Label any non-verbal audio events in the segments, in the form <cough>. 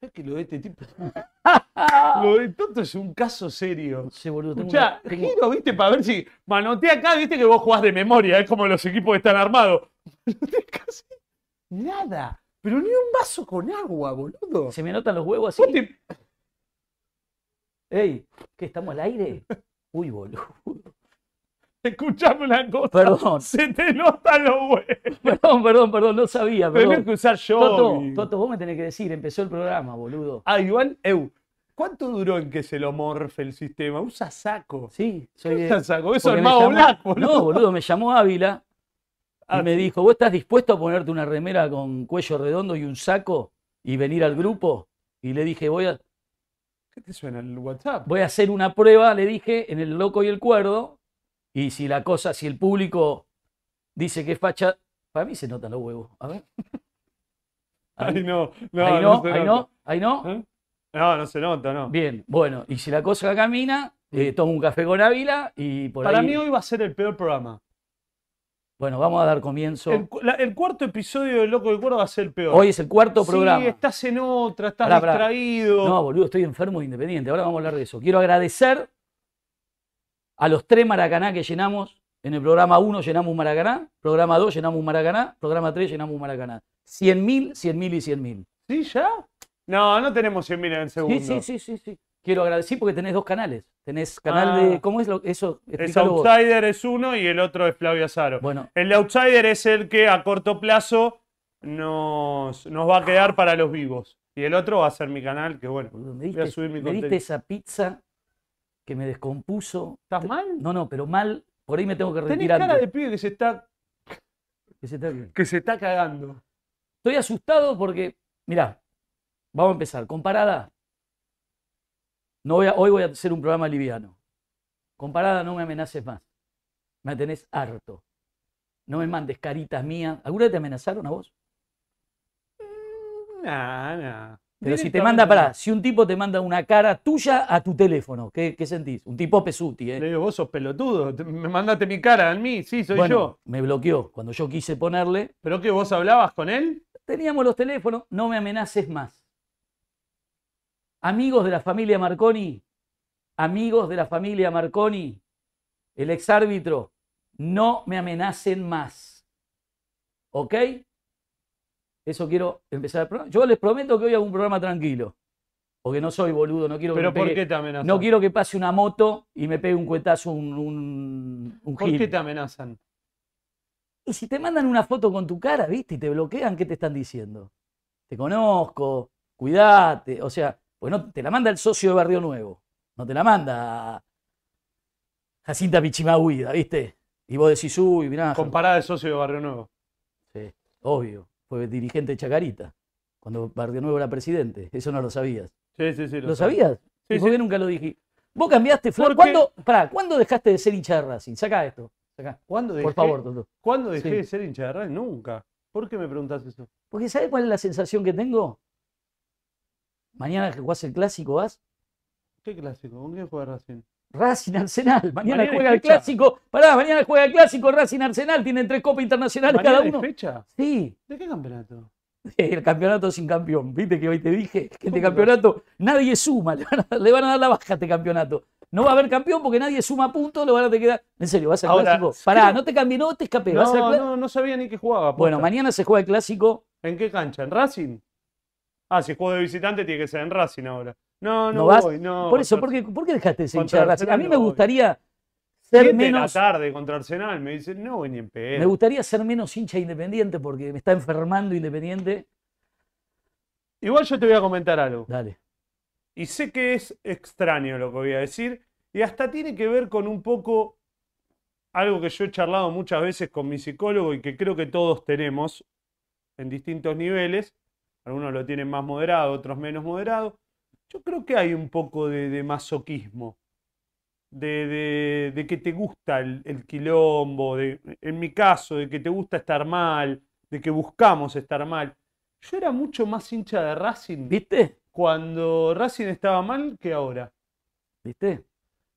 Es que lo de este tipo. <laughs> lo de Toto es un caso serio. Sé, boludo. tengo Escuchá, una- tengo- giro, viste, para ver si manotea acá, viste que vos jugás de memoria, es como los equipos que están armados. Manotea <laughs> casi nada. Pero ni un vaso con agua, boludo. Se me notan los huevos así. Vos te- Ey, ¿qué estamos al aire? Uy, boludo. Escuchame una cosa. Perdón. Se te notan los <laughs> huevos. Perdón, perdón, perdón, no sabía, Tenés perdón. que usar yo. Toto, Toto, vos me tenés que decir, empezó el programa, boludo. Ah, igual, Eu, ¿cuánto duró en que se lo morfe el sistema? Usa saco. Sí, soy Usa saco. Eso es Mago Black, boludo. No, boludo, me llamó Ávila y Ah, me sí. dijo, ¿vos estás dispuesto a ponerte una remera con cuello redondo y un saco y venir al grupo? Y le dije, voy a, ¿Qué te suena el WhatsApp? voy a hacer una prueba, le dije, en el loco y el cuerdo, y si la cosa, si el público dice que es facha, para mí se notan los huevos. A ver. <laughs> Ahí no, no, ahí no, ahí no, ahí no. ¿Eh? No, no se nota, no. Bien, bueno, y si la cosa camina, eh, tomo un café con Ávila y por Para ahí. mí hoy va a ser el peor programa. Bueno, vamos a dar comienzo. El, cu- la- el cuarto episodio de Loco del Cuerdo va a ser el peor. Hoy es el cuarto Sí, programa. estás en otra, estás Pará, pará. distraído. No, boludo, estoy enfermo de independiente. Ahora vamos a hablar de eso. Quiero agradecer a los tres Maracaná que llenamos. En el programa 1 llenamos un Maracaná, programa 2 llenamos un Maracaná, programa 3 llenamos un Maracaná. 100.000, 100.000 y 100.000. ¿Sí, ya? No, no tenemos 100.000 en el segundo. Sí, sí, sí, sí, sí. Quiero agradecer porque tenés dos canales. Tenés canal Ah. de. ¿Cómo es lo, eso? Es vos. Outsider es uno y el otro es Flavio Azaro. Bueno, El de Outsider es el que a corto plazo nos, nos va a quedar para los vivos. Y el otro va a ser mi canal, que bueno. me Voy a diste, subir mi me diste contenido. esa pizza que me descompuso. ¿Estás mal? No, no, pero mal. Por ahí me tengo que Tenés retirar. cara de pibe que se está, Que se está que se está cagando. Estoy asustado porque, mirá, vamos a empezar. Comparada, no voy a- hoy voy a hacer un programa liviano. Comparada, no me amenaces más. Me tenés harto. No me mandes caritas mías. ¿Alguna vez te amenazaron a vos? Nah, nah. Pero si te manda, pará, si un tipo te manda una cara tuya a tu teléfono, ¿qué, qué sentís? Un tipo pesuti, Le ¿eh? digo, vos sos pelotudo. Me mandaste mi cara a mí, sí, soy Bueno, yo. me bloqueó. Cuando yo quise ponerle, ¿Pero que vos hablabas con él? teníamos los teléfonos, no me amenaces más. Amigos de la familia Marconi, amigos de la familia Marconi, el exárbitro, no me amenacen más. ¿Ok? Eso quiero empezar el programa. Yo les prometo que hoy hago un programa tranquilo. Porque no soy boludo, no quiero que ¿Pero por qué te amenazan? no quiero que pase una moto y me pegue un cuetazo un, un, un ¿Por gil. qué te amenazan? Y si te mandan una foto con tu cara, ¿viste? Y te bloquean, ¿qué te están diciendo? Te conozco, cuídate. O sea, pues no, te la manda el socio de Barrio Nuevo. No te la manda Jacinta Pichimahuida, ¿viste? Y vos decís, uy, mirá. Comparada de socio de Barrio Nuevo. Sí, obvio. Fue dirigente de Chacarita. Cuando Barrio Nuevo era presidente. Eso no lo sabías. Sí, sí, sí. ¿Lo, sabías? Sí, ¿Y por sí. nunca lo dije? Vos cambiaste, Flor. ¿Cuándo, pará, ¿cuándo dejaste de ser hincha de Racing? Sacá esto. Sacá. ¿Cuándo dejé, Por favor, Toto. ¿Cuándo dejé Sí. de ser hincha de Racing? Nunca. ¿Por qué me preguntás eso? Porque ¿sabes cuál es la sensación que tengo? Mañana que jugás el clásico, vas. ¿Qué clásico? ¿Con quién juega Racing? Racing Arsenal. Mañana Mañana juega el clásico. Pará, mañana juega el clásico Racing Arsenal. Tienen tres copas internacionales ¿Mañana cada uno. fecha? Sí, ¿De qué campeonato? <laughs> el campeonato sin campeón. ¿Viste que hoy te dije? Que este campeonato nadie suma. <laughs> Le van, a, le van a dar la baja a este campeonato. No va a haber campeón porque nadie suma puntos. Lo van a te quedar. En serio, vas al Ahora, clásico. sí. Pará, no te cambié, no te escapé. No, no, no sabía ni que jugaba. Bueno, mañana se juega el clásico. ¿En qué cancha? ¿En Racing? Ah, si juego de visitante tiene que ser en Racing ahora. No, no, ¿No vas? voy, no. Por eso, ¿por qué, por qué dejaste de ser hincha de Racing? A mí me gustaría Siete ser de la menos. tarde contra Arsenal. Me dicen, no voy ni en pedo. Me gustaría ser menos hincha de Independiente porque me está enfermando Independiente. Igual yo te voy a comentar algo. Dale. Y sé que es extraño lo que voy a decir. Y hasta tiene que ver con un poco algo que yo he charlado muchas veces con mi psicólogo y que creo que todos tenemos en distintos niveles. Algunos lo tienen más moderado, otros menos moderado. Yo creo que hay un poco de, de masoquismo. De, de- de que te gusta el, el quilombo, en mi caso, de que te gusta estar mal, de que buscamos estar mal. Yo era mucho más hincha de Racing ¿Viste? cuando Racing estaba mal que ahora. ¿Viste?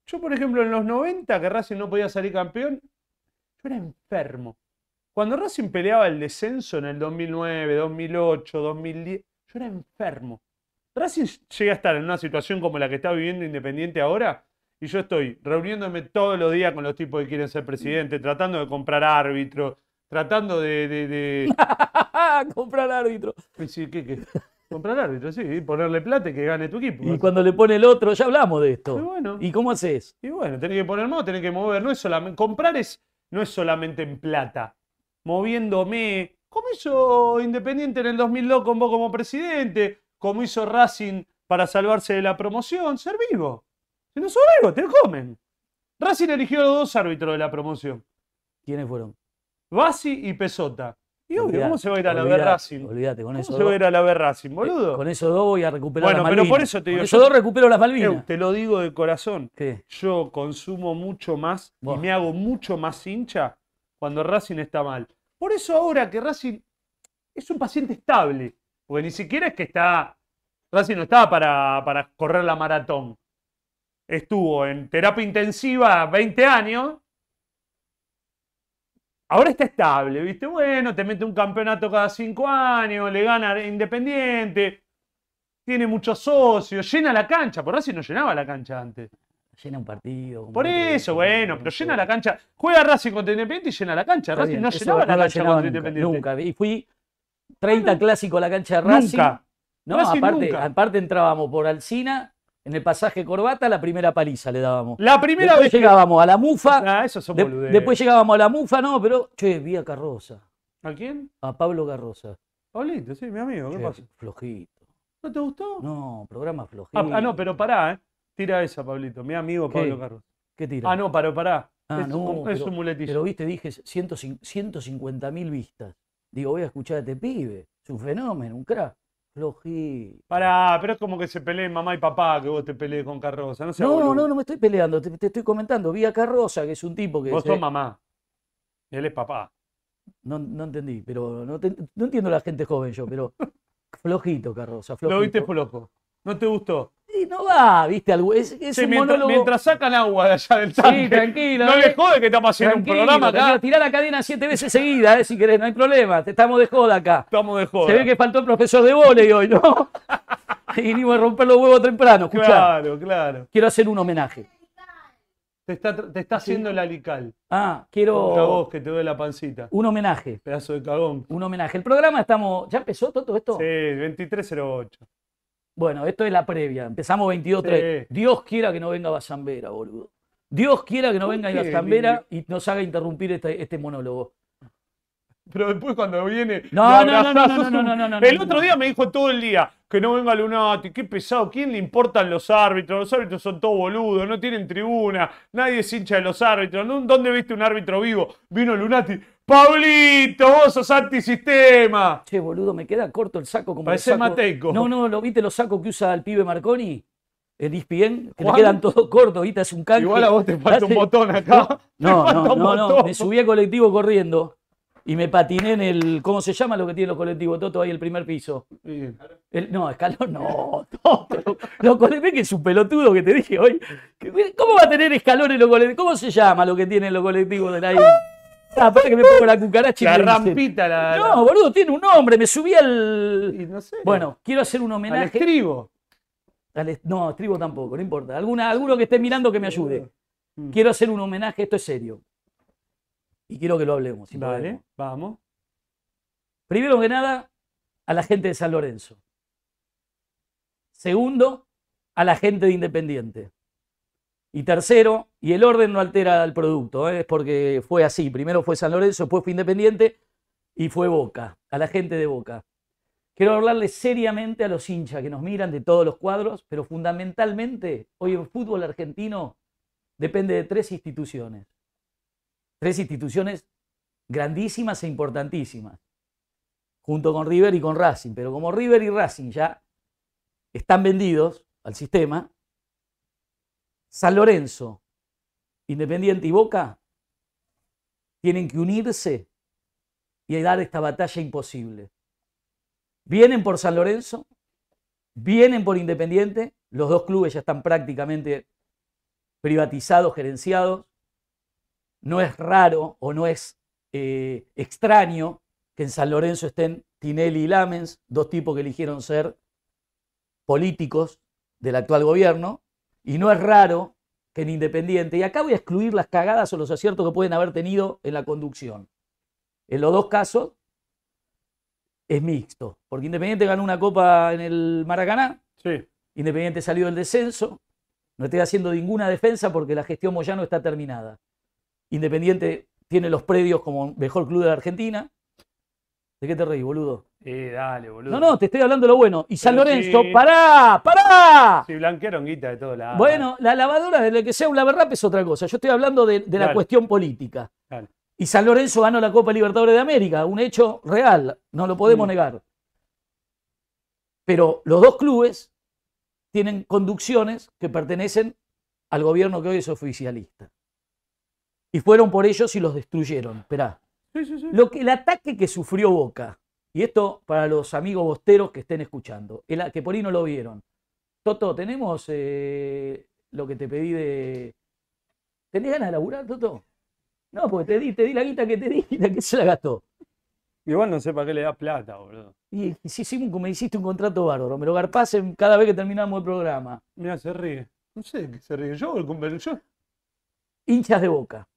Yo, por ejemplo, en los 90, que Racing no podía salir campeón, yo era enfermo. Cuando Racing peleaba el descenso en el 2009, 2008, 2010, yo era enfermo. Racing llega a estar en una situación como la que está viviendo Independiente ahora, y yo estoy reuniéndome todos los días con los tipos que quieren ser presidente, tratando de comprar árbitros, tratando de. de, de- <laughs> Comprar árbitro. Sí, ¿qué, qué? Comprar árbitros, sí, ponerle plata y que gane tu equipo. Y cuando le pone el otro, ya hablamos de esto. Y bueno. ¿Y cómo haces? Y bueno, tenés que poner más, tenés que mover. No es solamente. Comprar es, no es solamente en plata. Moviéndome. Como hizo Independiente en el 2002 con vos como presidente. Como hizo Racing para salvarse de la promoción. Ser vivo. Si no sos vivo, te lo comen. Racing eligió a los dos árbitros de la promoción. ¿Quiénes fueron? Basi y Pesota. Y obvio, Olvidate, ¿cómo se va a ir a la B Racing? Olvídate, con ¿Cómo eso se va a ir a la B Racing, boludo? eh, con esos dos voy a recuperar Bueno, las pero por Malvinas. eso te Con digo, esos yo- dos recupero las Malvinas. te lo digo de corazón. ¿Qué? yo consumo mucho más y me hago mucho más hincha cuando Racing está mal. Por eso ahora que Racing es un paciente estable, porque ni siquiera es que está, Racing no estaba para, para correr la maratón. Estuvo en terapia intensiva 20 años. Ahora está estable, ¿viste? Bueno, te mete un campeonato cada 5 años, le gana Independiente, tiene muchos socios, llena la cancha, por Racing no llenaba la cancha antes. Llena un partido. Por eso, bueno, pero llena la cancha. Juega Racing contra Independiente y llena la cancha. Está Racing bien, no llenaba la cancha contra nunca, Independiente. Nunca. Y fui 30 clásicos a la cancha de Racing. Nunca. No, Racing aparte, nunca. aparte entrábamos por Alcina, en el pasaje Corbata, la primera paliza le dábamos. La primera Después vez que. llegábamos a la Mufa. Ah, esos son de- boludeces. después llegábamos a la Mufa, no, pero, che, vi a Carroza, ¿A quién? a Pablo Carroza. Pablito, sí, mi amigo. ¿Qué Che, pasa? flojito. ¿No te gustó? No, programa flojito. Ah, ah, no, pero pará, ¿eh? Tira esa, Pablito. Mi amigo ¿Qué? Pablo Carlos. ¿Qué tira? Ah, no, paró, pará. Ah, es, no, un, es pero- un muletillo. Pero viste, dije 150 mil vistas. Digo, voy a escuchar a este pibe. Es un fenómeno, un crack. Flojito. Pará, pero es como que se peleen mamá y papá que vos te pelees con Carroza. No, No, boludo. no, no me estoy peleando, te, te estoy comentando. Vi a Carroza, que es un tipo que. Vos se- sos mamá. Él es papá. no, no entendí, pero no, te- no entiendo la gente joven yo, pero <laughs> flojito, Carroza, flojito. Lo viste flojo. ¿No te gustó? No va, viste, algo. Es, es Sí, un mientras, monólogo. mientras sacan agua de allá del tanque. Sí, tranquilo. No eh. le jode que estamos haciendo un programa acá. Tirá la cadena siete veces seguida, eh, si querés, no hay problema. Te estamos de joda acá. Estamos de joda. Se ve que faltó el profesor de volei hoy, ¿no? <laughs> y vinimos a romper los huevos temprano. Escuchá, Claro, claro. quiero hacer un homenaje. Te está, te está haciendo el alical. Ah, quiero vos que te duele la pancita. un homenaje. Pedazo de cagón. Un homenaje. El programa estamos. ¿Ya empezó todo esto? Sí, 2308. Bueno, esto es la previa. Empezamos 22-3. Sí. Dios quiera que no venga Basambera, boludo. Dios quiera que no ¿Por venga qué, Basambera y nos haga interrumpir este, este monólogo. Pero después cuando viene. No, no, no, no, no, no, no, no, El no, otro día me dijo todo el día que no venga Lunati. Qué pesado. ¿Quién le importan los árbitros? Los árbitros son todos boludos. No tienen tribuna. Nadie es hincha de los árbitros. ¿Dónde viste un árbitro vivo? Vino Lunati. Pablito, vos sos antisistema. Che, boludo, me queda corto el saco como Parece el saco- Mateico. No, no, ¿lo viste los sacos que usa el pibe Marconi? El ESPN, que le quedan todos cortos, ¿viste? Es un canje. Igual a vos te falta un botón acá. No, no, no, no, me subí al colectivo corriendo y me patiné en el, ¿cómo se llama lo que tiene los colectivos? Toto ahí el primer piso. El- no, escalón no, Toto. Los colectivos, que es un pelotudo que te dije hoy. ¿Cómo va a tener escalón en los colectivos? ¿Cómo se llama lo que tienen los colectivos de la isla? Ah, aparte que me pongo la cucaracha y La me rampita, la. No, boludo, tiene un nombre, me subí al... Y no sé. Bueno, quiero hacer un al homenaje. estribo. al est- no, estribo tampoco, no importa. Alguna, alguno que esté mirando que me ayude. Mm. Quiero hacer un homenaje, esto es serio. Y quiero que lo hablemos. si Vale, vamos. Primero que nada, a la gente de San Lorenzo. Segundo, a la gente de Independiente. Y tercero, y el orden no altera el producto, ¿eh? es porque fue así. Primero fue San Lorenzo, después fue Independiente y fue Boca, a la gente de Boca. Quiero hablarle seriamente a los hinchas que nos miran de todos los cuadros, pero fundamentalmente hoy el fútbol argentino depende de tres instituciones. Tres instituciones grandísimas e importantísimas, junto con River y con Racing. Pero como River y Racing ya están vendidos al sistema, San Lorenzo, Independiente y Boca tienen que unirse y dar esta batalla imposible. Vienen por San Lorenzo, vienen por Independiente, los dos clubes ya están prácticamente privatizados, gerenciados. No es raro o no es eh, extraño que en San Lorenzo estén Tinelli y Lamens, dos tipos que eligieron ser políticos del actual gobierno, y no es raro que en Independiente, y acá voy a excluir las cagadas o los aciertos que pueden haber tenido en la conducción. En los dos casos es mixto, porque Independiente ganó una copa en el Maracaná, Sí. Independiente salió del descenso, no estoy haciendo ninguna defensa porque la gestión Moyano está terminada. Independiente tiene los predios como mejor club de la Argentina. ¿De qué te reí, boludo? Eh, dale, boludo. No, no, te estoy hablando de lo bueno. Y San Pero Lorenzo, sí. pará, pará. Si blanquearon guita de todos lados. Bueno, la lavadora de lo que sea un lavarrap es otra cosa. Yo estoy hablando de, de la cuestión política. Y San Lorenzo ganó la Copa Libertadores de América, un hecho real, no lo podemos Mm. negar. Pero los dos clubes tienen conducciones que pertenecen al gobierno que hoy es oficialista. Y fueron por ellos y los destruyeron. Esperá. Sí, sí, sí. Lo que, el ataque que sufrió Boca, y esto para los amigos bosteros que estén escuchando, el, que por ahí no lo vieron. Toto, tenemos eh, lo que te pedí de. ¿Tenés ganas de laburar, Toto? No, porque te di, te di la guita que te di, <laughs> la que se la gastó. Igual no sé para qué le das plata, boludo. Y, sí, sí, me hiciste un contrato bárbaro, me lo garpás en- cada vez que terminamos el programa. Mira, se ríe. No sé qué se ríe. Yo, el yo. hinchas de Boca,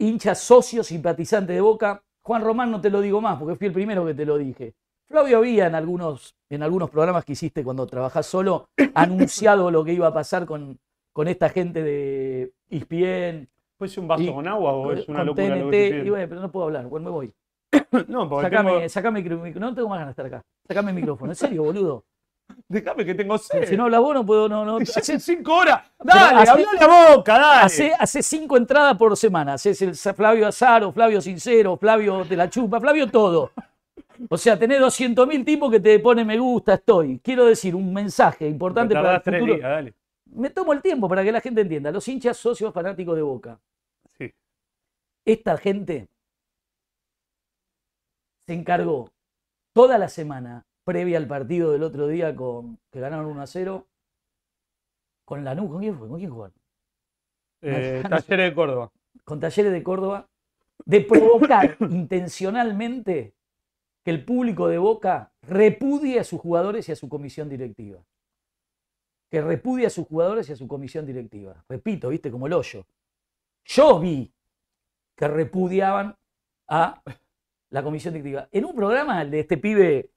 hinchas socios, simpatizantes de Boca. Juan Román no te lo digo más porque fui el primero que te lo dije. Flavio había en algunos, en algunos programas que hiciste cuando trabajás solo <coughs> anunciado lo que iba a pasar con, con esta gente de E ESPN, ¿Puede ser un vaso Y- con agua o es una locura lo TNT, que y bueno, pero no puedo hablar, bueno, me voy. <coughs> No, porque Sacame, tengo... sacame no tengo más ganas de estar acá. Sacame el micrófono, en serio, boludo. Déjame que tengo sed. Si no hablas vos, no puedo, no, no. Hace cinco horas. Dale, habla la boca, dale. Hace, hace cinco entradas por semana. Haces el Flavio Azaro, Flavio Sincero, Flavio de la Chupa, Flavio todo. O sea, tenés 200.000 tipos que te ponen me gusta, estoy. Quiero decir, un mensaje importante para el tres futuro. días, dale. Me tomo el tiempo para que la gente entienda. Los hinchas socios fanáticos de Boca. Sí. Esta gente se encargó toda la semana previa al partido del otro día con que ganaron 1 a 0 con Lanús. ¿Con quién fue? ¿Con quién jugaron? Eh, No, <laughs> no sé. Talleres de Córdoba. con Talleres de Córdoba, de provocar <coughs> intencionalmente que el público de Boca repudie a sus jugadores y a su comisión directiva. Que repudie a sus jugadores y a su comisión directiva. Repito, viste, como el hoyo. Yo vi que repudiaban a la comisión directiva. En un programa de este pibe,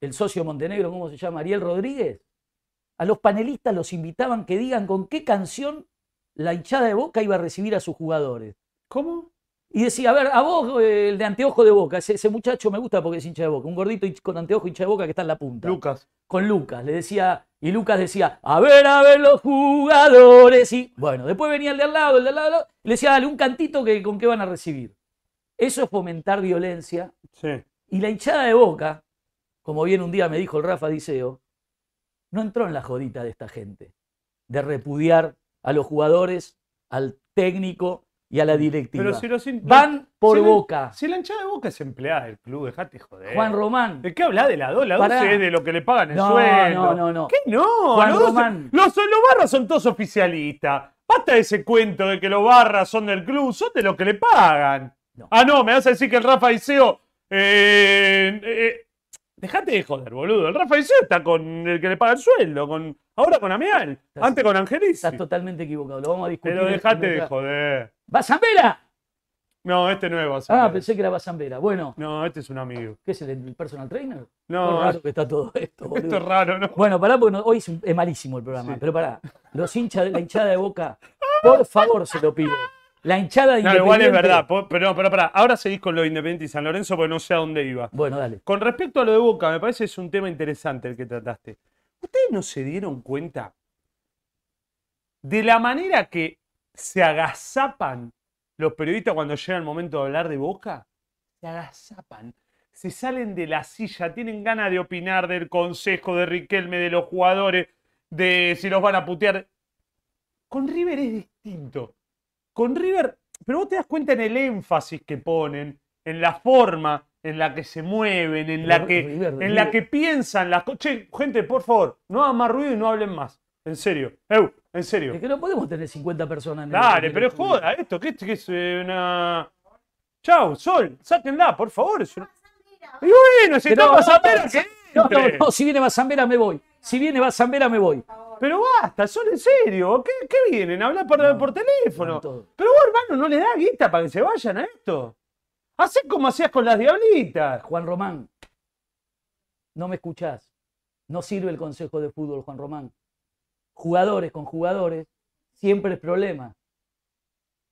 el socio Montenegro, ¿cómo se llama? Ariel Rodríguez, a los panelistas los invitaban que digan con qué canción la hinchada de Boca iba a recibir a sus jugadores. ¿Cómo? Y decía, a ver, a vos, eh, el de anteojo de Boca, ese, ese muchacho me gusta porque es hincha de Boca, un gordito con anteojo hincha de Boca que está en la punta. Lucas. Con Lucas, le decía, y Lucas decía, a ver, a ver los jugadores. Y bueno, después venía el de al lado, el de al lado, y le decía, dale un cantito que con qué van a recibir. Eso es fomentar violencia. Sí. Y la hinchada de Boca, como bien un día me dijo el Rafa Diceo, no entró en la jodita de esta gente, de repudiar a los jugadores, al técnico y a la directiva. Pero si los hin- Van por si la- Boca. Si la hinchada de Boca es empleada del club, dejate joder. Juan Román. ¿De qué habla de la 2? La 2 Pará. es de lo que le pagan el No, sueldo. no, no, no. ¿Qué no? Juan los, Román. los, los barras son todos oficialistas. Basta de ese cuento de que los barras son del club, son de lo que le pagan. No. Ah, no, me vas a decir que el Rafa Iseo. Eh, eh, dejate de joder, boludo. El Rafa Iseo está con el que le paga el sueldo. Con, ahora con Amial. Estás- Antes con Angelici. Estás totalmente equivocado. Lo vamos a discutir. Pero dejate de joder. ¡Basambera! No, este no es Ah, Basambera. pensé que era Basambera. Bueno, No, este es un amigo. ¿qué es el, el personal trainer? Qué No, raro que está todo esto, boludo. <laughs> esto es raro, ¿no? Bueno, pará, porque no- hoy es, un- es malísimo el programa, Sí. pero pará. Los hinchas de la hinchada de Boca, por favor, se lo pido. La hinchada de No, igual es Independiente- verdad. Pero, pero pará, ahora seguís con lo de Independiente y San Lorenzo porque no sé a dónde iba. Bueno, dale. Con respecto a lo de Boca, me parece que es un tema interesante el que trataste. ¿Ustedes no se dieron cuenta de la manera que se agazapan los periodistas cuando llega el momento de hablar de Boca? Se agazapan. Se salen de la silla, tienen ganas de opinar del consejo de Riquelme, de los jugadores, de si los van a putear. Con River es distinto. Con River, pero vos te das cuenta en el énfasis que ponen, en la forma en la que se mueven, en la que, River- en River- la que piensan las cosas. Che, gente, por favor, no hagan más ruido y no hablen más. En serio. Eu, en serio. Es que no podemos tener 50 personas en el- Dale, en el pero joda esto, que, que es eh, una. Chau, Sol, sáquenla, por favor. es una- Y bueno, si Pero está no, pasando, ¿qué? siempre. no, si viene Bazambera me voy. Si viene Bazambera me voy. Pero basta, son en serio. ¿Qué, qué vienen? Hablar por, No, por teléfono. no. Pero vos, hermano, no le das guita para que se vayan a esto. Hacé como hacías con las diablitas. Juan Román, no me escuchás. No sirve el consejo de fútbol, Juan Román. Jugadores con jugadores, siempre es problema.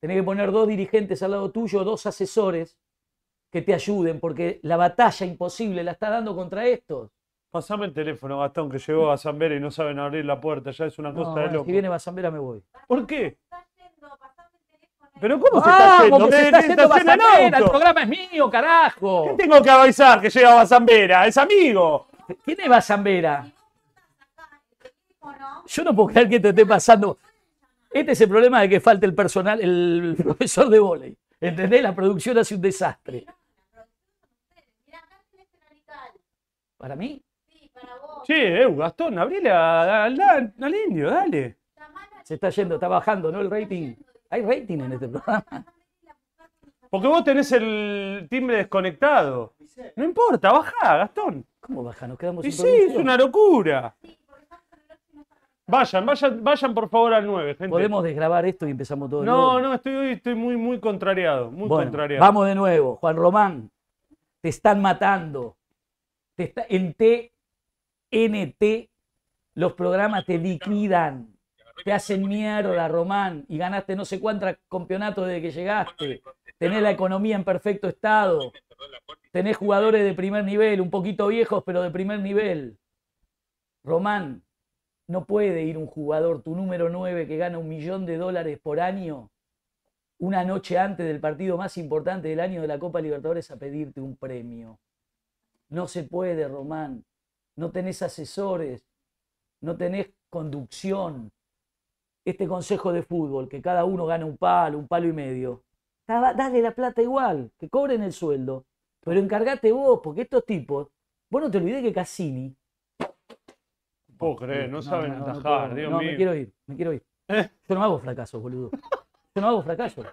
Tenés que poner dos dirigentes al lado tuyo, dos asesores que te ayuden, porque la batalla imposible la está dando contra estos. Pasame el teléfono, Gastón, que llegó a Zambera y no saben abrir la puerta. Ya es una No, cosa de loco. si viene Bazambera me voy. ¿Por qué? ¿Pero cómo se está haciendo? ¡Vamos, que ¿Qué- se está haciendo Bazambera! El programa es mío, carajo. ¿Qué tengo que avisar que llega Bazambera? Es amigo. ¿Quién es Bazambera? Yo no puedo creer que te esté pasando. Este es el problema de que falte el personal, el <laughs> profesor de volei. ¿Entendés? La producción hace un desastre. Para mí. Che, eh, Gastón, abrile al, indio, dale. Se está yendo, está bajando, ¿no? El rating. Hay rating en este programa. Porque vos tenés el timbre desconectado. No importa, bajá, Gastón. ¿Cómo baja? Nos quedamos Y sin sí, es una locura. Vayan, vayan, vayan por favor al 9, gente. Podemos desgrabar esto y empezamos todo de No, nuevo? no, estoy estoy muy, muy contrariado. Muy Bueno, contrariado. vamos de nuevo. Juan Román, te están matando. Te está- en TNT los programas te liquidan. Te hacen mierda, Román. Y ganaste no sé cuántos campeonatos desde que llegaste. Tenés la economía en perfecto estado. Tenés jugadores de primer nivel, un poquito viejos, pero de primer nivel. Román, no puede ir un jugador, tu número 9, que gana un millón de dólares por año, una noche antes del partido más importante del año de la Copa Libertadores a pedirte un premio. No se puede, Román. No tenés asesores, no tenés conducción. Este consejo de fútbol, que cada uno gana un palo, un palo y medio, da- dale la plata igual, que cobren el sueldo. Pero encargate vos, porque estos tipos, vos no te olvidés que Cassini. No puedo creer, no, saben no, no atajar. Dios No, mío. me quiero ir, me quiero ir. Eh. Yo no hago fracasos, boludo. Yo no hago fracasos.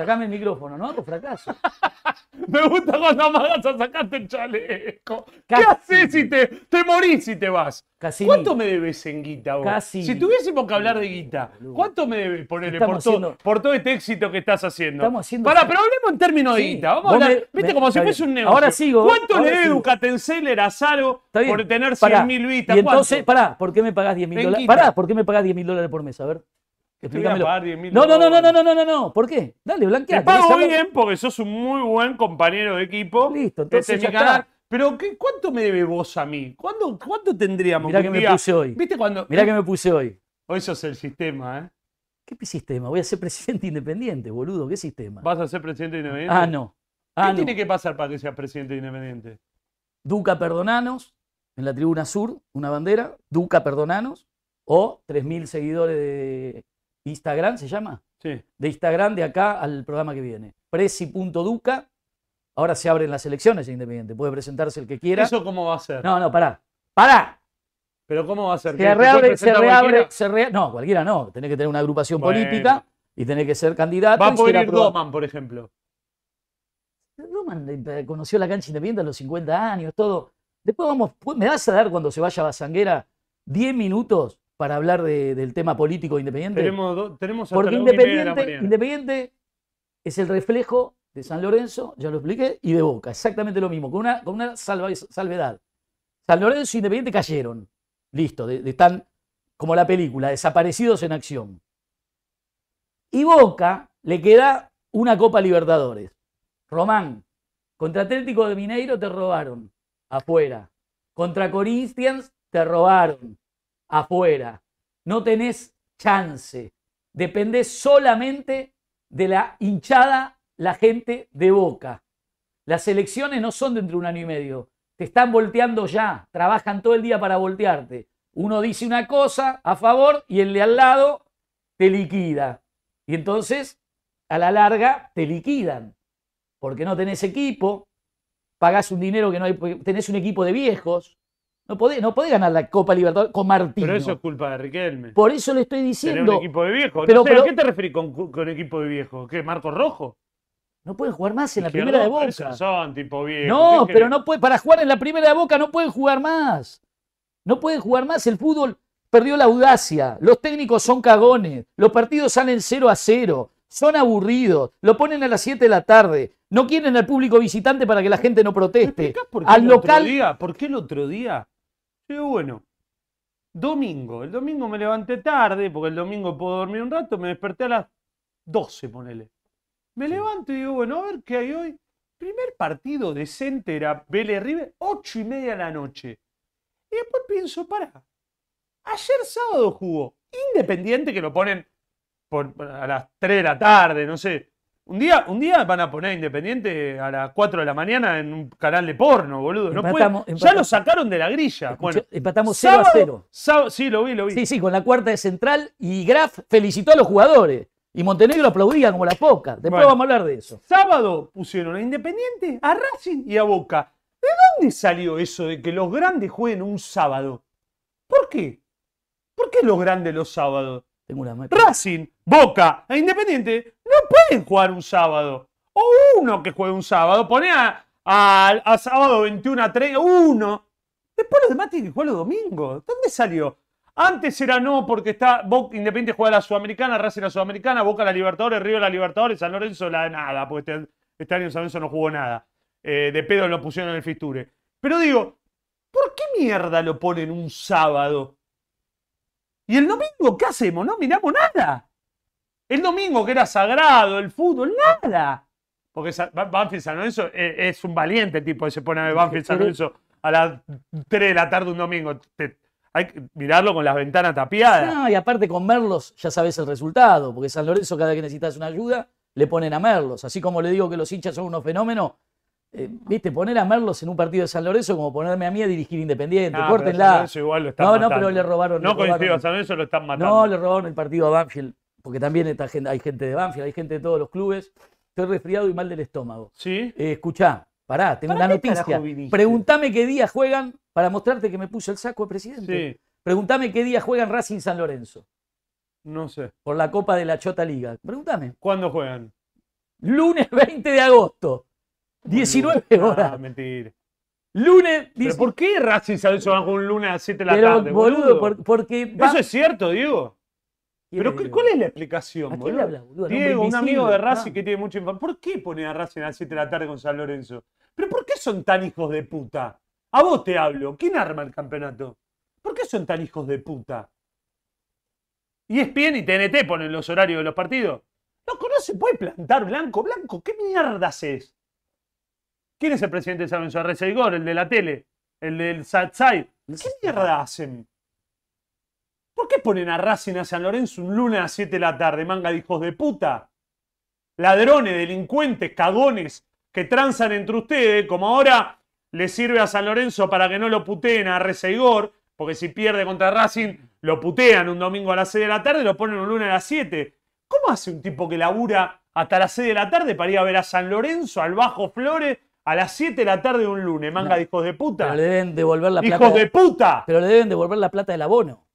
Sacame el micrófono, no hago fracasos. <laughs> Me gusta cuando amagas a sacarte el chaleco. ¿Qué Casi. haces si te, te morís si te vas? Cassini. ¿Cuánto me debes en guita vos? Casi. Si tuviésemos que hablar de guita. ¿cuánto me debes ponerle por, todo- haciendo- por todo este éxito que estás haciendo? Estamos haciendo- Pará, pero hablemos en términos de guita. Vamos a hablar, me- viste, me- como si fuese un negocio. Ahora sigo, ¿Cuánto ahora le debe. Ducatenseller a Saro por tener Pará. 100 mil vistas? Y entonces, ¿Cuánto? pará, ¿por qué me pagás 10 mil En dólares? guita. Pará, ¿por qué me pagás 10 mil dólares por mes? A ver. Explícamelo. pagar 10.000 No, no, no, no, dólares. no, no, no, no. ¿Por qué? Dale, blanquea. Te pago bien porque sos un muy buen compañero de equipo. Listo, Este entonces es ya mi canal. está. Pero ¿qué, ¿cuánto me debe vos a mí? ¿Cuándo, ¿Cuánto tendríamos Mirá un que me puse hoy. ¿Viste cuando.? Mirá que me puse hoy. Hoy sos el sistema, ¿eh? ¿Qué sistema? Voy a ser presidente <laughs> independiente, boludo. ¿Qué sistema? ¿Vas a ser presidente independiente? Ah, no. ¿Qué Ah, no. tiene que pasar para que seas presidente independiente? Duca Perdonanos, en la tribuna sur, una bandera. Duca Perdonanos. O 3.000 seguidores de Instagram, ¿se llama? Sí. de Instagram de acá al programa que viene. Presi.duca. Ahora se abren las elecciones de Independiente. Puede presentarse el que quiera. ¿Eso cómo va a ser? No, no, pará. ¡Pará! ¿Pero cómo va a ser? ¿Que Se reabre, se reabre, cualquiera? se rea- No, cualquiera no. Tenés que tener una agrupación Bueno. política y tenés que ser candidato. Va a poder ir. Doman, por ejemplo. Doman eh, conoció la cancha independiente a los 50 años, todo. Después vamos, me vas a dar cuando se vaya a Basanguera 10 minutos para hablar de- del tema político independiente. Tenemos, do- tenemos hasta Porque la de la Independiente. Independiente es el reflejo de San Lorenzo, ya lo expliqué, y de Boca. Exactamente lo mismo, con una, con una salva- salvedad. San Lorenzo e Independiente cayeron. Listo, de- de- están como la película, desaparecidos en acción. Y Boca le queda una Copa Libertadores. Román, contra Atlético de Mineiro te robaron, afuera. Contra Corinthians te robaron, afuera. No tenés chance. Dependés solamente de la hinchada, la gente de Boca. Las elecciones no son dentro de un año y medio. Te están volteando ya. Trabajan todo el día para voltearte. Uno dice una cosa a favor y el de al lado te liquida. Y entonces, a la larga, te liquidan. Porque no tenés equipo, pagás un dinero que no hay, tenés un equipo de viejos. No podés, no podés ganar la Copa Libertadores con Martino. Pero eso es culpa de Riquelme. Por eso le estoy Tener diciendo. un equipo de viejo. Pero- no sé, ¿A pero- qué te referís con, equipo de viejo? ¿Qué? ¿Marco Rojo? No pueden jugar más en la primera de Boca. son tipo viejos. No, ¿qué pero no puede, para jugar en la primera de Boca no pueden jugar más. No pueden jugar más. El fútbol perdió la audacia. Los técnicos son cagones. Los partidos salen 0 a 0. Son aburridos. Lo ponen a las 7 de la tarde. No quieren al público visitante para que la gente no ¿Me proteste. por qué Al el local. otro día? ¿Por qué el otro día? Digo, bueno, domingo. El domingo me levanté tarde, porque el domingo puedo dormir un rato, me desperté a las 12, ponele. Me levanto y digo, bueno, a ver qué hay hoy. Primer partido decente era Vélez River, 8 y media de la noche. Y después pienso, pará. Ayer sábado jugó Independiente que lo ponen por, a las 3 de la tarde, no sé. Un día, un día van a poner Independiente a las 4 de la mañana en un canal de porno, boludo. No puede- ya lo sacaron de la grilla. Bueno, empatamos 0 a sábado- 0. sábado- sí, lo vi, lo vi. Sí, sí, con la cuarta de central y Graf felicitó a los jugadores. Y Montenegro aplaudía como la poca. Después Bueno. vamos a hablar de eso. Sábado pusieron a Independiente, a Racing y a Boca. ¿De dónde salió eso de que los grandes jueguen un sábado? ¿Por qué? ¿Por qué los grandes los sábados? Tengo una Racing, Boca e Independiente no pueden jugar un sábado. O uno que juegue un sábado. Pone a, a- sábado 21 a 3, uno. Después los demás tienen que jugar los domingos. ¿Dónde salió? Antes era no, porque está Independiente juega la Sudamericana, Racing la Sudamericana, Boca la Libertadores, River la Libertadores, San Lorenzo la nada, porque este, este año San Lorenzo no jugó nada. Eh, de pedo lo pusieron en el Fisture. Pero digo, ¿por qué mierda lo ponen un sábado? ¿Y el domingo qué hacemos? No miramos nada. El domingo que era sagrado, el fútbol, nada. Porque Banfield San Lorenzo es, es un valiente tipo que se pone a ver Banfield San Lorenzo a las 3 de la tarde un domingo. Te- hay que mirarlo con las ventanas tapiadas. No, y aparte con Merlos ya sabes el resultado, porque San Lorenzo cada vez que necesitas una ayuda le ponen a Merlos. Así como le digo que los hinchas son unos fenómenos, eh, viste, poner a Merlos en un partido de San Lorenzo como ponerme a mí a dirigir Independiente. Ah, San Córtenla. Lorenzo igual lo están No, no, pero le robaron. No coincido, a San Lorenzo lo están matando. No, le robaron el partido a Banfield, porque también está hay gente de Banfield, hay gente de todos los clubes. Estoy resfriado y mal del estómago. ¿Sí? Eh, escuchá, pará, tengo ¿Para una noticia. Preguntame qué día juegan para mostrarte que me puso el saco de presidente. Sí, Preguntame qué día juegan Racing San Lorenzo no sé. por la Copa de la Chota Liga. Preguntame. ¿Cuándo juegan? Lunes <laughs> 20 de agosto, 19 Ah, horas. mentira. Lunes ¿Pero 19 por qué Racing San Lorenzo van con un lunes a las 7 de la Pero, tarde? boludo, por- porque. va- ¿Eso es cierto, Diego? ¿Quién ¿Pero qué- cuál es la explicación, ¿A quién boludo? le habla, boludo? Al hombre Diego, un invisible. amigo de Racing que tiene mucha información. ¿Por qué pone a Racing a las 7 de la tarde con San Lorenzo? ¿Pero por qué son tan hijos de puta? A vos te hablo. ¿Quién arma el campeonato? ¿Por qué son tan hijos de puta? Y es bien y TNT ponen los horarios de los partidos. Loco, no se puede plantar blanco. Blanco, ¿qué mierda haces? ¿Quién es el presidente de San Lorenzo? El de la tele, el del Satsai. ¿Qué mierda hacen? ¿Por qué ponen a Racing a San Lorenzo un lunes a las 7 de la tarde, manga de hijos de puta? Ladrones, delincuentes, cagones que transan entre ustedes, como ahora le sirve a San Lorenzo para que no lo puteen a Igor, porque si pierde contra Racing, lo putean un domingo a las 6 de la tarde y lo ponen un lunes a las 7. ¿Cómo hace un tipo que labura hasta las 6 de la tarde para ir a ver a San Lorenzo, al Bajo Flores, a las 7 de la tarde de un lunes, manga No. de hijos de puta? Pero le deben devolver la plata. ¡Hijos de puta! Pero le deben devolver la plata del abono.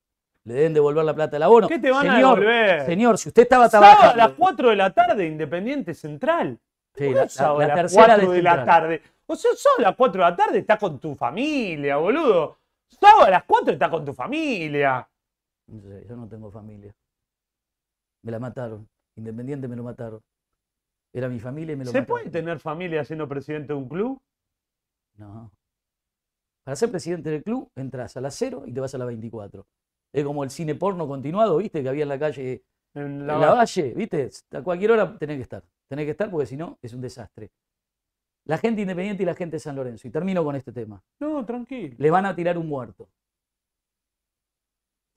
Le deben devolver la plata del abono. ¿Qué te van a señor, devolver? Señor, si usted estaba Sábado a trabajando. las 4 de la tarde, Independiente Central. Sí, ¿Por qué la, la- sábado la a las tercera 4 de la Central. tarde. O sea, sábado a las 4 de la tarde está con tu familia, boludo. Sábado a las 4 está con tu familia. No sé, yo no tengo familia. Me la mataron. Independiente me lo mataron. Era mi familia y me lo ¿Se mataron. puede tener familia siendo presidente de un club? No. Para ser presidente del club, entras a las 0 y te vas a las 24. Es como el cine porno continuado, ¿viste? Que había en la calle, En en la la valle, ¿viste? A cualquier hora tenés que estar. Tenés que estar porque si no, es un desastre. La gente independiente y la gente de San Lorenzo. Y termino con este tema. No, tranquilo. Le van a tirar un muerto.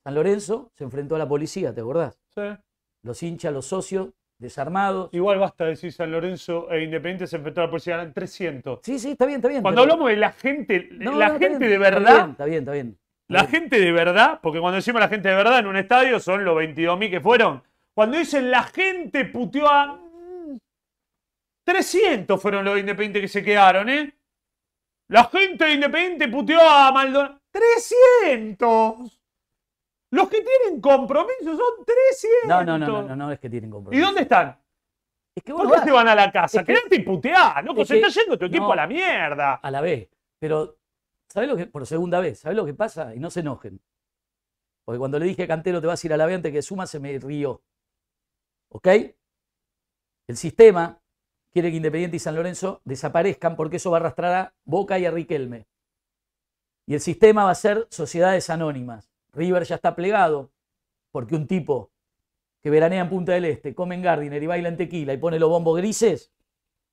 San Lorenzo se enfrentó a la policía, ¿te acordás? Sí. Los hinchas, los socios, desarmados. Igual basta decir San Lorenzo e Independiente se enfrentó a la policía, eran 300. Sí, sí, está bien, está bien. Cuando pero- hablamos de la gente, No, la no, está gente bien, de está verdad, bien, Está bien, está bien. La gente de verdad, porque cuando decimos la gente de verdad en un estadio son los 22.000 que fueron. Cuando dicen la gente puteó a. mm, 300 fueron los independientes que se quedaron, ¿eh? La gente de Independiente puteó a Maldonado. ¡300! Los que tienen compromiso son 300. No, no, no, no, no, no es que tienen ¿Y compromiso. dónde están? Es que vos ¿Por qué se van a la casa? Es que- Quédate y puteá, loco. es Se que- está yendo tu equipo no. a la mierda. a la vez. Pero, ¿sabés lo que? Por segunda vez, ¿sabés lo que pasa? Y no se enojen. Porque cuando le dije a Cantero te vas a ir a la B antes que suma, se me rió. ¿Ok? El sistema quiere que Independiente y San Lorenzo desaparezcan porque eso va a arrastrar a Boca y a Riquelme. Y el sistema va a ser sociedades anónimas. River ya está plegado porque un tipo que veranea en Punta del Este, come en Gardiner y baila en tequila y pone los bombos grises,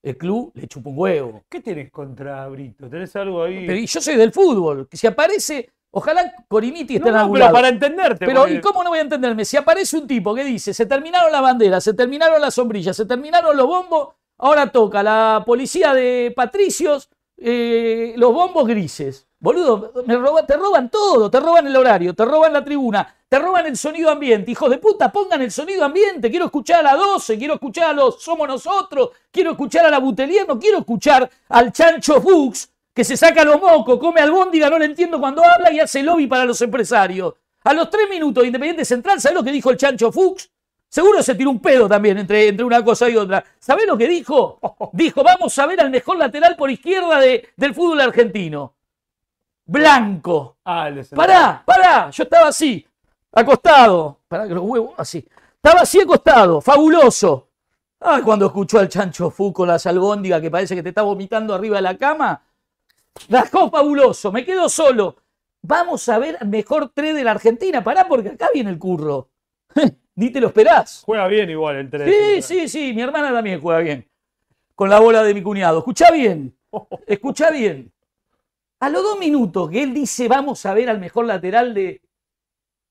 el club le chupa un huevo. ¿Qué tenés contra Brito? ¿Tenés algo ahí? Pero y yo soy del fútbol, que si aparece, ojalá Coriniti esté no, en no, algún pero lado. para entenderte. Pero, porque- ¿y cómo no voy a entenderme? Si aparece un tipo que dice, se terminaron las banderas, se terminaron las sombrillas, se terminaron los bombos, ahora toca la policía de Patricios, eh, los bombos grises. Boludo, me roba- te roban todo, te roban el horario, te roban la tribuna, te roban el sonido ambiente. Hijos de puta, pongan el sonido ambiente. Quiero escuchar a la 12, quiero escuchar a los Somos Nosotros, quiero escuchar a la Butelier, no quiero escuchar al Chancho Fuchs que se saca los mocos, come albóndiga, no le entiendo cuando habla y hace lobby para los empresarios. A los tres minutos de Independiente Central, ¿sabés lo que dijo el Chancho Fuchs? Seguro se tiró un pedo también entre, entre una cosa y otra. ¿Sabés lo que dijo? Dijo, vamos a ver al mejor lateral por izquierda de- del fútbol argentino. Blanco. Ah, el. Pará, pará. Yo estaba así, acostado. Pará que los huevos, así. Estaba así acostado, fabuloso. Ah, cuando escuchó al chancho Fu con la albóndigas que parece que te está vomitando arriba de la cama. Rajó fabuloso, me quedo solo. Vamos a ver al mejor 3 de la Argentina. Pará, porque acá viene el curro. <laughs> Ni te lo esperás. Juega bien igual el 3. Sí, sí, sí, mi hermana también juega bien. Con la bola de mi cuñado. Escucha bien, <laughs> escucha bien. A los dos minutos que él dice, vamos a ver al mejor lateral de...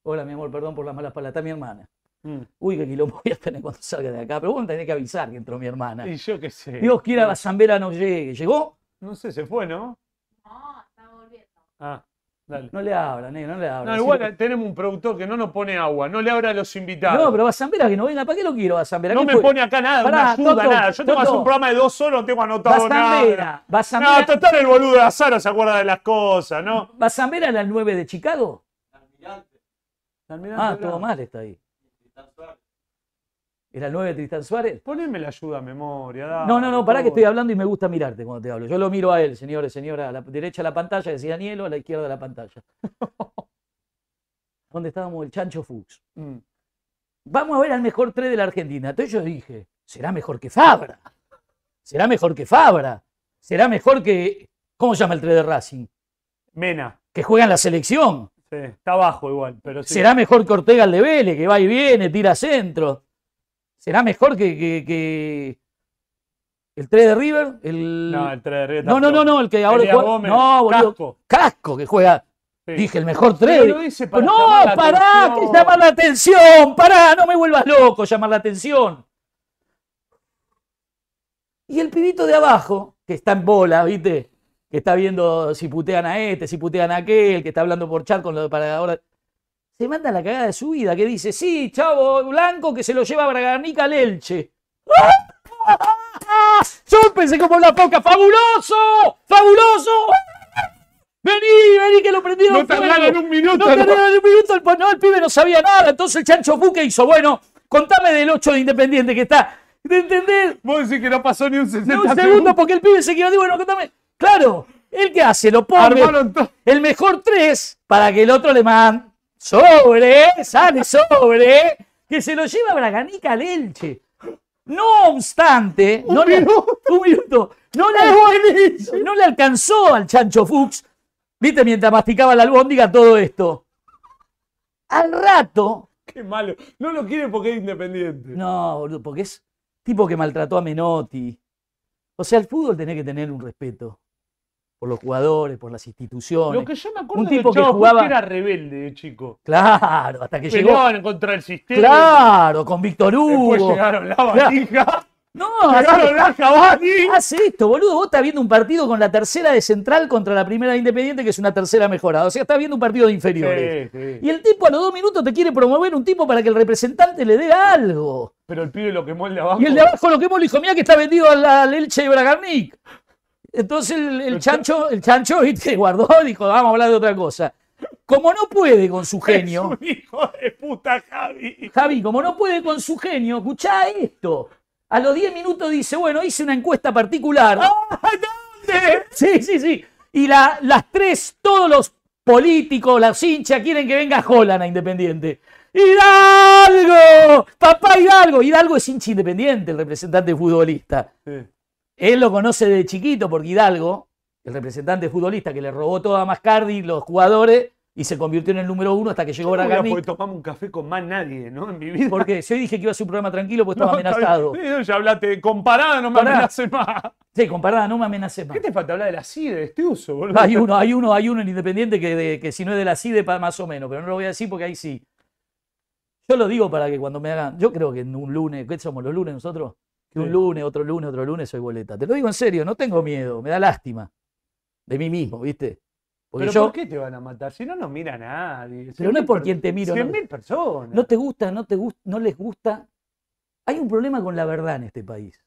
Hola, mi amor, perdón por las malas palabras, está mi hermana. Mm. Uy, qué quilombo voy a tener cuando salga de acá. Pero vos me tenés que avisar que entró mi hermana. Y yo qué sé. Dios quiera, la Zambera no llegue. ¿Llegó? No sé, se fue, ¿no? No, está volviendo. Ah, dale. No le habla, negro, no le habla. No, Sí, igual tenemos un productor que no nos pone agua, no le abra a los invitados. No, pero Zambera que no venga. ¿Para qué lo quiero a Zambera? No ¿Qué me fue? pone acá nada, Pará, una ayuda, Toto, nada. Yo tengo que hacer Toto. un programa de dos horas, no tengo anotado nada. Bazambera, No, Bazambera, total el boludo de Azaro se acuerda de las cosas, ¿no? Bazambera era el 9 de Chicago. Almirante Ah, Brown. todo mal está ahí. ¿Era el 9 de Tristán Suárez? Poneme la ayuda a memoria. dale, No, no, no, pará que estoy hablando y me gusta mirarte cuando te hablo. Yo lo miro a él, señores, señora. A la derecha de la pantalla decía Danielo, a la izquierda de la pantalla. <laughs> ¿Dónde estábamos? El Chancho Fuchs. Mm. Vamos a ver al mejor 3 de la Argentina. Entonces yo dije, será mejor que Fabra. Será mejor que Fabra. Será mejor que. ¿Cómo se llama el 3 de Racing? Mena. Que juega en la selección. Sí, está abajo igual, pero sí. Será mejor que Ortega el de Vélez, que va y viene, tira centro. Será mejor que, que- que el 3 de River. El... No, el 3 de River no, no, no, no, el que ahora juega- Gómez, No, boludo. Casco. Casco que juega. Sí. Dije, el mejor Pero 3. lo para no, pará, atención. que llamar la atención. Pará, no me vuelvas loco llamar la atención. Y el pibito de abajo, que está en bola, ¿viste? Que está viendo si putean a este, si putean a aquel, que está hablando por chat con lo de para ahora. Se manda la cagada de su vida, que dice, sí, chavo blanco que se lo lleva a Braganica al Elche. <laughs> Yo pensé como la poca, fabuloso, fabuloso. Vení, vení, que lo prendieron No tardaron un minuto. No tardaron un minuto, el, no, el pibe no sabía nada. Entonces el Chancho Fu, ¿qué hizo? Bueno, contame del 8 de Independiente que está. ¿De entender? Vos decís que no pasó ni un 60 De un segundo, porque el pibe se quedó. Bueno, contame. Claro, ¿el qué hace? Lo pone. El mejor 3 para que el otro le mande. Sobre, sale sobre. Que se lo lleva Braganica al Elche. No obstante, Un no le- un minuto. No le, no le alcanzó al Chancho Fuchs, viste, mientras masticaba la albóndiga todo esto. Al rato, Qué malo. No lo quiere porque es independiente. no, boludo, porque es tipo que maltrató a Menotti. O sea, el fútbol tenés que tener un respeto por los jugadores, por las instituciones. Lo que yo me acuerdo Un tipo que jugaba- era rebelde de chico. Claro, hasta que llegó. Peleaban contra el sistema. Claro, con Víctor Hugo. Después llegaron la valija. No, Llegaron la Cavani. Hace esto, boludo. Vos estás viendo un partido con la tercera de central contra la primera de Independiente, que es una tercera mejorada. O sea, estás viendo un partido de inferiores. Sí, sí. Y el tipo a los dos minutos te quiere promover un tipo para que el representante le dé algo. Pero el pibe lo quemó el de abajo. Y el de abajo lo que hemos dijo, mira que está vendido al, al Elche de Bragarnik. Entonces el, el chancho, el chancho, guardó y dijo, vamos a hablar de otra cosa. Como no puede con su <laughs> genio, Es un hijo de puta, Javi. Javi, como no puede con su genio, escuchá esto. A los 10 minutos dice, bueno, hice una encuesta particular. ¡Ah, ¿Dónde? Sí, sí, sí. Y la- las tres, todos los políticos, las hinchas, quieren que venga Holland a Independiente. ¡Hidalgo! ¡Papá Hidalgo! Hidalgo es hincha independiente, el representante futbolista. Sí. Él lo conoce de chiquito porque Hidalgo, el representante futbolista que le robó todo a Mascardi, los jugadores, y se convirtió en el número uno hasta que llegó no Bragarnik. poder tomarme un café con más nadie, ¿no? En mi vida. Porque si hoy dije que iba a ser un programa tranquilo, pues estaba No, amenazado. bien. Ya hablaste de comparada, no me Pará. amenaces más. Sí, comparada, no me amenaces más. ¿Qué te falta hablar de la CIDE, de este uso, boludo? Hay uno, hay uno, hay uno en Independiente que, de- que si no es de la CIDE, más o menos, pero no lo voy a decir porque ahí sí. Yo lo digo para que cuando me hagan. Yo creo que en un lunes, ¿qué somos los lunes nosotros? Que un Sí. lunes, otro lunes, otro lunes soy boleta. Te lo digo en serio, no tengo miedo, me da lástima de mí mismo, ¿viste? Porque ¿Pero yo. por qué te van a matar? Si no nos mira nadie. Pero no es por 100.000 quién te miro, per- no. 100.000 personas. No te gusta, no te gusta, no les gusta. Hay un problema con la verdad en este país.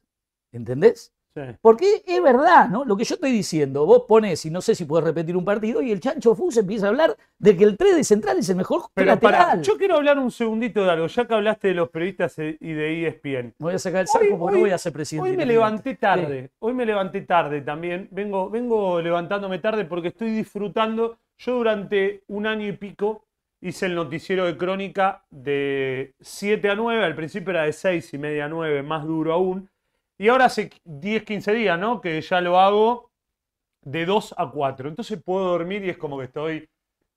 ¿Entendés? Sí. Porque es verdad, ¿no? Lo que yo estoy diciendo, vos pones, y no sé si puedes repetir un partido, y el Chancho Fus empieza a hablar de que el 3 de central es el mejor Pero lateral. pará, yo quiero hablar un segundito de algo, ya que hablaste de los periodistas e- y de ESPN. Me voy a sacar el saco Hoy- porque hoy- no voy a ser presidente. Hoy me levanté tarde, hoy me levanté tarde también. Vengo, vengo levantándome tarde porque estoy disfrutando. Yo durante un año y pico hice el noticiero de crónica de 7 a 9, al principio era de 6 y media a 9, más duro aún. Y ahora hace 10, 15 días, ¿no? Que ya lo hago de 2 a 4. Entonces puedo dormir y es como que estoy,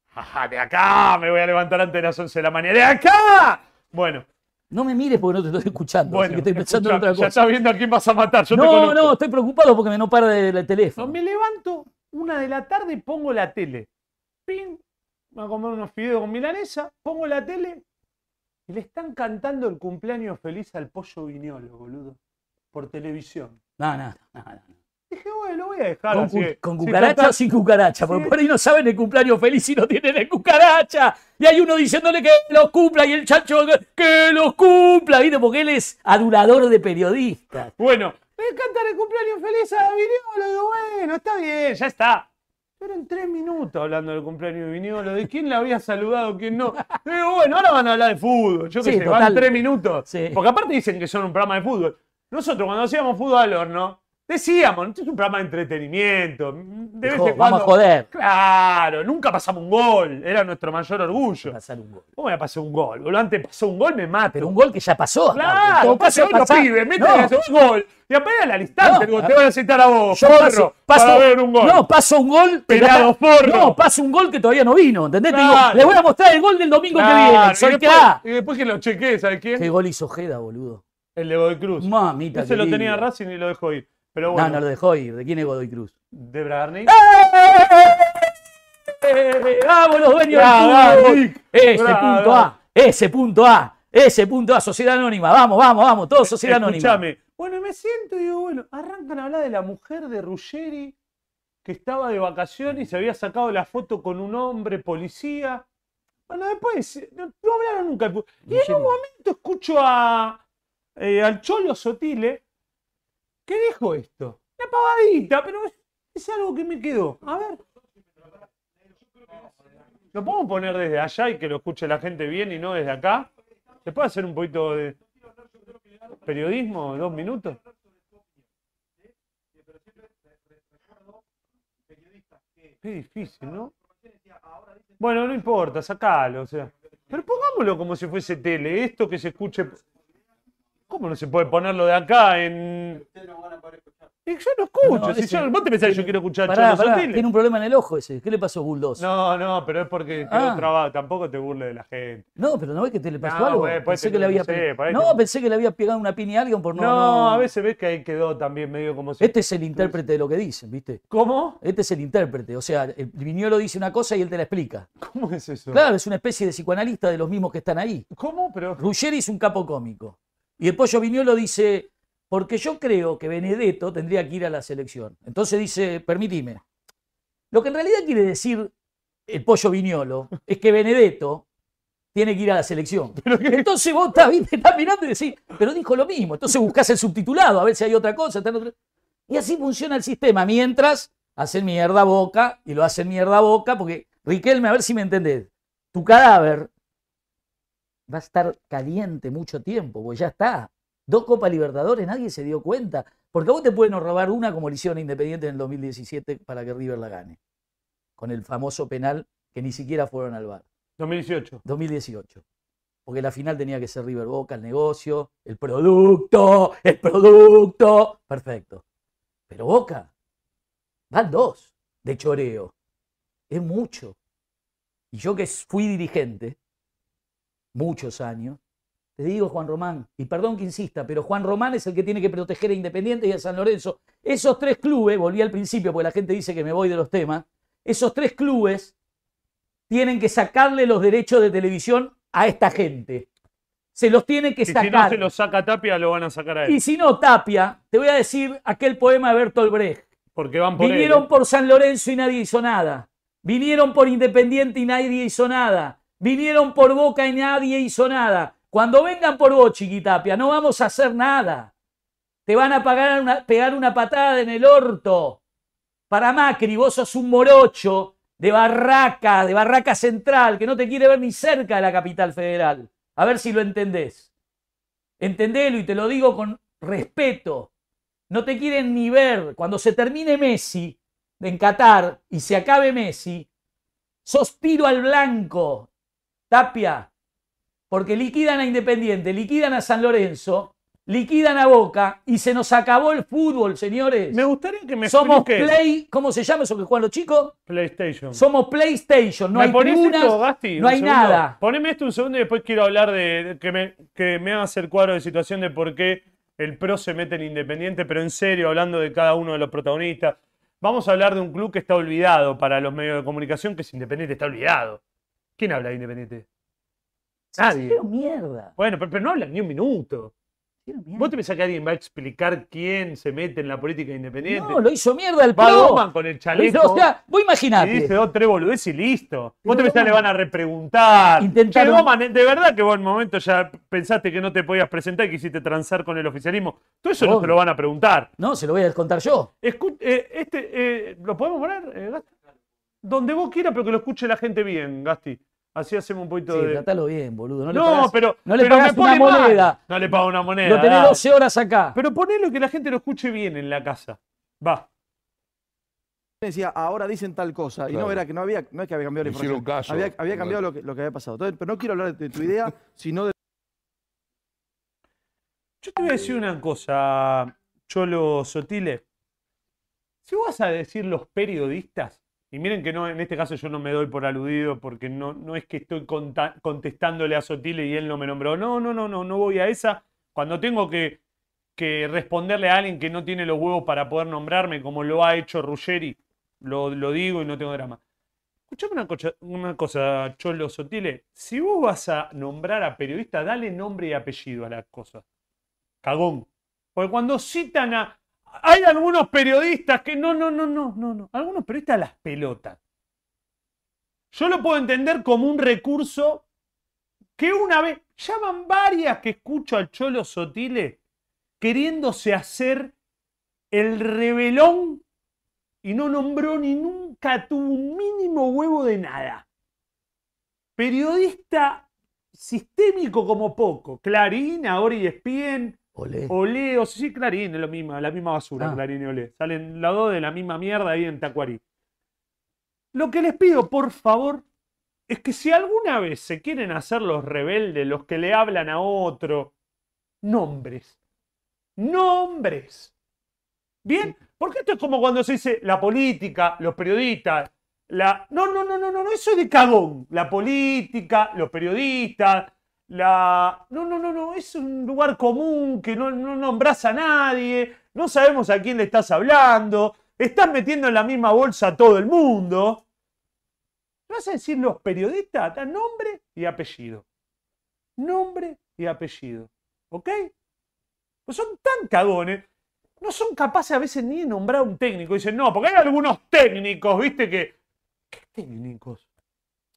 jaja, de acá, me voy a levantar antes de las 11 de la mañana, de acá. Bueno, No me mires porque no te estoy escuchando, bueno, así que estoy pensando escucha, en otra ya cosa. estás viendo a quién vas a matar. Yo No, no, estoy preocupado porque me no para el No, teléfono. me levanto una de la tarde y pongo la tele. Pim, voy a comer unos fideos con milanesa, pongo la tele y le están cantando el cumpleaños feliz al pollo viñolo, boludo. Por televisión. No, no, no, no. Dije, bueno, lo voy a dejar ¿Con, así. cu- que- con si cucaracha total- o sin cucaracha? Porque Sí. por ahí no saben el cumpleaños feliz si no tienen el cucaracha. Y hay uno diciéndole que los cumpla y el chancho que, que los cumpla, ¿viste? Porque él es adulador de periodistas. Bueno, a cantar el cumpleaños feliz a. Digo, bueno, está bien, ya está. Pero en tres minutos hablando del cumpleaños de Viñolo, de quién le había saludado, quién no. Digo, bueno, ahora van a hablar de fútbol. Yo qué Sí, sé, van total. tres minutos. Sí. Porque aparte dicen que son un programa de fútbol. Nosotros cuando hacíamos fútbol al horno, decíamos, esto es un programa de entretenimiento. De vez en vamos a cuando- joder. Claro, nunca pasamos un gol. Era nuestro mayor orgullo. Pasar un gol. ¿Cómo voy a pasar un gol? Boludo, antes pasó un gol, me mato. Pero un gol que ya pasó. Claro, todo pase caso, otro pasá- pibe, mete No, ese gol. Y apenas al instante, No, te voy a citar a vos, Yo porro, paso, paso- para ver un gol. No, paso un gol. Pelado forro. No, paso un gol que todavía no vino. ¿Entendés? Digo, Claro. le voy a mostrar el gol del domingo que viene. después, y después que lo chequeé, ¿sabes quién? ¿Qué gol hizo Jeda, boludo? El de Godoy Cruz. Mamita. Ese lo tenía Racing y lo dejó ir. Pero No, bueno, no lo dejó ir. ¿De quién es Godoy Cruz? de Bragarnik. ¡Eh! ¡Vamos los dueños del. Ese punto A, ese punto A, ese punto A, Sociedad Anónima. Vamos, vamos, vamos, todo Sociedad Anónima. Escúchame. Bueno, me siento y digo, bueno, arrancan a hablar de la mujer de Ruggeri que estaba de vacaciones y se había sacado la foto con un hombre policía. Bueno, después no, no hablaron nunca. Y en un momento escucho a, eh, al Cholo Sotile que dijo esto. Una pavadita, pero es, es algo que me quedó. A ver. ¿Lo podemos poner desde allá y que lo escuche la gente bien y no desde acá? ¿Se puede hacer un poquito de periodismo? ¿Dos minutos? Qué difícil, ¿no? Bueno, no importa, sacalo, o sea. Pero pongámoslo como si fuese tele, esto que se escuche. ¿Cómo no se puede ponerlo de acá en. Y yo no escucho. No, si ese- yo- ¿Vos te pensás que yo quiero escuchar Pará, pará, Sotile? tiene un problema en el ojo ese. ¿Qué le pasó a Bulldoz? No, no, pero es porque quedó Ah. trabado. Tampoco te burles de la gente. No, pero ¿no ves que te le pasó No, algo? pensé que le que había no sé, pe- No, pensé que le había pegado una piña a alguien por no. No, no- a veces ves que ahí quedó también medio como si. Este es el intérprete de lo que dicen, ¿viste? ¿Cómo? Este es el intérprete. O sea, el Viñolo dice una cosa y él te la explica. ¿Cómo es eso? Claro, es una especie de psicoanalista de los mismos que están ahí. ¿Cómo? Pero. Ruggeri es un capo cómico. Y el Pollo Viñolo dice, porque yo creo que Benedetto tendría que ir a la selección. Entonces dice, permitime. Lo que en realidad quiere decir el Pollo Viñolo es que Benedetto tiene que ir a la selección. <laughs> Entonces vos estás, estás mirando y decís, pero dijo lo mismo. Entonces buscás el subtitulado, a ver si hay otra cosa. otra- Y así funciona el sistema. Mientras hacen mierda a boca y lo hacen mierda a boca, porque Riquelme, a ver si me entendés. Tu cadáver va a estar caliente mucho tiempo, porque ya está. Dos Copas Libertadores, nadie se dio cuenta. Porque a vos te pueden robar una como le hicieron Independiente en el 2017 para que River la gane. Con el famoso penal que ni siquiera fueron al bar. 2018. 2018. Porque la final tenía que ser River Boca, el negocio, el producto, el producto. Perfecto. Pero Boca, van dos de choreo. Es mucho. Y yo que fui dirigente muchos años, te digo, Juan Román, y perdón que insista, pero Juan Román es el que tiene que proteger a Independiente y a San Lorenzo. Esos tres clubes, volví al principio porque la gente dice que me voy de los temas, esos tres clubes tienen que sacarle los derechos de televisión a esta gente. Se los tiene que Y si sacar. no se lo saca Tapia, lo van a sacar a él. Y si no, Tapia, te voy a decir aquel poema de Bertolt Brecht. Porque van por él. Vinieron ¿eh? por San Lorenzo y nadie hizo nada. Vinieron por Independiente y nadie hizo nada. Vinieron por Boca y nadie hizo nada. Cuando vengan por vos, Chiquitapia, no vamos a hacer nada. Te van a pagar una- pegar una patada en el orto. Para Macri, vos sos un morocho de Barraca, de Barraca Central, que no te quiere ver ni cerca de la capital federal. A ver si lo entendés. Entendelo y te lo digo con respeto. No te quieren ni ver. Cuando se termine Messi en Qatar y se acabe Messi, sos tiro al blanco, Tapia, porque liquidan a Independiente, liquidan a San Lorenzo, liquidan a Boca y se nos acabó el fútbol, señores. Me gustaría que me Somos expliques Play, ¿cómo se llama eso que juegan los chicos? PlayStation. Somos PlayStation, no ¿Me hay tribunas, esto, Gasti? no hay segundo. nada. Poneme esto un segundo y después quiero hablar de, de que, me, que me hagas el cuadro de situación de por qué el pro se mete en Independiente, pero en serio, hablando de cada uno de los protagonistas. Vamos a hablar de un club que está olvidado para los medios de comunicación, que es Independiente, está olvidado. ¿Quién habla de Independiente? Nadie. Pero mierda. Bueno, pero, pero no hablan ni un minuto. ¿Vos te pensás que alguien va a explicar quién se mete en la política independiente? No, lo hizo mierda el Va. Doman con el chaleco. hizo- o sea, vos Y imaginate. dice dos, tres boludeces y listo. Pero Vos te pensás que le van a repreguntar. Intentaron- Che, Doman, de verdad que vos en un momento ya pensaste que no te podías presentar y quisiste transar con el oficialismo. Todo eso no te lo van a preguntar. No, se lo voy a contar yo. Escu- eh, este, eh, ¿Lo podemos poner, eh? Donde vos quieras, pero que lo escuche la gente bien, Gasti. Así hacemos un poquito Sí, de. tratalo bien, boludo. No, le No, pagás- pero. no le pero pagás me pone una mal. moneda. No le pago una moneda. Lo tenés dale. 12 horas acá. Pero ponelo que la gente lo escuche bien en la casa. Va. decía, ahora dicen tal cosa, y no era que no había, no es que había cambiado la información, caso. había, había cambiado lo que, lo que había pasado. Entonces, pero no quiero hablar de tu idea, <laughs> sino de Yo te voy a decir una cosa, Cholo Sotile. Si vos vas a decir los periodistas, y miren que no, en este caso yo no me doy por aludido porque no, no es que estoy contestándole a Sotile y él no me nombró. No, no, no, no, no voy a esa. Cuando tengo que, que responderle a alguien que no tiene los huevos para poder nombrarme, como lo ha hecho Ruggeri, lo, lo digo y no tengo drama. Escuchame una una cosa, Cholo Sotile. Si vos vas a nombrar a periodistas, dale nombre y apellido a las cosas cagón. Porque cuando citan a. Hay algunos periodistas que no, no, no, no, no, no. Algunos periodistas las pelotas. Yo lo puedo entender como un recurso que una vez. Ya van varias que escucho al Cholo Sotile queriéndose hacer el rebelón y no nombró ni nunca tuvo un mínimo huevo de nada. Periodista sistémico como poco. Clarín, ahora y ESPN, Olé. Olé, o sí, Clarín, es lo mismo, la misma basura, Ah. Clarín y Olé. Salen las dos de la misma mierda ahí en Tacuarí. Lo que les pido, por favor, es que si alguna vez se quieren hacer los rebeldes, los que le hablan a otro, nombres. Nombres. ¿Bien? Porque esto es como cuando se dice la política, los periodistas, la... No, no, no, no, no, no, eso es de cagón. La política, los periodistas, la... No, no, no, no, es un lugar común que no, no nombras a nadie, no sabemos a quién le estás hablando, estás metiendo en la misma bolsa a todo el mundo. ¿Vas a decir los periodistas? Da nombre y apellido. Nombre y apellido. ¿Ok? Pues son tan cagones. No son capaces a veces ni de nombrar a un técnico. Dicen, no, porque hay algunos técnicos, ¿viste? Que. ¿Qué técnicos?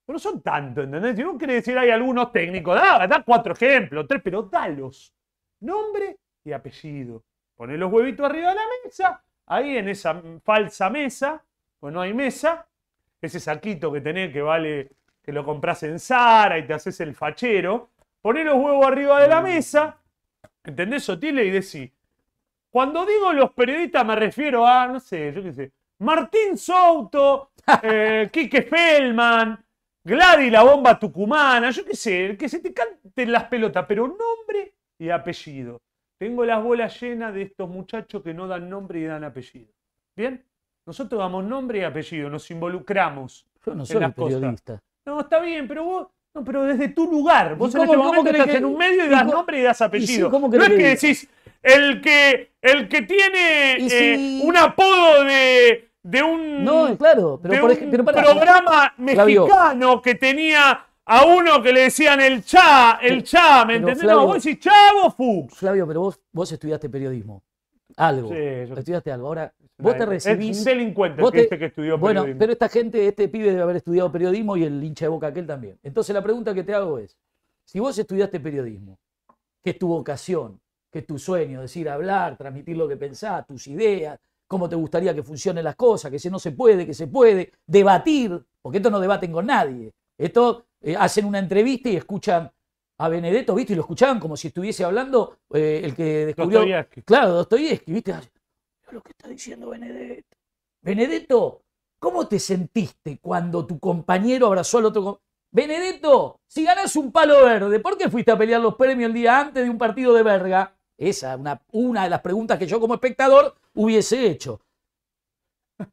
Pero no son tantos, ¿entendés? Si vos querés decir hay algunos técnicos, da, da cuatro ejemplos, tres, pero dalos. Nombre y apellido. Poné los huevitos arriba de la mesa, ahí en esa falsa mesa, pues no hay mesa, ese saquito que tenés que vale, que lo compras en Zara y te haces el fachero, poné los huevos arriba de la mesa, ¿Entendés, Sotile? Y decís, cuando digo los periodistas me refiero a, no sé, yo qué sé, Martín Souto, <laughs> eh, Quique Feldman, Gladys la bomba tucumana, yo qué sé, que se te canten las pelotas, pero nombre y apellido. Tengo las bolas llenas de estos muchachos que no dan nombre y dan apellido. ¿Bien? Nosotros damos nombre y apellido, nos involucramos. Yo no en soy las cosas. periodista. No, está bien, pero vos, no, pero desde tu lugar. Vos ¿Y en cómo- este momento querés estás que- en un medio y y das nombre y das apellido. ¿cómo no querés es que decís, el que, el que tiene Y eh, si- un apodo de, de un, No, claro, pero de por un ej- pero pará. programa Flavio. mexicano que tenía a uno que le decían el Cha, el Cha, ¿me pero, entendés? Flavio- No, vos decís Chavo Fuchs. Flavio, pero vos, vos estudiaste periodismo. Algo. Sí, yo- Estudiaste algo. Ahora, vos te Es recibís. un delincuente el vos que te- dice que estudió Bueno, periodismo. pero esta gente, este pibe debe haber estudiado periodismo y el hincha de boca aquel también. Entonces la pregunta que te hago es, si vos estudiaste periodismo, que es tu vocación, que es tu sueño, decir, hablar, transmitir lo que pensás, tus ideas, cómo te gustaría que funcionen las cosas, que si no se puede, que se puede, debatir, porque esto no debaten con nadie. Esto eh, hacen una entrevista y escuchan a Benedetto, ¿viste? Y lo escuchaban como si estuviese hablando eh, el que descubrió... Dostoyevsky. Claro, Dostoyevsky, ¿viste? Ay, lo que está diciendo Benedetto. Benedetto, ¿cómo te sentiste cuando tu compañero abrazó al otro? Benedetto, si ganás un palo verde, ¿por qué fuiste a pelear los premios el día antes de un partido de verga? Esa, una, una de las preguntas que yo como espectador hubiese hecho.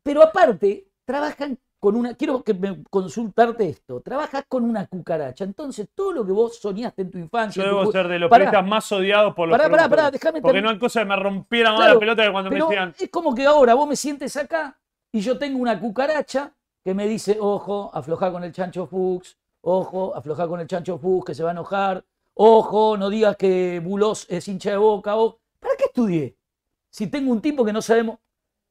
Pero aparte, trabajan con una, quiero que me consultarte esto, trabajas con una cucaracha, entonces todo lo que vos soñaste en tu infancia, Yo tu debo ser de los Pará. periodistas más odiados por los Pará, pará, pará, déjame Porque no hay cosa que me rompiera más Claro, la pelota que cuando me decían. es como que ahora vos me sientes acá y yo tengo una cucaracha que me dice, ojo, afloja con el chancho Fuchs, ojo, afloja con el chancho Fuchs que se va a enojar, ojo, no digas que Bulos es hincha de boca, o ¿para qué estudié? Si tengo un tipo que no sabemos.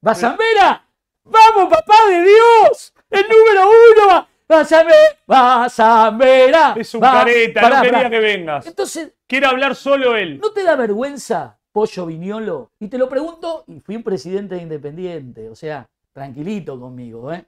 ¡Basambera! ¡Vamos, papá de Dios! ¡El número uno! ¡Basambera! ¡Basambera! Es un Va- careta, Pará, no quería pará. que vengas. Entonces, Quiere hablar solo él. ¿No te da vergüenza, Pollo Viñolo? Y te lo pregunto, y fui un presidente de Independiente, o sea, tranquilito conmigo, ¿eh?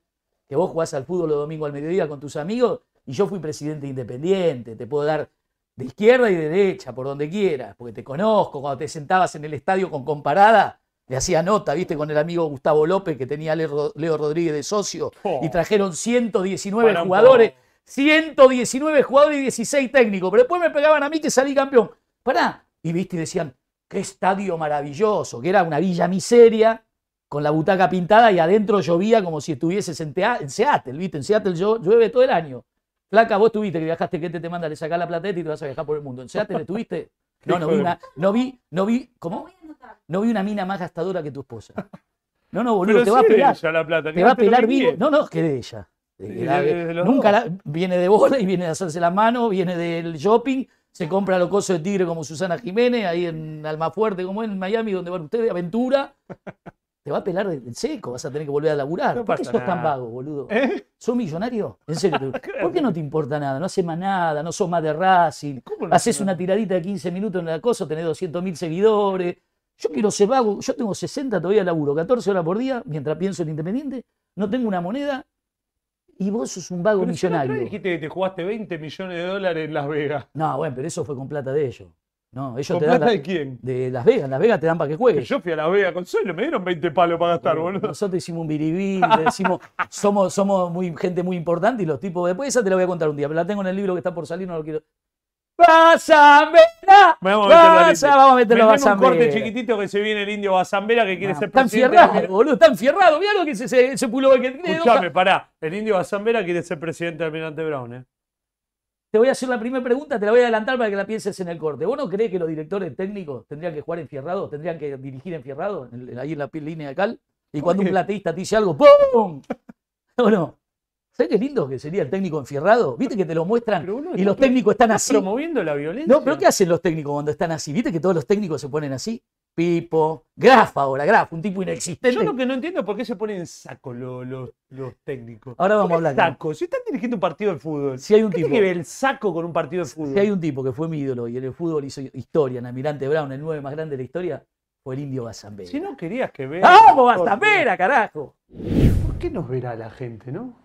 Que vos jugás al fútbol los domingos al mediodía con tus amigos, y yo fui presidente de Independiente, te puedo dar de izquierda y de derecha, por donde quieras, porque te conozco, cuando te sentabas en el estadio con comparada, le hacía nota, viste, con el amigo Gustavo López, que tenía a Leo Rodríguez de socio, Oh. y trajeron 119 Para un jugadores. poco. 119 jugadores y 16 técnicos. Pero después me pegaban a mí que salí campeón. Pará. Y viste y decían, qué estadio maravilloso, que era una villa miseria, con la butaca pintada y adentro llovía como si estuvieses en, en Seattle, ¿viste? En Seattle llueve todo el año. Flaca, vos tuviste que viajaste, que te, te manda, le sacás la plateta y te vas a viajar por el mundo. ¿En Seattle estuviste? <laughs> No, no vi una, no vi, no vi, ¿cómo? No vi una mina más gastadora que tu esposa. No, no, boludo, Pero te sí va a pelar. ella la plata. Te va a pelar vivo. quiere. No, no, que de ella. La- de- los nunca la- viene de bola y viene de hacerse la mano, viene del shopping, se compra los cosos de tigre como Susana Jiménez, ahí en Almafuerte, como en Miami, donde van ustedes, aventura. Te va a pelar en seco, vas a tener que volver a laburar. No ¿Por qué sos tan nada. vago, boludo? ¿Eh? ¿Sos millonario? En serio. <laughs> ¿Por qué no te importa nada? No haces más nada, no sos más de Racing. ¿Cómo no Haces hace una tiradita de 15 minutos en la cosa, tenés 200 mil seguidores. Yo quiero ser vago. Yo tengo 60 todavía laburo, 14 horas por día, mientras pienso en Independiente. No tengo una moneda y vos sos un vago Pero si millonario. dijiste que te jugaste 20 millones de dólares en Las Vegas. No, bueno, pero eso fue con plata de ellos. No, ellos ¿Con te dan plata la- de quién? de Las Vegas. Las Vegas te dan para que juegues. yo fui a Las Vegas con suelo, me dieron 20 palos para gastar, boludo. Nosotros hicimos un biribí, le decimos, <laughs> somos, somos muy, gente muy importante y los tipos, después esa te la voy a contar un día, pero la tengo en el libro que está por salir, no lo quiero. ¡Basambera! Vamos a meterlo vamos a meterlo a un corte chiquitito que se viene el indio Basambera que quiere Ah, ser Está presidente. enfierrado, boludo, está enfierrado. Mirá lo que ese pullover que tiene. Escuchame, pará. El indio Basambera quiere ser presidente del Almirante Brown, ¿eh? Te voy a hacer la primera pregunta, te la voy a adelantar para que la pienses en el corte. ¿Vos no crees que los directores técnicos tendrían que jugar enfierrados? ¿Tendrían que dirigir enfierrados? en- ahí en la línea de cal. Y cuando un plateísta te dice algo, ¡pum! ¿O no? ¿Sabes qué lindo que sería el técnico enfierrado? ¿Viste que te lo muestran y los técnicos están ¿Estás así? promoviendo la violencia? No, pero ¿qué hacen los técnicos cuando están así? ¿Viste que todos los técnicos se ponen así? Pipo, Graf ahora, Graf, un tipo inexistente. Yo lo que no entiendo es por qué se ponen en saco los, los, los técnicos. Ahora vamos a ¿Por qué hablar. saco? Si están dirigiendo un partido de fútbol. Si hay un ¿Qué tipo, tiene que ver el saco con un partido de fútbol? si hay un tipo que fue mi ídolo y en el fútbol hizo historia, en Almirante Brown, el 9 más grande de la historia, fue el indio Bazambera. Si no querías que vea. ¡Vamos, Bazambera, carajo! ¿Por qué nos verá la gente, no?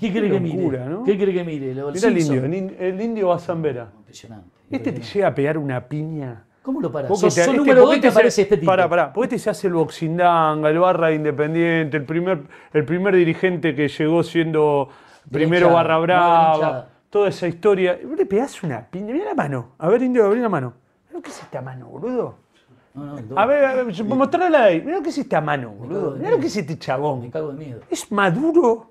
¿Qué cree que mire? ¿no? ¿Qué cree que mire? Mira el indio, el, in- el indio Bazambera. Impresionante. Este te llega a pegar una piña. ¿Cómo lo parás? Vos Sos, sos este- número ¿por 2 qué y te se- aparece este tipo. Pará, pará. ¿Por qué te se hace el boxindanga, el barra de independiente, el primer, el primer dirigente que llegó siendo primero hinchada, barra brava? toda esa historia. Le pegás una piña. Mirá la mano. A ver, Indio, abrí la mano. Mirá lo que es esta mano, boludo. No, no, A ver, a ver, mostrarla ahí. Mirá lo que es esta mano, boludo. Mirá lo que es este Me chabón. cago de miedo. Es maduro.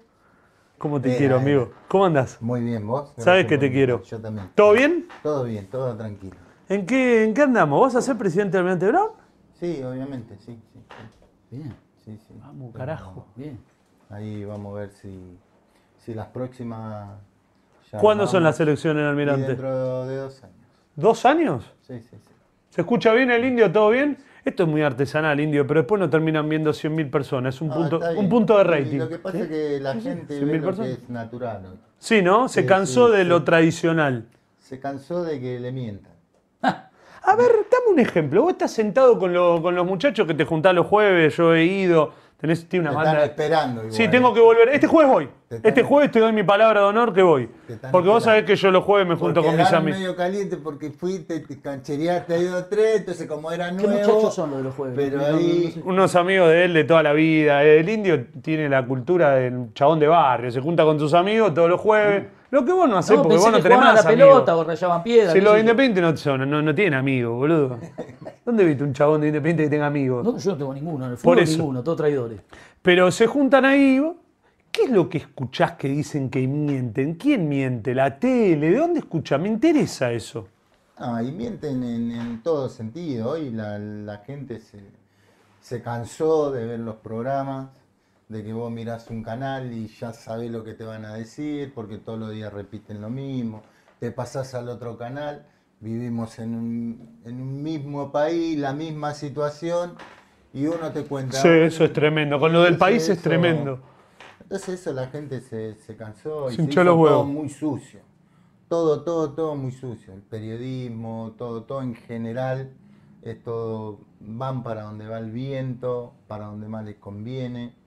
¿Cómo te quiero, amigo? ¿Cómo andás? Muy bien, vos. Sabes que te quiero. Yo también. ¿Todo bien? Todo bien, todo tranquilo. ¿En qué, ¿En qué andamos? ¿Vas a ser presidente del Almirante Brown? Sí, obviamente, sí, sí, sí. Bien, sí, sí. Vamos, carajo. bien. Ahí vamos a ver si, si las próximas. ¿Cuándo son las elecciones en Almirante? dentro de dos años. ¿Dos años? Sí, sí, sí. ¿Se escucha bien el indio? ¿Todo bien? Esto es muy artesanal, indio, pero después no terminan viendo 100.000 personas. Es un, Ah, punto, un punto de Y rating. Lo que pasa es que la gente ¿Cien ve lo personas? que es natural. Sí, ¿no? Se Sí, cansó sí, de sí. lo tradicional. Se cansó de que le mientan. A ver, dame un ejemplo. Vos estás sentado con, lo- con los muchachos que te juntás los jueves, yo he ido. Tenés, tiene Te una están banda. esperando igual. Sí, tengo que volver. Este jueves voy. Te están- Este jueves te doy mi palabra de honor que voy. Te están Porque vos sabés que yo los jueves me junto Porque con mis amigos. medio caliente porque fuiste, te canchereaste ahí dos tres, entonces como era ¿Qué nuevo. muchachos son los de los jueves? Pero No, no, no ahí. Unos amigos de él de toda la vida. El indio tiene la cultura del chabón de barrio. Se junta con sus amigos todos los jueves. Lo que vos no hacés No, porque vos no tenés más la amigos. pelota o rayaban piedra. Si los independientes no, son, no, no tienen amigos, boludo. ¿Dónde viste un chabón de independiente que tenga amigos? No, yo no tengo ninguno. En el Por fútbol eso. ninguno, todos traidores. Pero se juntan ahí. ¿Qué es lo que escuchás que dicen que mienten? ¿Quién miente? ¿La tele? ¿De dónde escuchás? Me interesa eso. No, y mienten en, en todo sentido. Hoy la, la gente se, se cansó de ver los programas, de que vos mirás un canal y ya sabés lo que te van a decir, porque todos los días repiten lo mismo. Te pasás al otro canal, vivimos en un, en un mismo país, la misma situación, y uno te cuenta. Sí, eso es tremendo. Con lo del país es tremendo. Entonces eso la gente se, se cansó y Se hizo todo muy sucio. Todo, todo, todo muy sucio. El periodismo, todo, todo en general, es todo, van para donde va el viento, para donde más les conviene.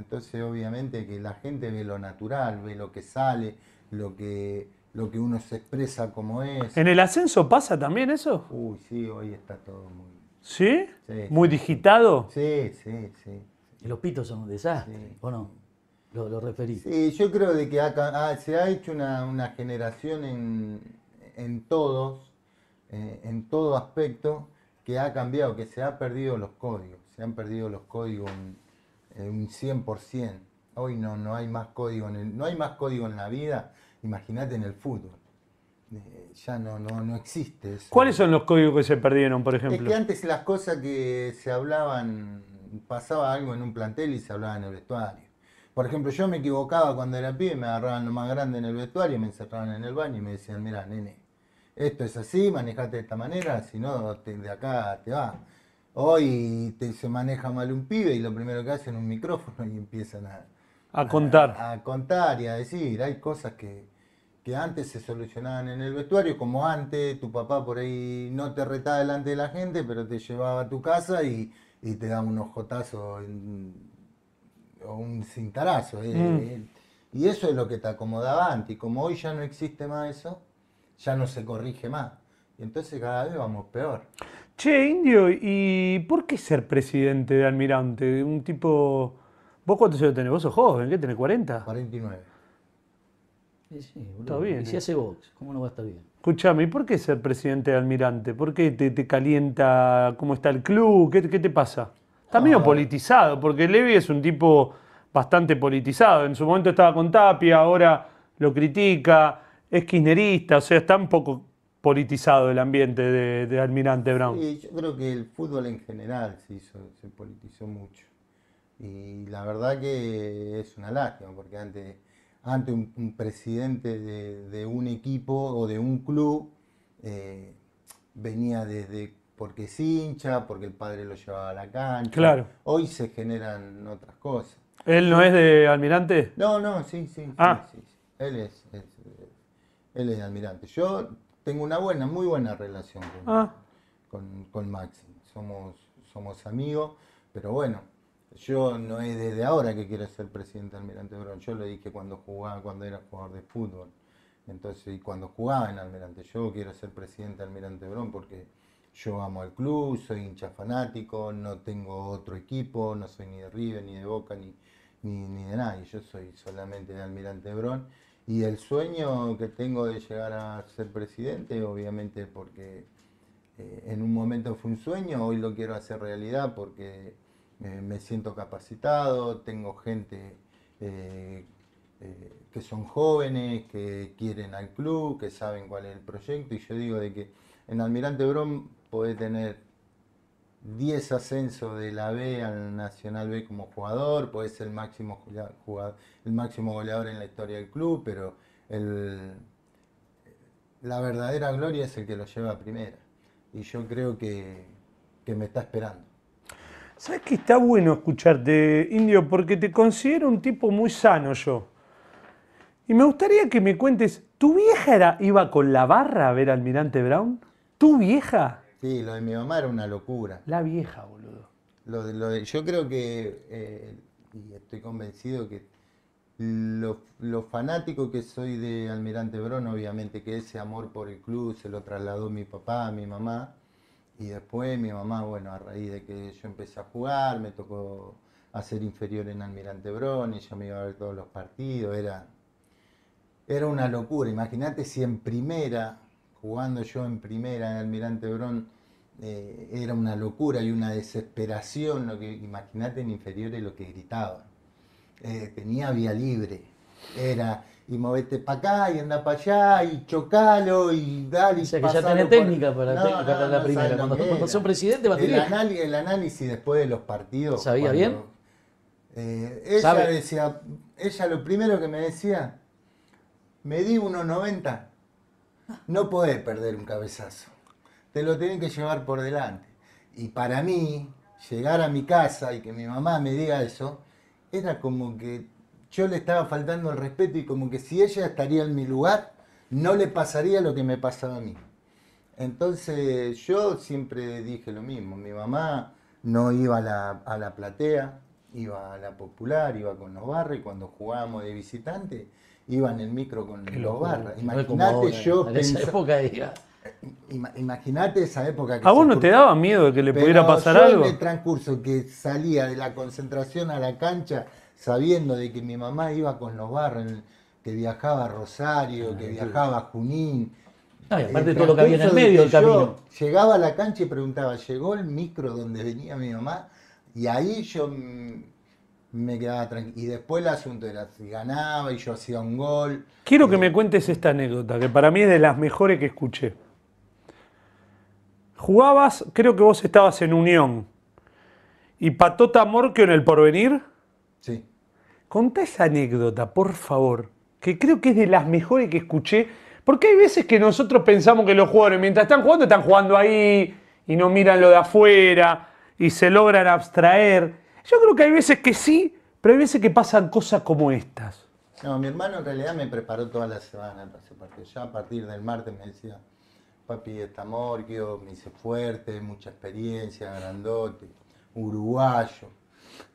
Entonces obviamente que la gente ve lo natural, ve lo que sale, lo que, lo que uno se expresa como es. ¿En el ascenso pasa también eso? Uy, sí, hoy está todo muy... ¿Sí? Sí, ¿Muy sí. digitado? Sí, sí, sí. Y los pitos son un desastre, Sí. ¿o no? Lo, lo referí. Sí, yo creo de que ha ha- se ha hecho una, una generación en, en todos, eh, en todo aspecto, que ha cambiado, que se ha perdido los códigos, se han perdido los códigos en un 100%. Hoy no, no hay más código en el- no hay más código en la vida, imagínate en el fútbol. Eh, ya no, no, no existe eso. ¿Cuáles son los códigos que se perdieron, por Es ejemplo? que antes las cosas que se hablaban, pasaba algo en un plantel y se hablaba en el vestuario. Por ejemplo, yo me equivocaba cuando era pibe, me agarraban lo más grande en el vestuario, me encerraban en el baño y me decían, mira, nene, esto es así, manejate de esta manera, si no, de acá te va. Hoy te- se maneja mal un pibe y lo primero que hacen es un micrófono y empiezan a, A contar. a, a contar y a decir. Hay cosas que, que antes se solucionaban en el vestuario, como antes tu papá por ahí no te retaba delante de la gente, pero te llevaba a tu casa y, y te daba unos jotazos en- o un cintarazo. eh, Mm. eh. Y eso es lo que te acomodaba antes. Y como hoy ya no existe más eso, ya no se corrige más. Y entonces cada vez vamos peor. Che, Indio, ¿y por qué ser presidente de Almirante? Un tipo... ¿Vos cuántos años tenés? Vos sos joven, ¿qué tenés? ¿40? 49. Sí, sí, boludo. Está bien, Y si eh. hace box, ¿cómo no va a estar bien? Escuchame, ¿y por qué ser presidente de Almirante? ¿Por qué te, te calienta cómo está el club? ¿Qué, qué te pasa? Está medio politizado, porque Levi es un tipo bastante politizado. En su momento estaba con Tapia, ahora lo critica, es kirchnerista, o sea, está un poco politizado el ambiente de, de Almirante Brown. Sí, yo creo que el fútbol en general se hizo, se politizó mucho. Y la verdad que es una lástima, porque antes, antes un, un presidente de, de un equipo o de un club eh, venía desde porque es hincha, porque el padre lo llevaba a la cancha. Claro. Hoy se generan otras cosas. ¿Él no es de Almirante? No, no, sí, sí. Ah. sí, sí. Él es, es, él es almirante. Yo tengo una buena, muy buena relación con, Ah. con, con Maxi. Somos, somos amigos, pero bueno, yo no es desde ahora que quiero ser presidente de Almirante Brown. Yo lo dije cuando jugaba, cuando era jugador de fútbol. Entonces, y cuando jugaba en Almirante, yo quiero ser presidente de Almirante Brown porque yo amo al club, soy hincha fanático, no tengo otro equipo, no soy ni de River, ni de Boca, ni, ni, ni de nadie. Yo soy solamente de Almirante Brón. Y el sueño que tengo de llegar a ser presidente, obviamente porque eh, en un momento fue un sueño, hoy lo quiero hacer realidad porque eh, me siento capacitado, tengo gente eh, que son jóvenes, que quieren al club, que saben cuál es el proyecto. Y yo digo de que en Almirante Brón puede tener 10 ascensos de la B al Nacional B como jugador, puede ser el máximo el máximo goleador en la historia del club, pero la verdadera gloria es el que lo lleva a primera. Y yo creo que, que me está esperando. ¿Sabes que está bueno escucharte, Indio? Porque te considero un tipo muy sano yo. Y me gustaría que me cuentes, ¿tu vieja iba con la barra a ver a Almirante Brown? ¿Tu vieja? Sí, lo de mi mamá era una locura. La vieja, boludo. Lo de- lo de- yo creo que, eh, y estoy convencido que lo, lo fanático que soy de Almirante Brón, obviamente que ese amor por el club se lo trasladó mi papá a mi mamá. Y después mi mamá, bueno, a raíz de que yo empecé a jugar, me tocó hacer inferior en Almirante Brón, y yo me iba a ver todos los partidos, era, era una locura. Imagínate si en primera, jugando yo en primera en Almirante Brón, eh, era una locura y una desesperación. Lo que, imagínate en inferiores lo que gritaban. Eh, tenía vía libre. Era, y movete para acá y anda para allá y chocalo y dale. O sea que ya tenés por- técnica para, No, técnica para no, la no primera. Cuando, sos presidente va a El, análisis después de los partidos. ¿Sabía cuando- bien? eh, ella ¿Sabe? decía, ella lo primero que me decía, me di 1.90, no podés perder un cabezazo, te lo tienen que llevar por delante. Y para mí, llegar a mi casa y que mi mamá me diga eso, era como que yo le estaba faltando el respeto y como que si ella estaría en mi lugar, no le pasaría lo que me pasaba a mí. Entonces yo siempre dije lo mismo, mi mamá no iba a la, a la platea, iba a la popular, iba con los barras y cuando jugábamos de visitante iba en el micro con los barras. Imagínate yo en esa época diga, ima- Imagínate esa época que ¿A vos no te daba miedo de que le pudiera pasar yo algo? en el transcurso que salía de la concentración a la cancha, sabiendo de que mi mamá iba con los barros, que viajaba a Rosario, que viajaba a Junín. No, y aparte el todo lo que había en el de medio del camino. Llegaba a la cancha y preguntaba, ¿llegó el micro donde venía mi mamá? Y ahí yo mm, me quedaba tranquilo. Y después el asunto era si ganaba y yo hacía un gol. Quiero que me cuentes esta anécdota, que para mí es de las mejores que escuché. Jugabas, creo que vos estabas en Unión. ¿Y Patota Morquio en el Porvenir? Sí. Contá esa anécdota, por favor, que creo que es de las mejores que escuché, porque hay veces que nosotros pensamos que los jugadores mientras están jugando están jugando ahí y no miran lo de afuera y se logran abstraer. Yo creo que hay veces que sí, pero hay veces que pasan cosas como estas. No, mi hermano en realidad me preparó toda la semana para ese partido. Ya a partir del martes me decía, papi está morquio, me hice fuerte, mucha experiencia, grandote, uruguayo.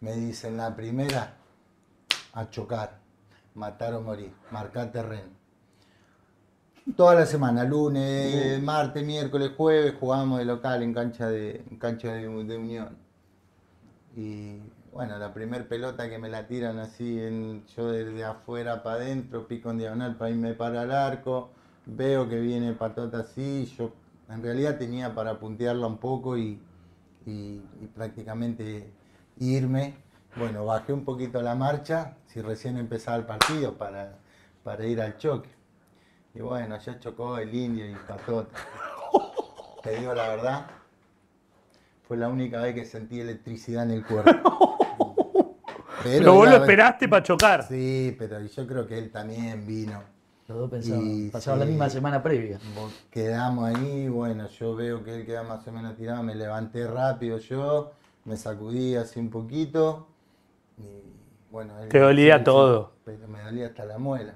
Me dice en la primera, a chocar, matar o morir, marcar terreno. Toda la semana, lunes, martes, miércoles, jueves, jugábamos de local en cancha de, en cancha de, de Unión. Y bueno, la primer pelota que me la tiran así, en, yo desde afuera para adentro, pico en diagonal para irme para el arco, veo que viene patota así, yo en realidad tenía para puntearla un poco y, y- y prácticamente irme. Bueno, bajé un poquito la marcha, si recién empezaba el partido, para, para ir al choque. Y bueno, ya chocó el indio y patota. <laughs> Te digo la verdad, fue la única vez que sentí electricidad en el cuerpo. <laughs> Pero, vos lo esperaste para chocar. Sí, pero yo creo que él también vino. los dos pensaban, pasaban la misma semana previa. Quedamos ahí, bueno, yo veo que él queda más o menos tirado, me levanté rápido yo, me sacudí así un poquito y bueno... él- Te dolía todo. pero me dolía hasta la muela.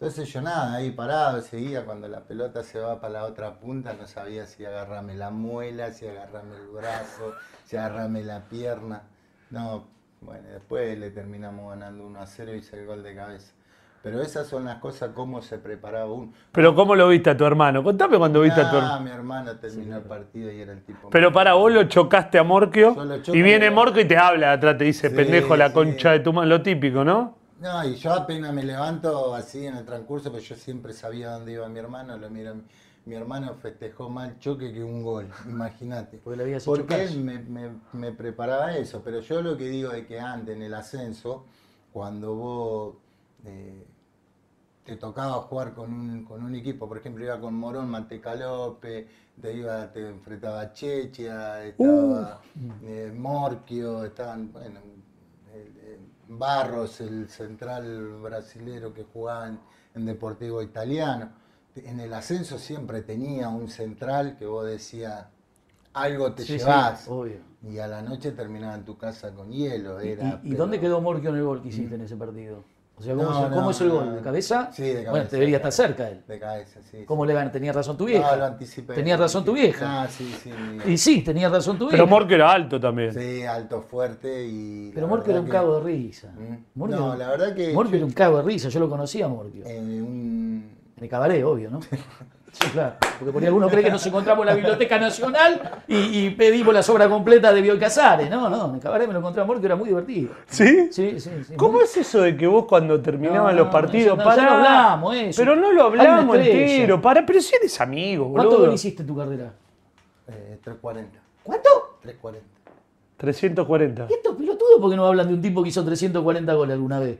Entonces yo nada, ahí parado, seguía cuando la pelota se va para la otra punta, no sabía si agarrarme la muela, si agarrarme el brazo, si agarrarme la pierna. No, bueno, después le terminamos ganando 1 a 0 y hice el gol de cabeza. Pero esas son las cosas, cómo se preparaba uno. Pero ¿cómo lo viste a tu hermano? Contame cuando viste a tu Ah, hermano. mi hermano terminó el partido y era el tipo. Pero para vos lo chocaste a Morquio y viene Morquio y te habla atrás, te dice, Sí, pendejo, la sí. concha de tu mano, lo típico, ¿no? No, y yo apenas me levanto así en el transcurso, pues yo siempre sabía dónde iba mi hermano, lo mira, mi hermano festejó más choque que un gol, <laughs> imagínate. Porque le él me, me- me preparaba eso, pero yo lo que digo es que antes en el ascenso, cuando vos eh, te tocaba jugar con un, con un equipo, por ejemplo, iba con Morón, Manteca López, te, iba, te enfrentaba a Chechia, estaba eh, Morquio, estaban, bueno, Barros, el central brasilero que jugaba en, en Deportivo Italiano. En el ascenso siempre tenía un central que vos decías, algo te Sí, sí, llevas. obvio. Y a la noche terminaba en tu casa con hielo. ¿Y, Era, y- y dónde quedó Morquio en el gol que hiciste en ese partido? O sea, ¿cómo, No, es, cómo no, es el no, gol? no. ¿De cabeza? Sí, de cabeza. Bueno, debería de estar cerca él. De cabeza, sí. ¿Cómo sí. le gana? Tenía razón tu No, vieja. lo anticipé. Tenía lo razón tu vieja. Ah, sí, sí. Y sí, tenía razón tu vieja. Pero Morquio era alto también. Sí, alto, fuerte y... Pero la Morquio era un cago de risa. Mm. No, la verdad que... Morquio era un cago de risa, yo lo conocía a Morquio. eh, un- En el cabaret, obvio, ¿no? <laughs> Sí, claro. Porque por ahí alguno cree que nos encontramos en la Biblioteca Nacional y, y pedimos las obras completas de Bioy Casares. No, no, en cabaret me lo encontré a Morquio, era muy divertido. ¿Sí? Sí, sí, sí. ¿Cómo es eso de que vos cuando terminaban No, los partidos no, ya pará? lo hablamos, eso. Pero no lo hablamos entero. Para, pero si eres amigo, ¿Cuánto boludo. gol hiciste en tu carrera? eh, 340. ¿Cuánto? 340. 340. ¿Y estos pelotudos por qué no hablan de un tipo que hizo 340 goles alguna vez?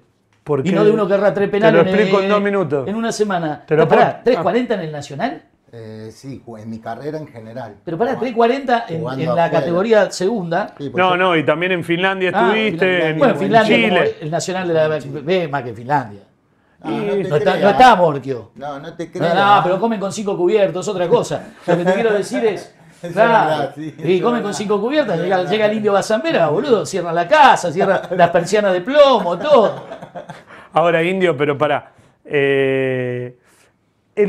Porque Y no de uno que erra tres penales Te lo explico en dos minutos. en una semana. Te lo pará, puedo- ¿340 en el Nacional? Eh, sí, en mi carrera en general. Pero pará, Jugando- 340 en, en la categoría segunda. Sí, No, yo- no, y también en Finlandia Ah, estuviste, Finlandia. en, Bueno, en Finlandia, Chile. el Nacional de la B más que Finlandia. Ah, no, No está, no está Morquio. No, no te No, creas. no, pero comen con cinco cubiertos, es otra cosa. Lo que te quiero decir es. <laughs> es Claro, verdad, sí, y verdad. con cinco cubiertas, llega, el indio Bazambera, boludo, cierran la casa, cierran <laughs> las persianas de plomo, todo. Ahora, indio, pero para. el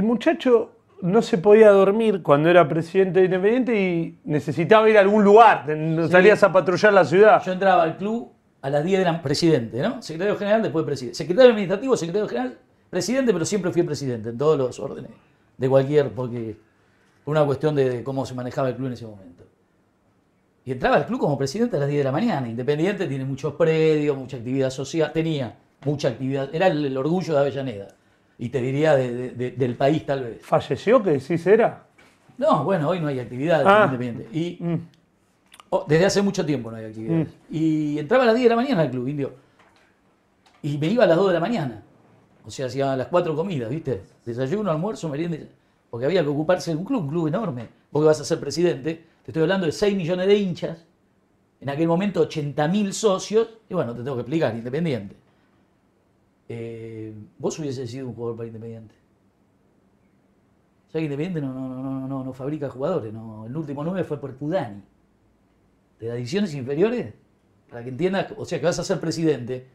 muchacho no se podía dormir cuando era presidente de Independiente y necesitaba ir a algún lugar. Salías a patrullar la ciudad. Yo entraba al club a las 10 de la presidente, ¿no? Secretario general, después presidente. Secretario administrativo, secretario general, presidente, pero siempre fui presidente en todos los órdenes de cualquier, porque una cuestión de, de cómo se manejaba el club en ese momento. Y entraba al club como presidente a las 10 de la mañana. Independiente tiene muchos predios, mucha actividad social, tenía mucha actividad, era el, el orgullo de Avellaneda. Y te diría de- de- de- del país tal vez. ¿Falleció? ¿Qué decís era? No, bueno, hoy no hay actividad Ah. independiente. Y Mm. oh, desde hace mucho tiempo no hay actividades. Y entraba a las 10 de la mañana al club, indio. Y me iba a las 2 de la mañana. O sea, hacía las cuatro comidas, ¿viste? Desayuno, almuerzo, merienda. Porque había que ocuparse de un club, un club enorme. Vos que vas a ser presidente, te estoy hablando de 6 millones de hinchas. En aquel momento 80.000 socios. Y bueno, te tengo que explicar, independiente. Eh, vos hubieses sido un jugador para Independiente. O sea que Independiente no, no, no, no, no, no fabrica jugadores. No. El último 9 fue por Pudani. De las divisiones inferiores, para que entiendas, o sea que vas a ser presidente.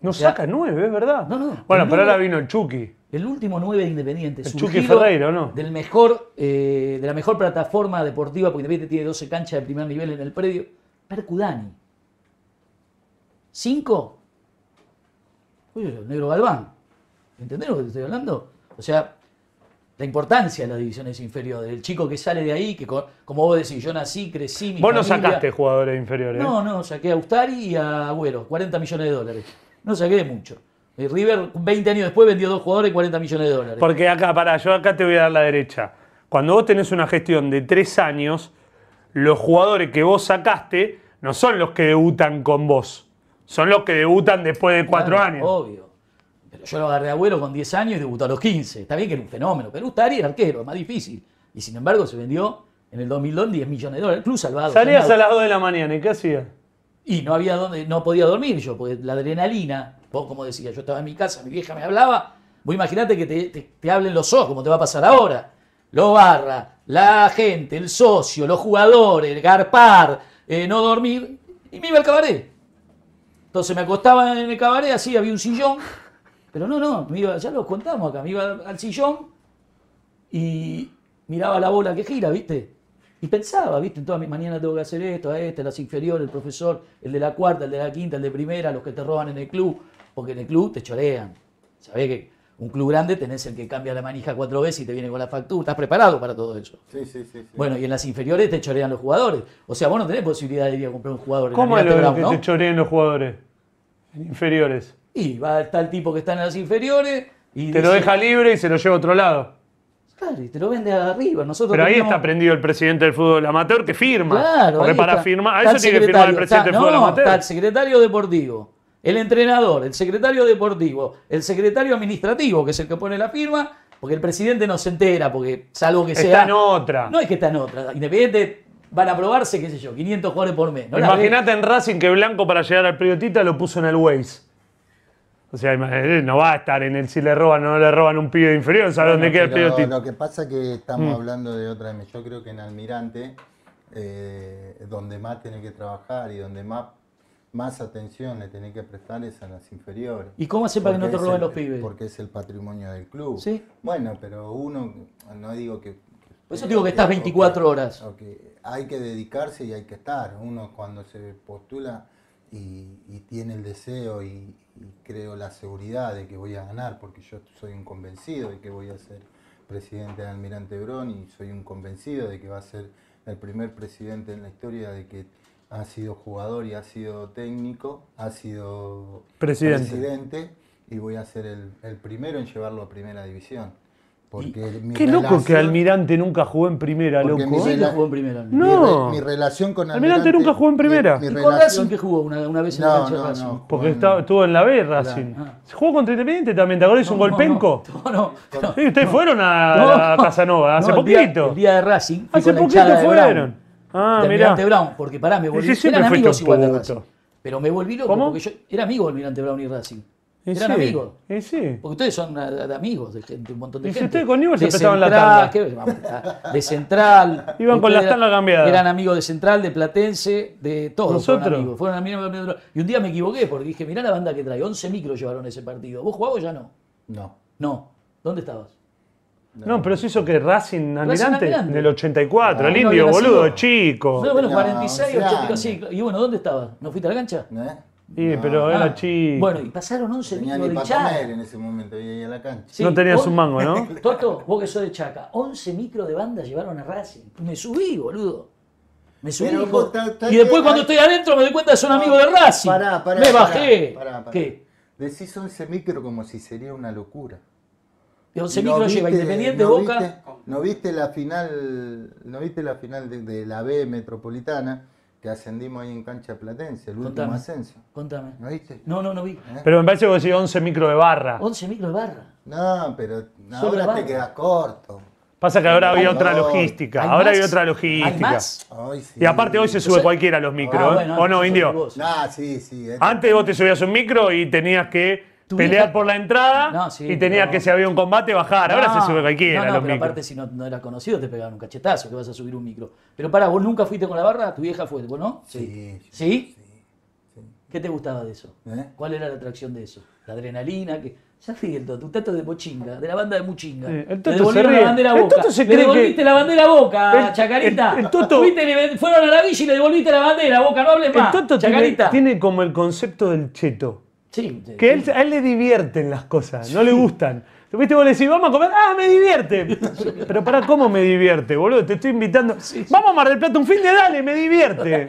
No sea- saca nueve, es verdad. No, no. Bueno, pero ahora vino el Chucky. El último 9 de Independiente. El Chucky Ferreira, ¿o no? Del mejor, eh, de la mejor plataforma deportiva, porque Independiente tiene 12 canchas de primer nivel en el predio. Percudani. ¿Cinco? Uy, el negro Galván. ¿Entendés lo que te estoy hablando? O sea, la importancia de las divisiones inferiores. El chico que sale de ahí, que co- como vos decís, yo nací, crecí, mi Vos no sacaste jugadores inferiores. no, no, saqué a Ustari y a Agüero, 40 millones de dólares. No saqué mucho. Y River, 20 años después, vendió dos jugadores y 40 millones de dólares. Porque acá, pará, yo acá te voy a dar la derecha. Cuando vos tenés una gestión de tres años, los jugadores que vos sacaste no son los que debutan con vos. Son los que debutan después de cuatro Claro, años. Obvio. Pero yo lo agarré a Agüero con 10 años y debutó a los 15. Está bien que era un fenómeno, pero Ustari era arquero, es más difícil. Y sin embargo se vendió en el 2002 10 millones de dólares. El club salvado. Salías soñado. a las 2 de la mañana, ¿y qué hacías? Y no había donde, no podía dormir yo, porque la adrenalina, vos como decía, yo estaba en mi casa, mi vieja me hablaba, vos imaginate que te, hablen los ojos, como te va a pasar ahora. Los barra, la gente, el socio, los jugadores, garpar, eh, no dormir, y me iba al cabaret. Entonces me acostaba en el cabaret, así había un sillón, pero no, no, me iba, ya lo contamos acá, me iba al sillón y miraba la bola que gira, ¿viste? Y pensaba, ¿viste? En toda mi mañana tengo que hacer esto, a este, las inferiores, el profesor, el de la cuarta, el de la quinta, el de primera, los que te roban en el club, porque en el club te chorean. Sabés que un club grande tenés el que cambia la manija cuatro veces y te viene con la factura. Estás preparado para todo eso. Sí, sí, sí. sí. Bueno, y en las inferiores te chorean los jugadores. O sea, vos no tenés posibilidad de ir a comprar un jugador. en ¿Cómo es lo Brown, que ¿no? te choreen los jugadores? En inferiores. Y va a estar el tipo que está en las inferiores y Te lo deja libre y se lo lleva a otro lado. Claro, y te lo vende arriba. Nosotros Pero ahí está prendido el presidente del fútbol amateur que firma. Claro, Porque ahí para está. firmar, a eso tiene que firmar el presidente está- del fútbol no, amateur. Está el secretario deportivo, el entrenador, el secretario deportivo, el secretario administrativo, que es el que pone la firma, porque el presidente no se entera, porque salvo que sea. Está en otra. No es que está en otra. Independiente van a aprobarse, qué sé yo, 500 jugadores por mes. ¿no? Imagínate en Racing que Blanco para llegar al periodista lo puso en el Waze. O sea, él no va a estar en el si le roban o no le roban un pibe inferior, ¿sabe dónde queda el periodista? lo que pasa es que estamos Mm. hablando de otra. Yo creo que en Almirante, eh, donde más tiene que trabajar y donde más, más atención le tiene que prestar es a las inferiores. ¿Y cómo hace para que no te roben el- los pibes? Porque es el patrimonio del club. Sí. Bueno, pero uno, no digo que... Por eso digo que estás 24 horas. hay que dedicarse y hay que estar. Uno cuando se postula y, y tiene el deseo y, y creo la seguridad de que voy a ganar, porque yo soy un convencido de que voy a ser presidente de Almirante Brón y soy un convencido de que va a ser el primer presidente en la historia de que ha sido jugador y ha sido técnico, ha sido Presidente. presidente, y voy a ser el, el primero en llevarlo a primera división. Porque mi Qué loco que Almirante nunca jugó en primera, loco. mi Sí, lo jugó en primera. mi No. re- Mi, relación con Almirante nunca jugó en primera. mi- ¿Y mi con Racing que jugó una, una vez en la No, cancha de no, Racing? no. Porque estaba- estuvo en la B Racing. Ah. ¿Jugó contra Independiente también? ¿Te acordás? Un gol penco. No, no. no. Sí, ustedes fueron a, No, a Casanova hace no, el día- poquito. El día, de Racing. hace la poquito fueron. Ah, de mirá. Almirante Brown, porque pará, me volví. Sí, eran amigos igual de. Racing. Pero me volví loco ¿Cómo? porque yo era amigo de Almirante Brown y Racing. Eran sí, amigos. sí. Porque ustedes son ah, amigos de gente, un montón de Y si gente. ustedes con Newell's de empezaban la Central, tanda. de Central. <laughs> Iban con la Ustedes tanda eran- cambiada. Eran amigos de Central, de Platense, de todos. ¿Nosotros? Fueron amigos. Fueron amigos. Y un día me equivoqué porque dije, mirá la banda que trae. 11 micros llevaron ese partido. ¿Vos jugabas o ya no? No. No. ¿Dónde estabas? No, pero se hizo que Racing Almirante Almirante. en el 84. Ah, el no indio, boludo, nacido. chico. No, bueno, No, 46, 11 80, sí. Y bueno, ¿dónde estabas? ¿No fuiste a la cancha? ¿Eh? Sí, No. pero Ah, era chico. Bueno, y pasaron 11 Tenía micros de hinchada. en ese momento, y ahí a la cancha. Sí, no tenías un mango, ¿no? <laughs> Toto, vos que sos de Chaca, 11 micros de banda llevaron a Racing. Me subí, boludo. Me subí. Pero hijo. vos ta- ta- y después ta- cuando estoy adentro me doy cuenta que son amigos de Racing. Pará, pará, me pará, bajé. pará, pará. ¿Qué? Decís 11 micro como si sería una locura. Y 11 ¿No micros lleva viste- Independiente, no Boca. viste- ¿No viste la final, no viste la final de, de la B metropolitana que ascendimos ahí en cancha platense, el último ascenso? Contame. ¿No viste? No, no, no vi. ¿Eh? Pero me parece que vos decís 11 micro de barra. 11 micros de barra. No, pero ahora te quedas corto. Pasa que ahora había otra logística. ¿Hay Ahora hay otra ¿Hay logística. más? Hoy sí. Y aparte hoy se sube cualquiera a los micros, Ah, ¿eh? bueno, ¿O no, Indio? vos. Ah, sí, sí. este- Antes vos te subías un micro y tenías que pelear por la entrada No, sí, y tenías no. que si había un combate bajar. Ahora No, se sube cualquiera No, a no, los pero micros. aparte si no, no eras conocido te pegaban un cachetazo que vas a subir un micro. Pero para, ¿vos nunca fuiste con la barra? ¿Tu vieja fue? ¿Vos no? Sí. ¿Sí? ¿Qué te gustaba de eso? ¿Eh? ¿Cuál era la atracción de eso? La adrenalina, que. Ya ríe el Toto, un tato de Mochinga, de la banda de Muchinga. Sí, el Le Toto se devolvieron la bandera a El Boca. Toto se le devolviste que- la bandera a Boca, El- Chacarita. el- el Toto- Fuiste, le- fueron a la villa y le devolviste la bandera a Boca, no hables El más. Toto tiene, Chacarita. tiene como el concepto del cheto. Sí, sí, Que él, a él le divierten las cosas, no le gustan. ¿Viste? Vos le decís, vamos a comer, ¡ah, me divierte! Pero para, ¿cómo me divierte, boludo? Te estoy invitando. Vamos a Mar del Plata un fin de dale, me divierte.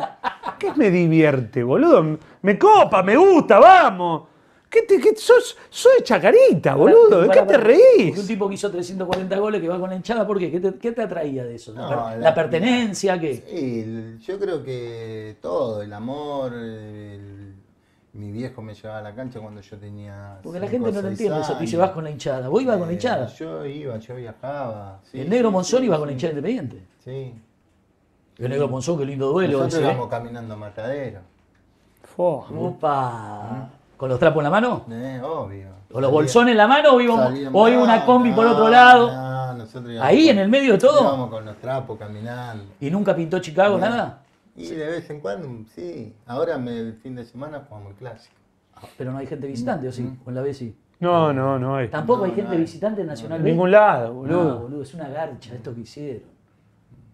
¿Qué me divierte, boludo? Me copa, me gusta, vamos. ¿Qué te, qué, sos, sos de chacarita, boludo. ¿De qué te reís? Porque un tipo que hizo 340 goles que va con la hinchada, ¿por qué? ¿Qué te, qué te atraía de eso? ¿La, No, per- la- la pertenencia? ¿Qué? Sí, yo creo que todo, el amor, el- mi viejo me llevaba a la cancha cuando yo tenía. Porque la gente no lo entiende eso. Tú años. dices, vas con la hinchada. ¿Vos ibas con la Eh, hinchada? Yo iba, yo viajaba. sí, el negro sí, Monzón sí, iba con la hinchada independiente. Sí. El negro Monzón, qué lindo duelo Nosotros ese. ¿eh? íbamos caminando a Matadero. Opa. ¿Con los trapos en la mano? Eh, obvio. ¿O los bolsones en la mano o o iba una no, combi por otro lado? no, nosotros íbamos Ahí, con- en el medio de todo. Íbamos con los trapos caminando. ¿Y nunca pintó Chicago, nada? Y de vez en cuando, sí. Ahora me- el fin de semana jugamos el clásico. Pero no hay gente visitante, ¿o sí? Con la B sí. No, no, no hay. Tampoco hay gente no hay. visitante en Nacional En B. ningún lado, No, boludo. boludo, es una garcha esto que hicieron.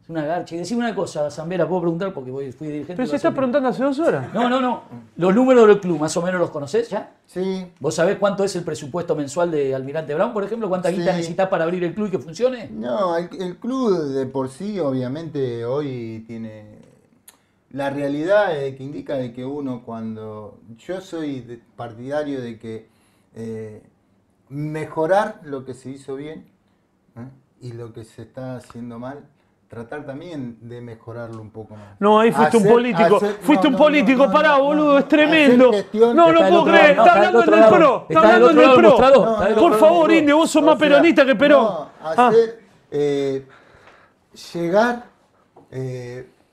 Es una garcha. Y decime una cosa, Zambera, ¿puedo preguntar? Porque voy, fui dirigente. Pero se está preguntando hace dos horas. No, no, no. Los números del club, más o menos los conocés ya. Sí, ¿Vos sabés cuánto es el presupuesto mensual de Almirante Brown, por ejemplo? ¿Cuánta guita Sí. necesitas para abrir el club y que funcione? No, el, el club de por sí, obviamente, hoy tiene. La realidad es que indica de que uno, cuando. Yo soy partidario de que eh, mejorar lo que se hizo bien ¿eh? y lo que se está haciendo mal, tratar también de mejorarlo un poco más. No, ahí fuiste un político. hacer- fuiste no, un político. no, no, Pará, boludo, es tremendo. No, del puedo creer. Está hablando en el pro. Está hablando en el pro. Por favor, Indio, vos sos más peronista que Perón. Ah. hacer, eh, llegar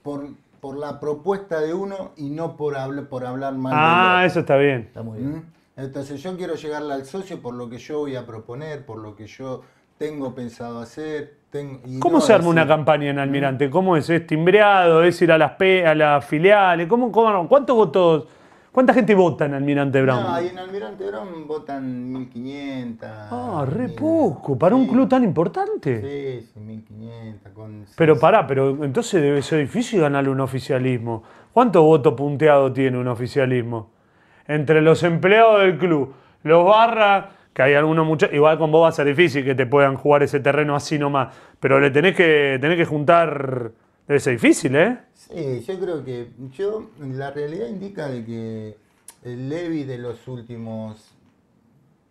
por, por la propuesta de uno y no por, habl- por hablar mal Ah, eso está bien. Está muy bien. ¿Mm? Entonces yo quiero llegarle al socio por lo que yo voy a proponer, por lo que yo tengo pensado hacer. tengo- y ¿Cómo no se arma una campaña en Almirante? ¿Cómo es? ¿Es timbreado? ¿Es ir a las, pe- a las filiales? ¿Cómo, cómo- ¿Cuántos votos? ¿Cuánta gente vota en Almirante Brown? No, ahí en Almirante Brown votan 1500. ah, re 1000. poco. ¿Para un club tan importante? Sí, sí, 1500. Con Pero pará, pero entonces debe ser difícil ganarle un oficialismo. ¿Cuánto voto punteado tiene un oficialismo? Entre los empleados del club, los barras, que hay algunos muchachos, igual con vos va a ser difícil que te puedan jugar ese terreno así nomás, pero le tenés que, tenés que juntar, debe ser difícil, ¿eh? Sí, yo creo que yo la realidad indica de que el Levi de los últimos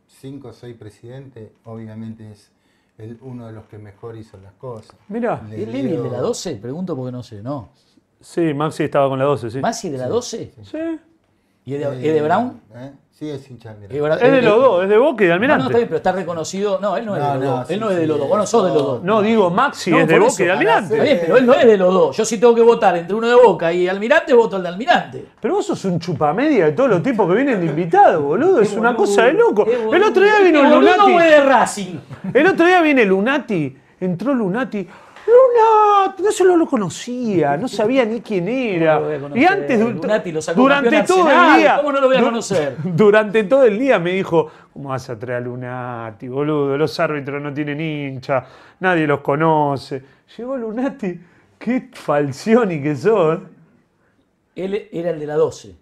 cinco o seis presidentes, obviamente es el, uno de los que mejor hizo las cosas. Mirá. Le ¿Es Levi el de la dio- 12? Pregunto porque no sé, ¿no? Sí, Maxi estaba con la 12, sí. ¿Masi de la 12? Sí. ¿Y es de, eh, Brown? ¿eh? Sí, es hincha de Es de es- los dos, es de Boca y de No, no, Almirante. está bien, pero está reconocido. No, él no es No, de los no, dos. sí, él no es de sí, los dos. Vos no sos de los no. dos. No, digo, Maxi No, es de Boca eso, y de Almirante. Está bien, pero él no es de los dos. Yo si tengo que votar entre uno de Boca y Almirante, voto al de Almirante. Pero vos sos un chupamedia de todos los tipos que vienen de invitados, boludo. Es una cosa de loco. El otro día vino ¿Qué el boludo Lunati. de Racing? El otro día viene Lunati, entró Lunati. Lunati, no se lo, conocía, no sabía ni quién era. Y antes, Lunati lo sacó durante todo Arsenal, el día. ¿cómo no lo voy a conocer? <laughs> Durante todo el día me dijo: ¿Cómo vas a traer a Lunati, boludo? Los árbitros no tienen hincha, nadie los conoce. Llegó Lunati, qué falcioni que sos. Él era el de la 12.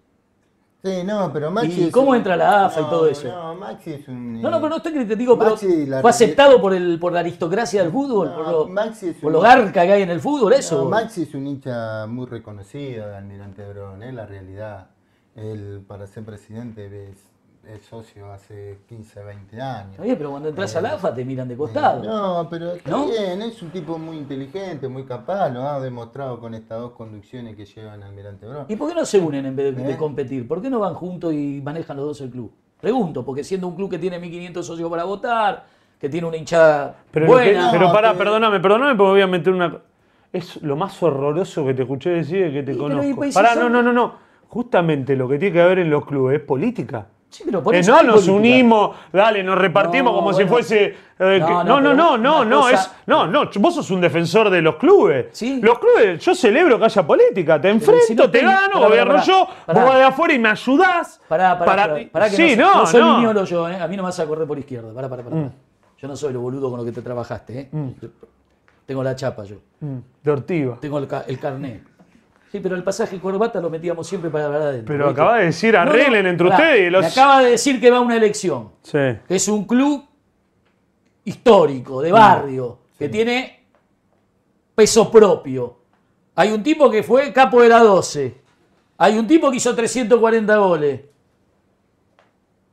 Sí, no, pero Maxi ¿Y es cómo un- entra la AFA y todo eso? No, Maxi es un... No, no, pero no estoy criticando, pero la fue aceptado por, el, por la aristocracia del fútbol, No, por lo, Maxi es por un- lo garca que hay en el fútbol, eso. No, Maxi es un hincha muy reconocido de Almirante Brown, es la realidad. Él, para ser presidente, es, es socio hace 15, 20 años. Oye, pero cuando entras Eh, al AFA te miran de costado. No, pero está ¿No? bien, es un tipo muy inteligente, muy capaz, lo ha demostrado con estas dos conducciones que llevan Almirante Brown. ¿Y por qué no se unen en vez de, de ¿Eh? competir? ¿Por qué no van juntos y manejan los dos el club? Pregunto, porque siendo un club que tiene 1.500 socios para votar, que tiene una hinchada Pero, buena. pero pará, que- perdóname, perdóname porque voy a meter una. Es lo más horroroso que te escuché decir que te pero conozco. y pues, pará, si no, no, no, no. Justamente lo que tiene que haber en los clubes es política. Sí, pero por Eh, eso no nos política. unimos, dale, nos repartimos No, como si fuese. eh, No, no, no, no, no, no, cosa- es. No, no, vos sos un defensor de los clubes. Sí. Los clubes, yo celebro que haya política. Te enfrento, si no te gano, pará, gobierno pará, yo, pará. vos vas de afuera y me ayudás. Pará, pará, para- pará, que sí, no, no, soy yo, ¿eh? A mí no me vas a correr por izquierda. Pará, pará, pará. pará. Yo no soy lo boludo con lo que te trabajaste, ¿eh? Yo- Tengo la chapa yo. Mm, De Ortiva. Tengo el, el carné. Sí, pero el pasaje corbata lo metíamos siempre para hablar adentro. Pero ¿viste? acabas de decir, No, no, arreglen entre ustedes los. Me acaba de decir que va a una elección. Sí. que es un club histórico, de barrio, que tiene peso propio. Hay un tipo que fue capo de la 12. Hay un tipo que hizo 340 goles.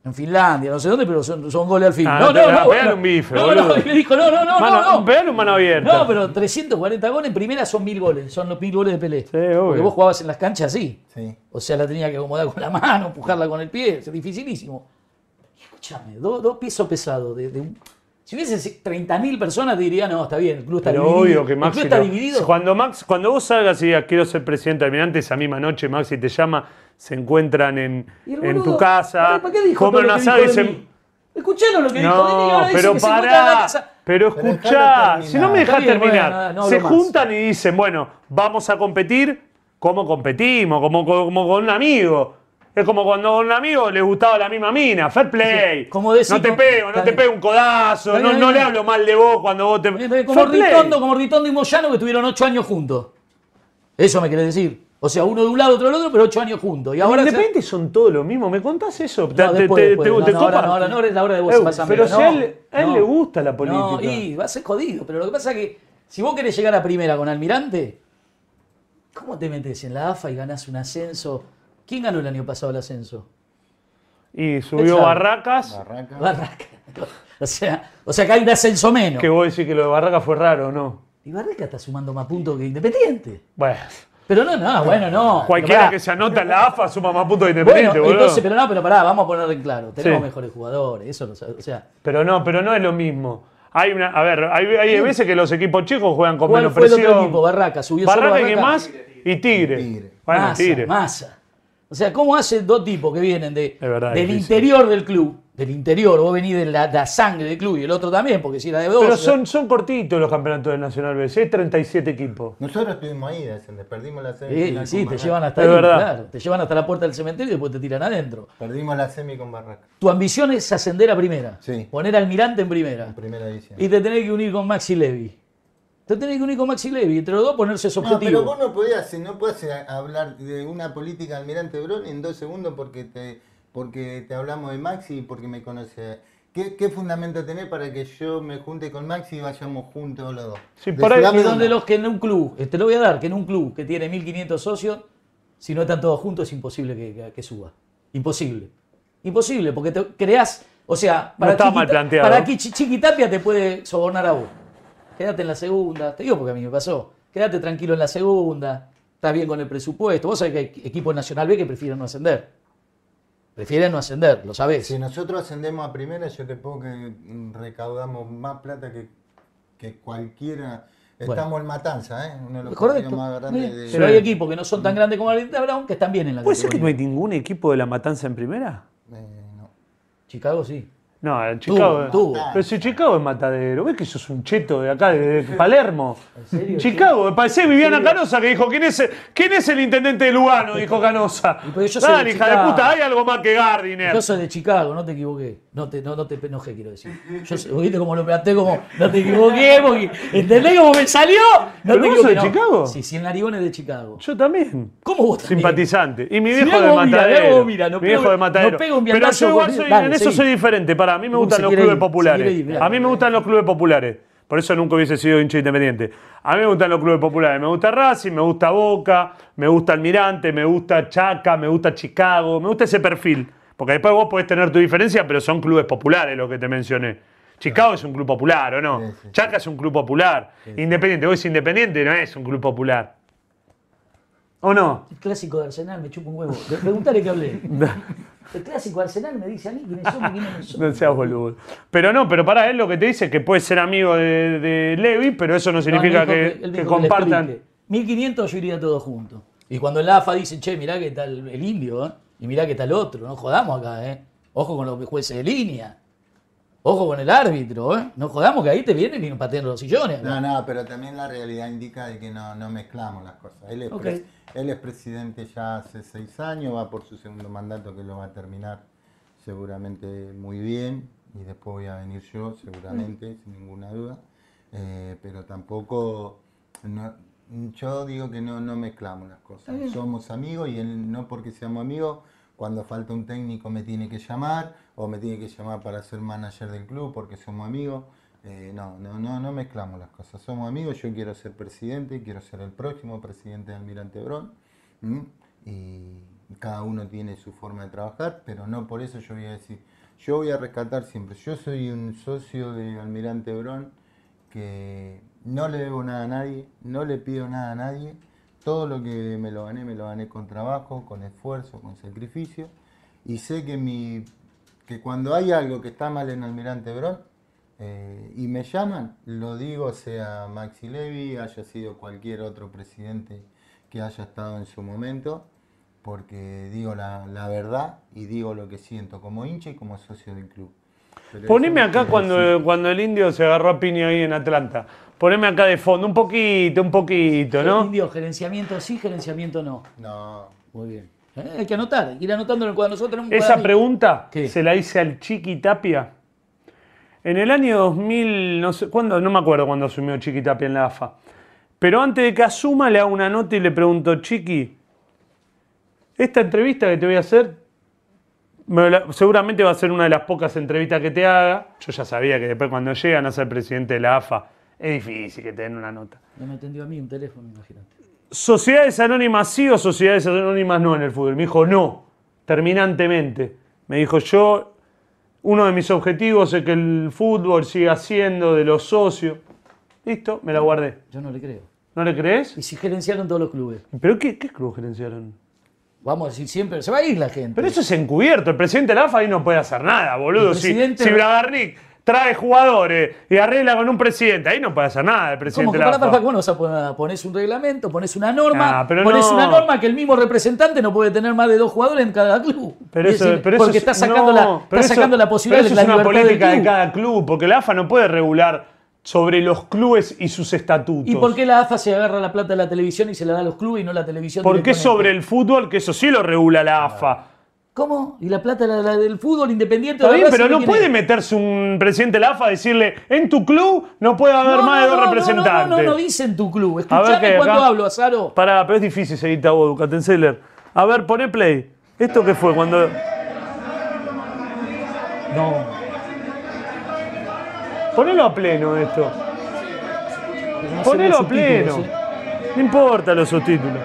En Finlandia, no sé dónde, pero son, son goles al fin. Ah, no, no, no. pegale no. un bife, no, boludo. no, y le dijo, no, no, no, Mano, no, no. pegale un mano abierta. No, pero 340 goles en primera son mil goles. Son los mil goles de Pelé. Sí, obvio. Porque vos jugabas en las canchas así. Sí. O sea, la tenía que acomodar con la mano, empujarla con el pie, es dificilísimo. Y Escúchame, dos dos pesos pesados. De, de un- si hubiesen 30.000 personas, te diría, no, está bien, el club está Pero dividido. obvio que el Maxi. club está no. dividido. Cuando, Max, cuando vos salgas y digas quiero ser presidente de Almirante, esa misma noche Maxi te llama, se encuentran en, en tu casa, ¿Para qué dijo comen un asado y dicen. mí? Escucharon lo que dijo de mí ahora pero que se encuentran en la pará, casa. pero escuchá, si no me terminar. dejas terminar, bueno, no se más. juntan y dicen, bueno, vamos a competir como competimos, como, como con un amigo. Es como cuando a un amigo le gustaba la misma mina. Fair play. Sí, como decís, no te pego, no te pego un codazo. No, bien, no le hablo mal de vos cuando vos te. Como Fair play. Ritondo, como Ritondo y Moyano que tuvieron ocho años juntos. Eso me querés decir. O sea, uno de un lado, otro del otro, pero ocho años juntos. Y ahora se- Independiente son todos lo mismo. ¿Me contás eso? ¿Te, No, te- después, te- después. te- No, te no, ahora copa? no, ahora no, ahora es la hora de vos, Eh, pásame. pero si No, a él, a él no. le gusta la No, política. y va a ser jodido. Pero lo que pasa es que si vos querés llegar a primera con Almirante, ¿cómo te metes en la AFA y ganás un ascenso? ¿Quién ganó el año pasado el ascenso? Y subió? Barracas. Barraca. Barraca. <laughs> O sea, o sea que hay un ascenso menos. Que vos decís que lo de Barracas fue raro, ¿no? Y Barraca está sumando más puntos que Independiente. Bueno, Pero no, no, bueno, no. cualquiera Pará. que se anota en la AFA suma más puntos de Bueno, Independiente, boludo. entonces, pero no, pero pará, vamos a poner en claro. Tenemos Sí. mejores jugadores, eso O sea, Pero no, pero no es lo mismo. Hay una, a ver, hay, hay veces que los equipos chicos juegan con ¿cuál menos fue el presión. otro equipo? Barraca, subió solo Barraca y Barraca. más y Tigre. Tigre. Bueno, masa, Tigre. masa. O sea, ¿cómo hacen dos tipos que vienen de, verdad, del difícil. interior del club? Del interior, vos venís de la, la sangre del club y el otro también, porque si era de dos. Pero son, son cortitos los campeonatos del Nacional B. Si hay 37 equipos. Nosotros estuvimos ahí, perdimos la Sí, semifinal sí, con te llevan hasta ahí, verdad. claro. Te llevan hasta la puerta del cementerio y después te tiran adentro. Perdimos la semi con Barraca, Tu ambición es ascender a primera. Sí. Poner al Almirante en primera. en primera edición. Y te tenés que unir con Maxi Levy. Te tenés que unir con Maxi Levy. Entre los dos ponerse ese No, objetivo. pero vos no podías, no podés eh, hablar de una política de Almirante Brón en dos segundos porque te, porque te hablamos de Maxi y porque me conoce. ¿Qué, ¿Qué fundamento tenés para que yo me junte con Maxi y vayamos juntos los dos? Sí, por ahí- donde los que en un club, eh, te lo voy a dar, que en un club que tiene 1500 socios, si no están todos juntos es imposible que, que- que suba. Imposible. Imposible, porque te creás, o sea, para, está mal planteado. para Chi- Chiquitapia te puede sobornar a vos. Quédate en la segunda, te digo porque a mí me pasó. Quédate tranquilo en la segunda, estás bien con el presupuesto. Vos sabés que hay equipos Nacional B que prefieren no ascender. Prefieren no ascender, lo sabés. Si nosotros ascendemos a primera, yo te puedo que mm, recaudamos más plata que, que cualquiera. Estamos en Matanza, ¿eh? Uno de los Correcto. partidos más grandes de... Pero hay equipos que no son tan grandes como el Brown que están bien en la ¿Puede ser que no categoría. hay ningún equipo de la matanza en primera? Eh, no. Chicago sí. No, en Chicago. tuvo. Pero si Chicago es matadero, ¿ves que sos un cheto de acá, de, Palermo? serio? Chicago, parece Viviana Canosa que dijo, ¿quién es, el- ¿quién es el intendente de Lugano? Dijo Canosa. Yo soy de hija de puta, hay algo más que Gardiner. Yo soy de Chicago, no te equivoqué. No te, no, no te enojé, quiero decir. Yo soy- ¿Viste cómo lo planteé? Como, no te equivoqué, porque, ¿entendés cómo me salió? No ¿Pero te vos sos de no. Chicago? Sí, sí, el narigón es de Chicago. Yo también. ¿Cómo vos también? Simpatizante. Y mi viejo de vos, mira, mirá matadero. vos, mira, no mi pego- viejo de matadero. no pego un Pero yo igual con- soy, Dale, en eso seguí. soy diferente. Para mí me gustan los clubes ir, populares. quiere ir, mirá. a mí me gustan los clubes populares. Por eso nunca hubiese sido hincha independiente. A mí me gustan los clubes populares. Me gusta Racing, me gusta Boca, me gusta Almirante, me gusta Chaca, me gusta Chicago, me gusta ese perfil. Porque después vos podés tener tu diferencia, pero son clubes populares los que te mencioné. Chicago es un club popular, ¿o no? Sí, sí, sí. Chaca es un club popular. Independiente, vos es independiente, no es un club popular. ¿O no? El clásico de Arsenal me chupa un huevo. Le- Preguntale que hablé. <laughs> El clásico Arsenal me dice a mí quiénes son y quiénes no son. No seas boludo. Pero no, pero para él lo que te dice es que puede ser amigo de, de Levi, pero eso no significa No, que, que le compartan. explique. 1500 yo iría todos juntos. Y cuando el AFA dice, che, mirá que tal el indio, ¿eh? y mirá que tal otro, no jodamos acá, ¿eh? Ojo con los jueces de línea. Ojo con el árbitro, ¿eh? No jodamos que ahí te vienen y nos patean los sillones. No, no, pero también la realidad indica de que no, no mezclamos las cosas. Él es, él presidente ya hace seis años, va por su segundo mandato que lo va a terminar seguramente muy bien y después voy a venir yo seguramente, sin ninguna duda. Eh, pero tampoco, no- yo digo que no, no mezclamos las cosas. Somos amigos y él no porque seamos amigos, cuando falta un técnico me tiene que llamar o me tiene que llamar para ser manager del club porque somos amigos. Eh, no, no, no, no mezclamos las cosas. Somos amigos, yo quiero ser presidente, quiero ser el próximo presidente de Almirante Brón. Y cada uno tiene su forma de trabajar, pero no por eso yo voy a decir, yo voy a rescatar siempre. Yo soy un socio de Almirante Brón que no le debo nada a nadie, no le pido nada a nadie. Todo lo que me lo gané, me lo gané con trabajo, con esfuerzo, con sacrificio. Y sé que, mi, que cuando hay algo que está mal en Almirante Brón eh, y me llaman, lo digo, sea Maxi Levy, haya sido cualquier otro presidente que haya estado en su momento, porque digo la, la verdad y digo lo que siento como hincha y como socio del club. Pero Poneme acá cuando, cuando el indio se agarró a piña ahí en Atlanta. Poneme acá de fondo, un poquito, un poquito, ¿no? Indio, gerenciamiento sí, gerenciamiento no. No, Muy bien. Eh, Hay que anotar, hay que ir anotándolo cuando nosotros tenemos un Esa pregunta ¿Qué? se la hice al Chiqui Tapia. En el año 2000, no sé, ¿cuándo? No me acuerdo cuándo asumió Chiqui Tapia en la AFA. Pero antes de que asuma, le hago una nota y le pregunto, Chiqui, esta entrevista que te voy a hacer, la- seguramente va a ser una de las pocas entrevistas que te haga. Yo ya sabía que después cuando llegan a ser presidente de la AFA, es difícil que te den una nota. No me atendió a mí un teléfono, imagínate. ¿Sociedades anónimas sí o sociedades anónimas no en el fútbol? Me dijo no, terminantemente. Me dijo yo, uno de mis objetivos es que el fútbol siga siendo de los socios. Listo, me la guardé. Yo no le creo. ¿No le crees? Y si gerenciaron todos los clubes. ¿Pero qué, qué club gerenciaron? Vamos a decir siempre, se va a ir la gente. Pero eso es encubierto. El presidente de la AFA ahí no puede hacer nada, boludo. El Si, presidente- si Bragarnik trae jugadores y arregla con un presidente, ahí no puede hacer nada el ¿Cómo presidente de la para, AFA. para, bueno, o sea, pon- pones un reglamento, pones una norma, Ah, pero pones no. una norma que el mismo representante no puede tener más de dos jugadores en cada club. Pero Es eso, decir, pero eso porque es- está sacando, no, la, está eso- sacando la posibilidad pero de eso la es una política de cada club, porque la AFA no puede regular sobre los clubes y sus estatutos. ¿Y por qué la AFA se agarra la plata de la televisión y se la da a los clubes y no la televisión? ¿Por qué sobre el fútbol, que eso sí lo regula la AFA? ¿Cómo? ¿Y la plata la, la del fútbol independiente? Está bien, pero no puede meterse un presidente de la AFA a decirle, en tu club no puede haber No, más de dos no, no, representantes. No, no, no, dice en tu club. A Escuchame cuando hablo, Azaro. Pará, pero es difícil seguir Tabo Ducatenseiler. A ver, poné play. ¿Esto qué fue? Cuando. No. Ponelo a pleno esto. Ponelo a pleno. ¿eh? No importa los subtítulos.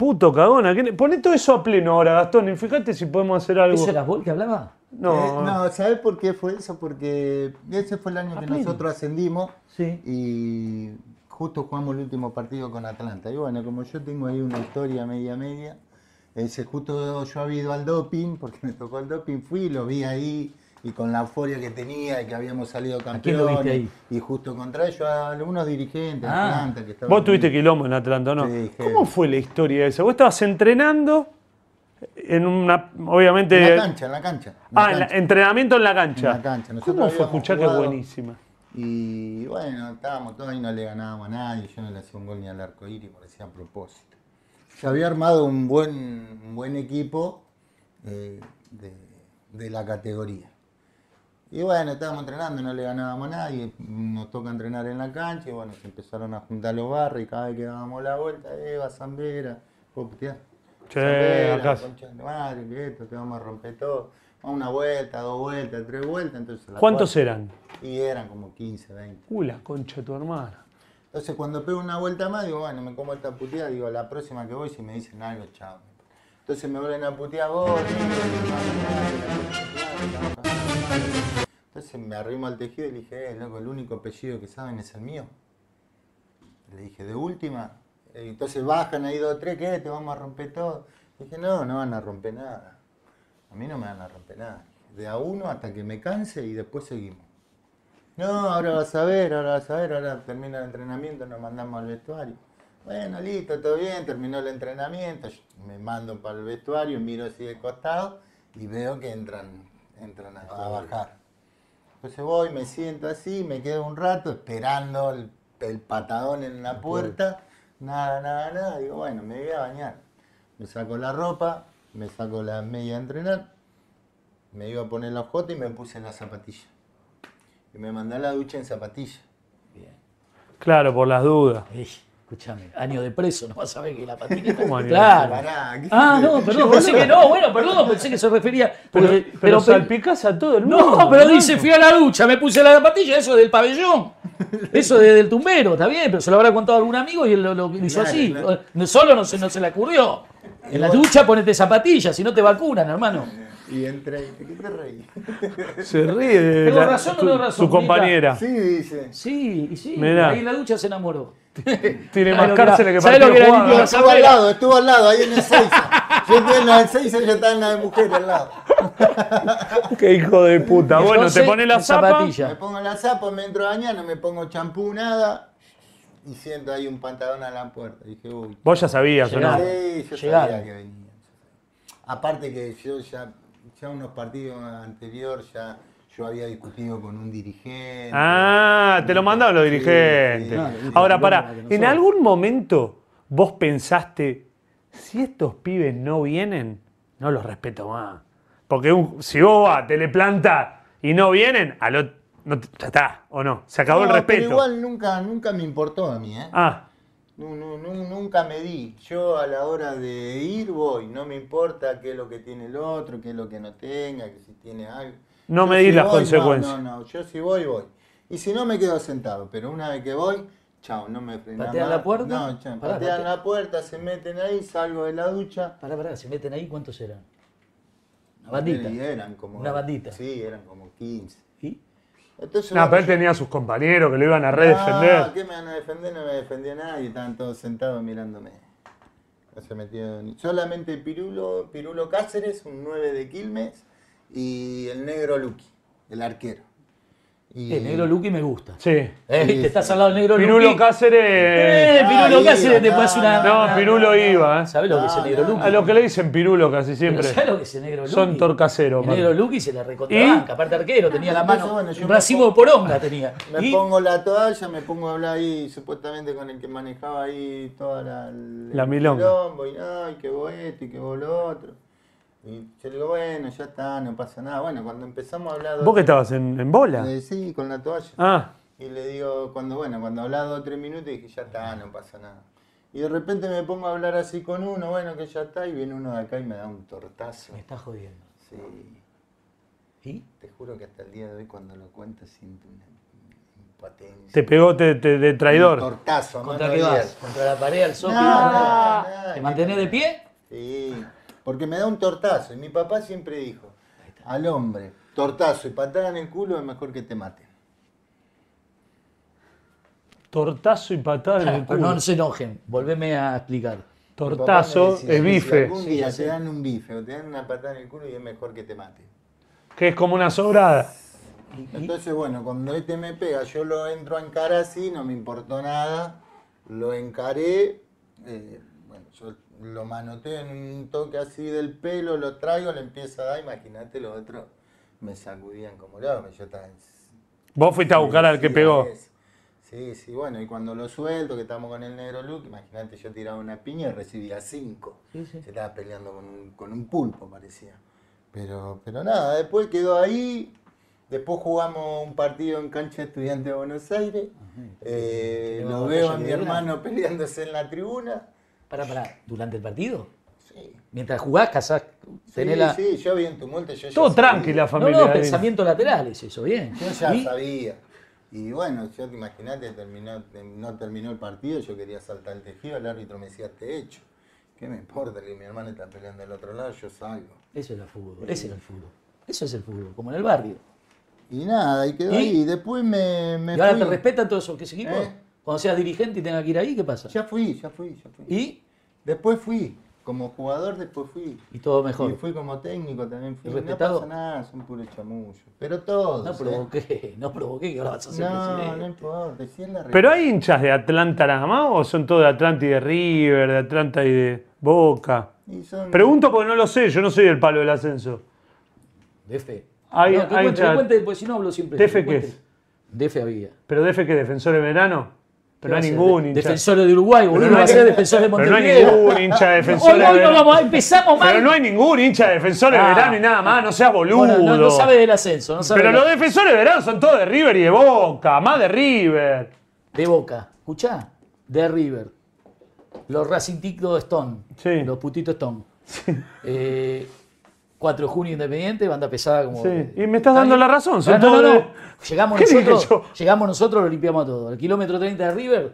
Puto cagona. ¿qué le- Poné todo eso a pleno ahora, Gastón. Y fíjate si podemos hacer algo. ¿Ese era vos el que hablaba? No, Eh, no, ¿sabes por qué fue eso? Porque ese fue el año que pleno. nosotros ascendimos Sí. y justo jugamos el último partido con Atlanta. Y bueno, como yo tengo ahí una historia media media, ese justo yo había ido al doping, porque me tocó el doping, fui, lo vi ahí y con la euforia que tenía y que habíamos salido quién lo viste campeones ahí? y justo contra ellos a algunos dirigentes de Ah. Atlanta que estaban Vos tuviste quilombo en Atlanta, ¿no? Sí, ¿Cómo fue la historia esa? Vos estabas entrenando en una. Obviamente. en la cancha, en la cancha. en ah, en la- cancha. entrenamiento en la cancha. En la cancha. Nosotros ¿Cómo fue escuchar que es buenísima? Y bueno, estábamos todos ahí, no le ganábamos a nadie, yo no le hacía un gol ni al arco iris, parecía a propósito. Se había armado un buen, un buen equipo eh, de, de la categoría. Y bueno, estábamos entrenando, no le ganábamos a nadie, nos toca entrenar en la cancha y bueno, se empezaron a juntar los barrios y cada vez que dábamos la vuelta, Eva, Zambera, ¿puedo putear? Che, Zambera, acá. concha de madre, que esto, te vamos a romper todo. Una vuelta, dos vueltas, tres vueltas, entonces... la ¿Cuántos cuarta- eran? y eran como 15, 20. Uh, la concha de tu hermana. Entonces cuando pego una vuelta más, digo, bueno, me como esta puteada, digo, la próxima que voy, si me dicen algo, chao. Entonces me vuelven a putear vos. Entonces me arrimo al tejido y le dije, eh, loco, el único apellido que saben es el mío. Le dije, de última. Eh, Entonces bajan ahí dos o tres, ¿qué? Te vamos a romper todo. Le dije, no, no van a romper nada. A mí no me van a romper nada. De a uno hasta que me canse y después seguimos. No, ahora vas a ver, ahora vas a ver, ahora termina el entrenamiento, nos mandamos al vestuario. Bueno, listo, todo bien, terminó el entrenamiento, me mando para el vestuario, miro así de costado y veo que entran, entran a, a bajar. Entonces voy, me siento así, me quedo un rato esperando el, el patadón en la puerta, nada, nada, nada, digo, bueno, me voy a bañar. Me saco la ropa, me saco la media de entrenar, me iba a poner la jota y me puse la zapatilla. Y me mandé a la ducha en zapatilla. Claro, por las dudas. Ey, escúchame, año de preso, no vas a ver que la <laughs> patilla. ¿Cómo año de claro. ¿qué- Ah, no, perdón, pensé que no, bueno, perdón, pensé que se refería. Pero, porque- pero, salpicás a todo el mundo. No, pero ¿no? dice, fui a la ducha, me puse la zapatilla, eso del pabellón. <laughs> Eso de- del tumbero, está bien, pero se lo habrá contado algún amigo y él lo, lo hizo Claro, así. claro. No, Solo no se, no se le ocurrió. En la ducha ponete zapatillas, si no te vacunan, hermano. Y entré, ¿de qué te reí? <laughs> Se ríe ¿Tengo la- razón o tu, no tengo razón, tu compañera. Sí, dice. Sí, y sí, Mirá. ahí en la ducha se enamoró. <laughs> Tiene ¿Sabés más lo que partido jugado. Estuvo al lado, estuvo al lado, ahí en el 6. Yo estoy en la del 6 y ella está en la de mujer al lado. <laughs> Qué hijo de puta. Bueno, te pones la zapa. Me pongo la zapa, me entro a bañar, no me pongo champú, nada. Y siento ahí un pantalón a la puerta. Dije, uy. Vos ya sabías, ¿o no? Sí, yo Llegaron. sabía que venía. Aparte que yo ya, ya unos partidos anterior ya yo había discutido con un dirigente. Ah, te lo mandaron los dirigentes. sí. No, Ahora, no, no ¿en algún momento vos pensaste si estos pibes no vienen, no los respeto más. Porque un- si vos vas, te le planta y no vienen, a lo, no ya está, o no, se acabó el No, respeto. Pero igual nunca, nunca me importó a mí, ¿eh? Ah, Nu- nu- nu- nunca me di. Yo a la hora de ir voy. No me importa qué es lo que tiene el otro, qué es lo que no tenga, que si tiene algo. No medís si las voy, no, consecuencias. No, no, yo si voy, voy. Y si no, me quedo sentado. Pero una vez que voy, chao, no me frenan ¿Patean más. la puerta? No, chao, Pará, patean patea- la puerta, se meten ahí, salgo de la ducha. Pará, pará, se meten ahí, ¿cuántos eran? Una bandita. Y eran como... Una bandita. Sí, eran como 15. ¿Y? Entonces, no, pero él yo- tenía a sus compañeros que lo iban a redefender. Ah, ¿qué me van a defender? No me defendió nadie, estaban todos sentados mirándome. No se metió ni... Solamente Pirulo, Pirulo Cáceres, un 9 de Quilmes, y el negro Luqui, el arquero. Y- El negro Luqui me gusta. Sí. Eh, sí. Estás al lado del negro Pirulo Luqui. Cáceres. Eh, Pirulo iba, Cáceres te no, pasa una. no, No, Pirulo iba, ¿eh? ¿Sabes lo que es el negro. Luqui? A lo que le dicen Pirulo casi siempre. ¿Sabes lo que es el negro Luqui? Son torcaceros, El negro Luqui se la recontrabanca. Aparte arquero, tenía la mano. bueno, un racimo de pongo- poronga tenía. <laughs> Me Y- pongo la toalla, me pongo a hablar ahí supuestamente con el que manejaba ahí toda la... La milonga. quilombo, y no, y que vos esto, y que vos lo otro. Y yo le digo, bueno, ya está, no pasa nada. Bueno, cuando empezamos a hablar... ¿Vos que estabas en, en bola? Eh, sí, con la toalla. Ah, Y le digo, cuando, bueno, cuando hablaba dos o tres minutos, dije, ya está, no pasa nada. Y de repente me pongo a hablar así con uno, bueno, que ya está, y viene uno de acá y me da un tortazo. Me está jodiendo. Sí, ¿Y? te juro que hasta el día de hoy cuando lo cuento siento una impotencia. te pegó te- te- de Un traidor. tortazo, a ¿Contra qué vas? ¿Contra la pared al socio? No, no, no, ¿Te no. mantenés de pie? Sí, porque me da un tortazo. Y mi papá siempre dijo, al hombre, tortazo y patada en el culo es mejor que te maten. Tortazo y patada en el Pero culo. no se enojen, volveme a explicar. Tortazo es si bife, algún día te dan un bife o te dan una patada en el culo y es mejor que te maten. que es como una sobrada. Entonces, bueno, cuando este me pega, yo lo entro a encarar así, no me importó nada, lo encaré, eh, lo manoteo en un toque así del pelo, lo traigo, le empiezo a dar, imagínate los otros me sacudían como locos, yo estaba... Vos fuiste a buscar al que pegó. Sí, sí, bueno, y cuando lo suelto, que estamos con el negro Luke, imagínate, yo tiraba una piña y recibía cinco. Sí, sí. Se estaba peleando con un, con un pulpo, parecía. Pero, pero nada, después quedó ahí. Después jugamos un partido en cancha de estudiantes de Buenos Aires. Eh, Tenemos lo veo a mi hermano peleándose en la tribuna. Pará, pará, ¿durante el partido? Sí, Mientras jugás, cazás, tenés sí, la... sí, yo vi en tumulto. Yo Todo tranqui la No, familia. no, ahí. pensamientos laterales, eso, bien. Yo ya ¿Y? sabía. Y bueno, yo te imaginate, terminó, no terminó el partido, yo quería saltar el tejido, el árbitro me decía, te hecho. ¿Qué me importa que mi hermano está peleando del otro lado? Yo salgo. Eso era el fútbol, ese era el fútbol. Eso es el fútbol, como en el barrio. Y nada, y quedó ¿Y? ahí. Y después me, me ¿Y ahora fui. te respetan todos esos equipos? ¿Eh? Cuando seas dirigente y tengas que ir ahí, ¿qué pasa? Ya fui, ya fui, ya fui. ¿Y? Después fui. Como jugador después fui. Y todo Y mejor. fui como técnico también fui. ¿Y respetado? No pasa nada, son puros chamullos. Pero todos. No ¿eh? provoqué, no provoqué que ahora vas a ser No, no presidente. importa, si es la ¿Pero hay hinchas de Atlanta nada más o son todos de Atlanta y de River, de Atlanta y de Boca? Y son- Pregunto porque no lo sé, yo no soy del palo del ascenso. Defe. Hay- no, que hay cuente, que cuente, porque si no hablo siempre. ¿Defe qué es? Defe había. ¿Pero DF que defensor de verano? Pero no hay ningún De- hincha. Defensor de Uruguay, boludo, no va a ser defensor de Pero no hay Montevideo. ningún hincha defensor de hoy no vamos, empezamos mal. Pero no hay ningún hincha defensor de Ah. verano y nada más, no seas boludo. Bueno, no, no sabe del ascenso, no sabe Pero del los defensores de verano son todos de River y de Boca, más de River. De Boca, escuchá, de River, los Racing Ticto Stone, Sí. los putitos Stone. Eh, 4 de junio Independiente, banda pesada como. Sí, y me estás dando la razón, son no, Llegamos ¿Qué dije nosotros, llegamos nosotros, lo limpiamos todo. Al kilómetro 30 de River,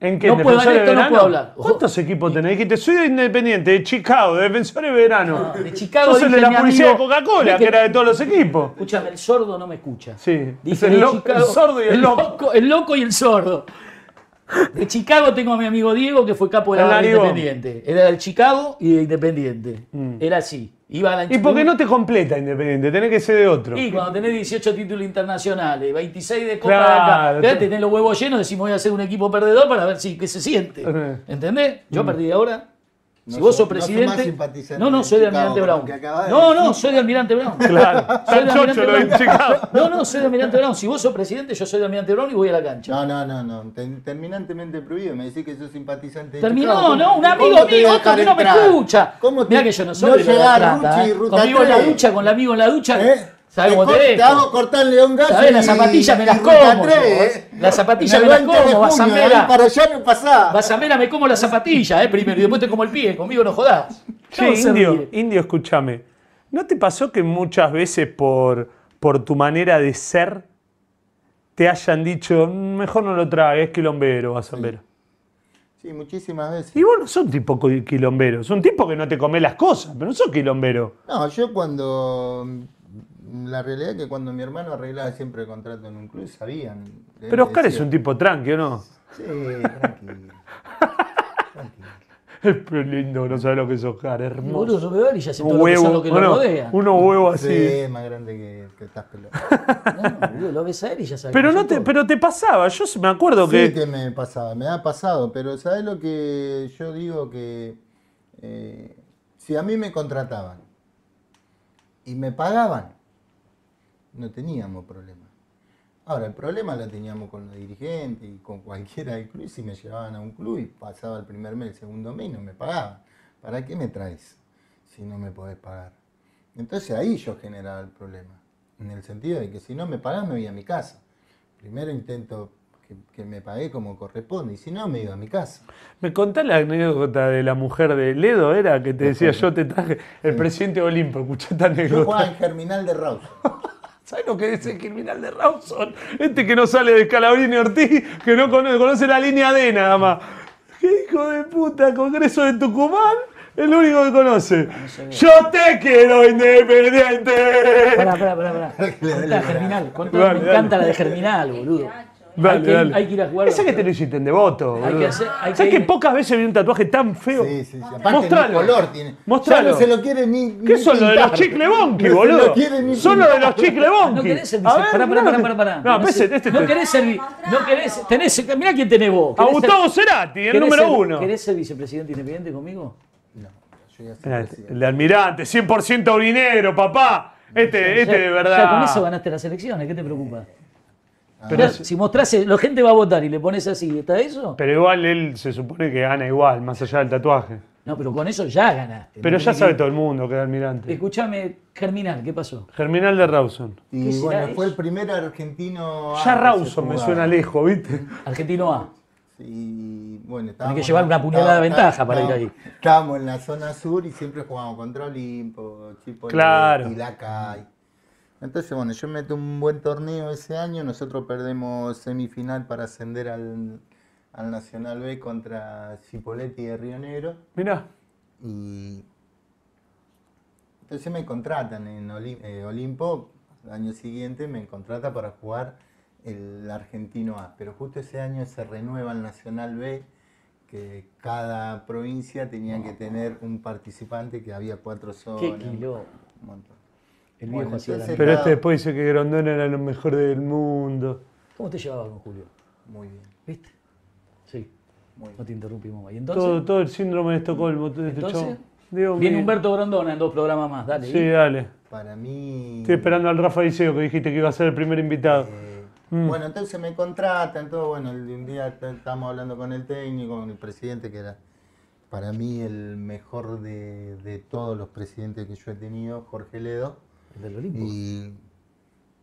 ¿En qué? No ¿En puedo, de esto no puedo hablar. ¿Cuántos equipos tenés? Dijiste, soy de Independiente, de Chicago, de defensores de verano. de Chicago. Sos el de la publicidad de Coca-Cola, que era de todos los equipos. Escúchame, el sordo no me escucha. Sí, Dije el, el sordo y el loco. El loco y el sordo. De Chicago tengo a mi amigo Diego, que fue capo de la. Independiente. Era del Chicago y de Independiente. Mm. Era así. Iba a la ¿Y por qué no te completa Independiente? Tenés que ser de otro. Y cuando tenés 18 títulos internacionales, 26 de Copa Claro, de acá, tenés los huevos llenos, decimos voy a hacer un equipo perdedor para ver si qué se siente. Ajá. ¿Entendés? Yo a partir de ahora Si No vos sos- presidente. No, no, soy de Almirante Brown. No, no, soy de Almirante Brown. Claro, Soy de Almirante Brown. <laughs> No, no, soy de Almirante Brown. Si vos sos presidente, yo soy de Almirante Brown y voy a la cancha. No, no, no, no. Terminantemente prohibido. Me decís que sos simpatizante de Terminó, no, un ¿Cómo amigo mío, otro que no me escucha. ¿Cómo te- Mirá que yo no soy no de la llegar. Ruchi Conmigo en la 3? ducha, con la amigo en la ducha. ¿Sabes cómo cor- te Te hago cortar León Gallo ¿Sabés? Las zapatillas me las como, 3, yo, ¿eh? las zapatillas me las 20 de como, ahí Para allá no pasás. Basamela me como la zapatilla, eh, primero, y después te como el pie, conmigo no jodás. Che, Indio. Indio, escúchame. ¿No te pasó que muchas veces por, por tu manera de ser te hayan dicho, "Mm, mejor no lo traes, es quilombero, Basambera? Sí, muchísimas veces. Y vos no sos un tipo qui- quilombero, sos un tipo que no te come las cosas, pero no sos quilombero. No, yo cuando. La realidad es que cuando mi hermano arreglaba siempre el contrato en un club, sabían. Pero Oscar es un tipo tranqui, ¿o no? Sí, tranquilo. <laughs> tranquilo. Es pero lindo, no sabes lo que es Oscar, hermoso. y ya sé todo Un huevo, que bueno, huevos Sí, así. es más grande que, que estás pelado. <laughs> No, boludo, lo ves a él y ya sabes. Pero no te, pero te pasaba, yo me acuerdo Sí que. que me pasaba, me ha pasado, pero ¿sabes lo que yo digo? Que eh, si a mí me contrataban y me pagaban, no teníamos problema. Ahora, el problema lo teníamos con los dirigentes y con cualquiera del club. Si me llevaban a un club y pasaba el primer mes, el segundo mes y no me pagaban. ¿Para qué me traes si no me podés pagar? Entonces ahí yo generaba el problema. En el sentido de que si no me pagás me voy a mi casa. Primero intento que, que me pague como corresponde y si no me iba a mi casa. Me contás la anécdota de la mujer de Ledo, era que te decía yo te traje el presidente de Olimpo, escuchá esta Yo jugaba anécdota. en Germinal de Rawson. <laughs> ¿Sabes lo que es el criminal de Rawson? Este que no sale de Scalabrini Ortiz, que no conoce, conoce la línea D nada más. ¡Qué hijo de puta! Congreso de Tucumán, el único que conoce. Yo te quiero independiente. Pará, pará, pará. pará. <laughs> Dale, Germinal. me encanta la de Germinal, boludo. Dale, hay, que, dale. hay que ir a jugar. Esa que te lo hiciste en devoto, Hay que hacer- hay ¿Sabes que pocas veces vi un tatuaje tan feo? Sí, sí, sí. Aparte Mostralo. ni color tiene. Mostralo. Ya no se lo quiere ni. ¿Qué ni son los de los chicle bonky, <laughs> No se boludo? lo quiere ni Son los de los chicle bonky. No querés ver, Pará, pará, mirá pará, pará, pará. No, No, ese, sé- este no querés No querés. Tenés, mirá quién tenés vos. A ¿Querés ser- Gustavo Cerati, el número uno. ¿Querés ser vicepresidente independiente conmigo? No, yo ya. El Almirante, 100% orinero, papá. Este, este de Ya verdad. con eso ganaste las elecciones, ¿qué te preocupa? Pero Mirá, es- si mostrás, la gente va a votar y le pones así, ¿está eso? Pero igual él se supone que gana igual, más allá del tatuaje. No, pero con eso ya ganaste. Pero ya sabe que- todo el mundo que es Almirante. Escuchame, Germinal, ¿qué pasó? Germinal de Rawson. ¿Qué Y bueno, fue el primer argentino. Ya A que Rawson me suena lejos, ¿viste? Argentino A. Y bueno, que estábamos- llevar una puñalada de estábamos- ventaja para ir ahí. Estábamos en la zona sur y siempre jugábamos contra Olimpo, Chipo Claro. y. Entonces, bueno, yo meto un buen torneo ese año. Nosotros perdemos semifinal para ascender al, al Nacional B contra Cipoletti de Río Negro. Mirá. Y entonces me contratan en eh, Olimpo, el año siguiente me contrata para jugar el Argentino A, pero justo ese año se renueva el Nacional B, que cada provincia tenía que tener un participante, que había cuatro zonas. Qué quilombo. un montón. El Bueno, viejo hacía la entonces- Pero este después dice que Grondona era lo mejor del mundo. ¿Cómo te llevabas con Julio? Muy bien, ¿Viste? Sí, muy bien. no te interrumpimos más. ¿Y entonces? Todo, todo el síndrome de Estocolmo. todo este Entonces, Viene mío. Humberto Grondona en dos programas más, dale. Sí, ¿y? dale. Para mí... Estoy esperando al Rafa Diceo que dijiste que iba a ser el primer invitado. Eh, Mm. Bueno, entonces me contratan, todo, bueno, el- un día estábamos hablando con el técnico, con el presidente, que era para mí el mejor de, de todos los presidentes que yo he tenido, Jorge Ledo, del Olimpo. y,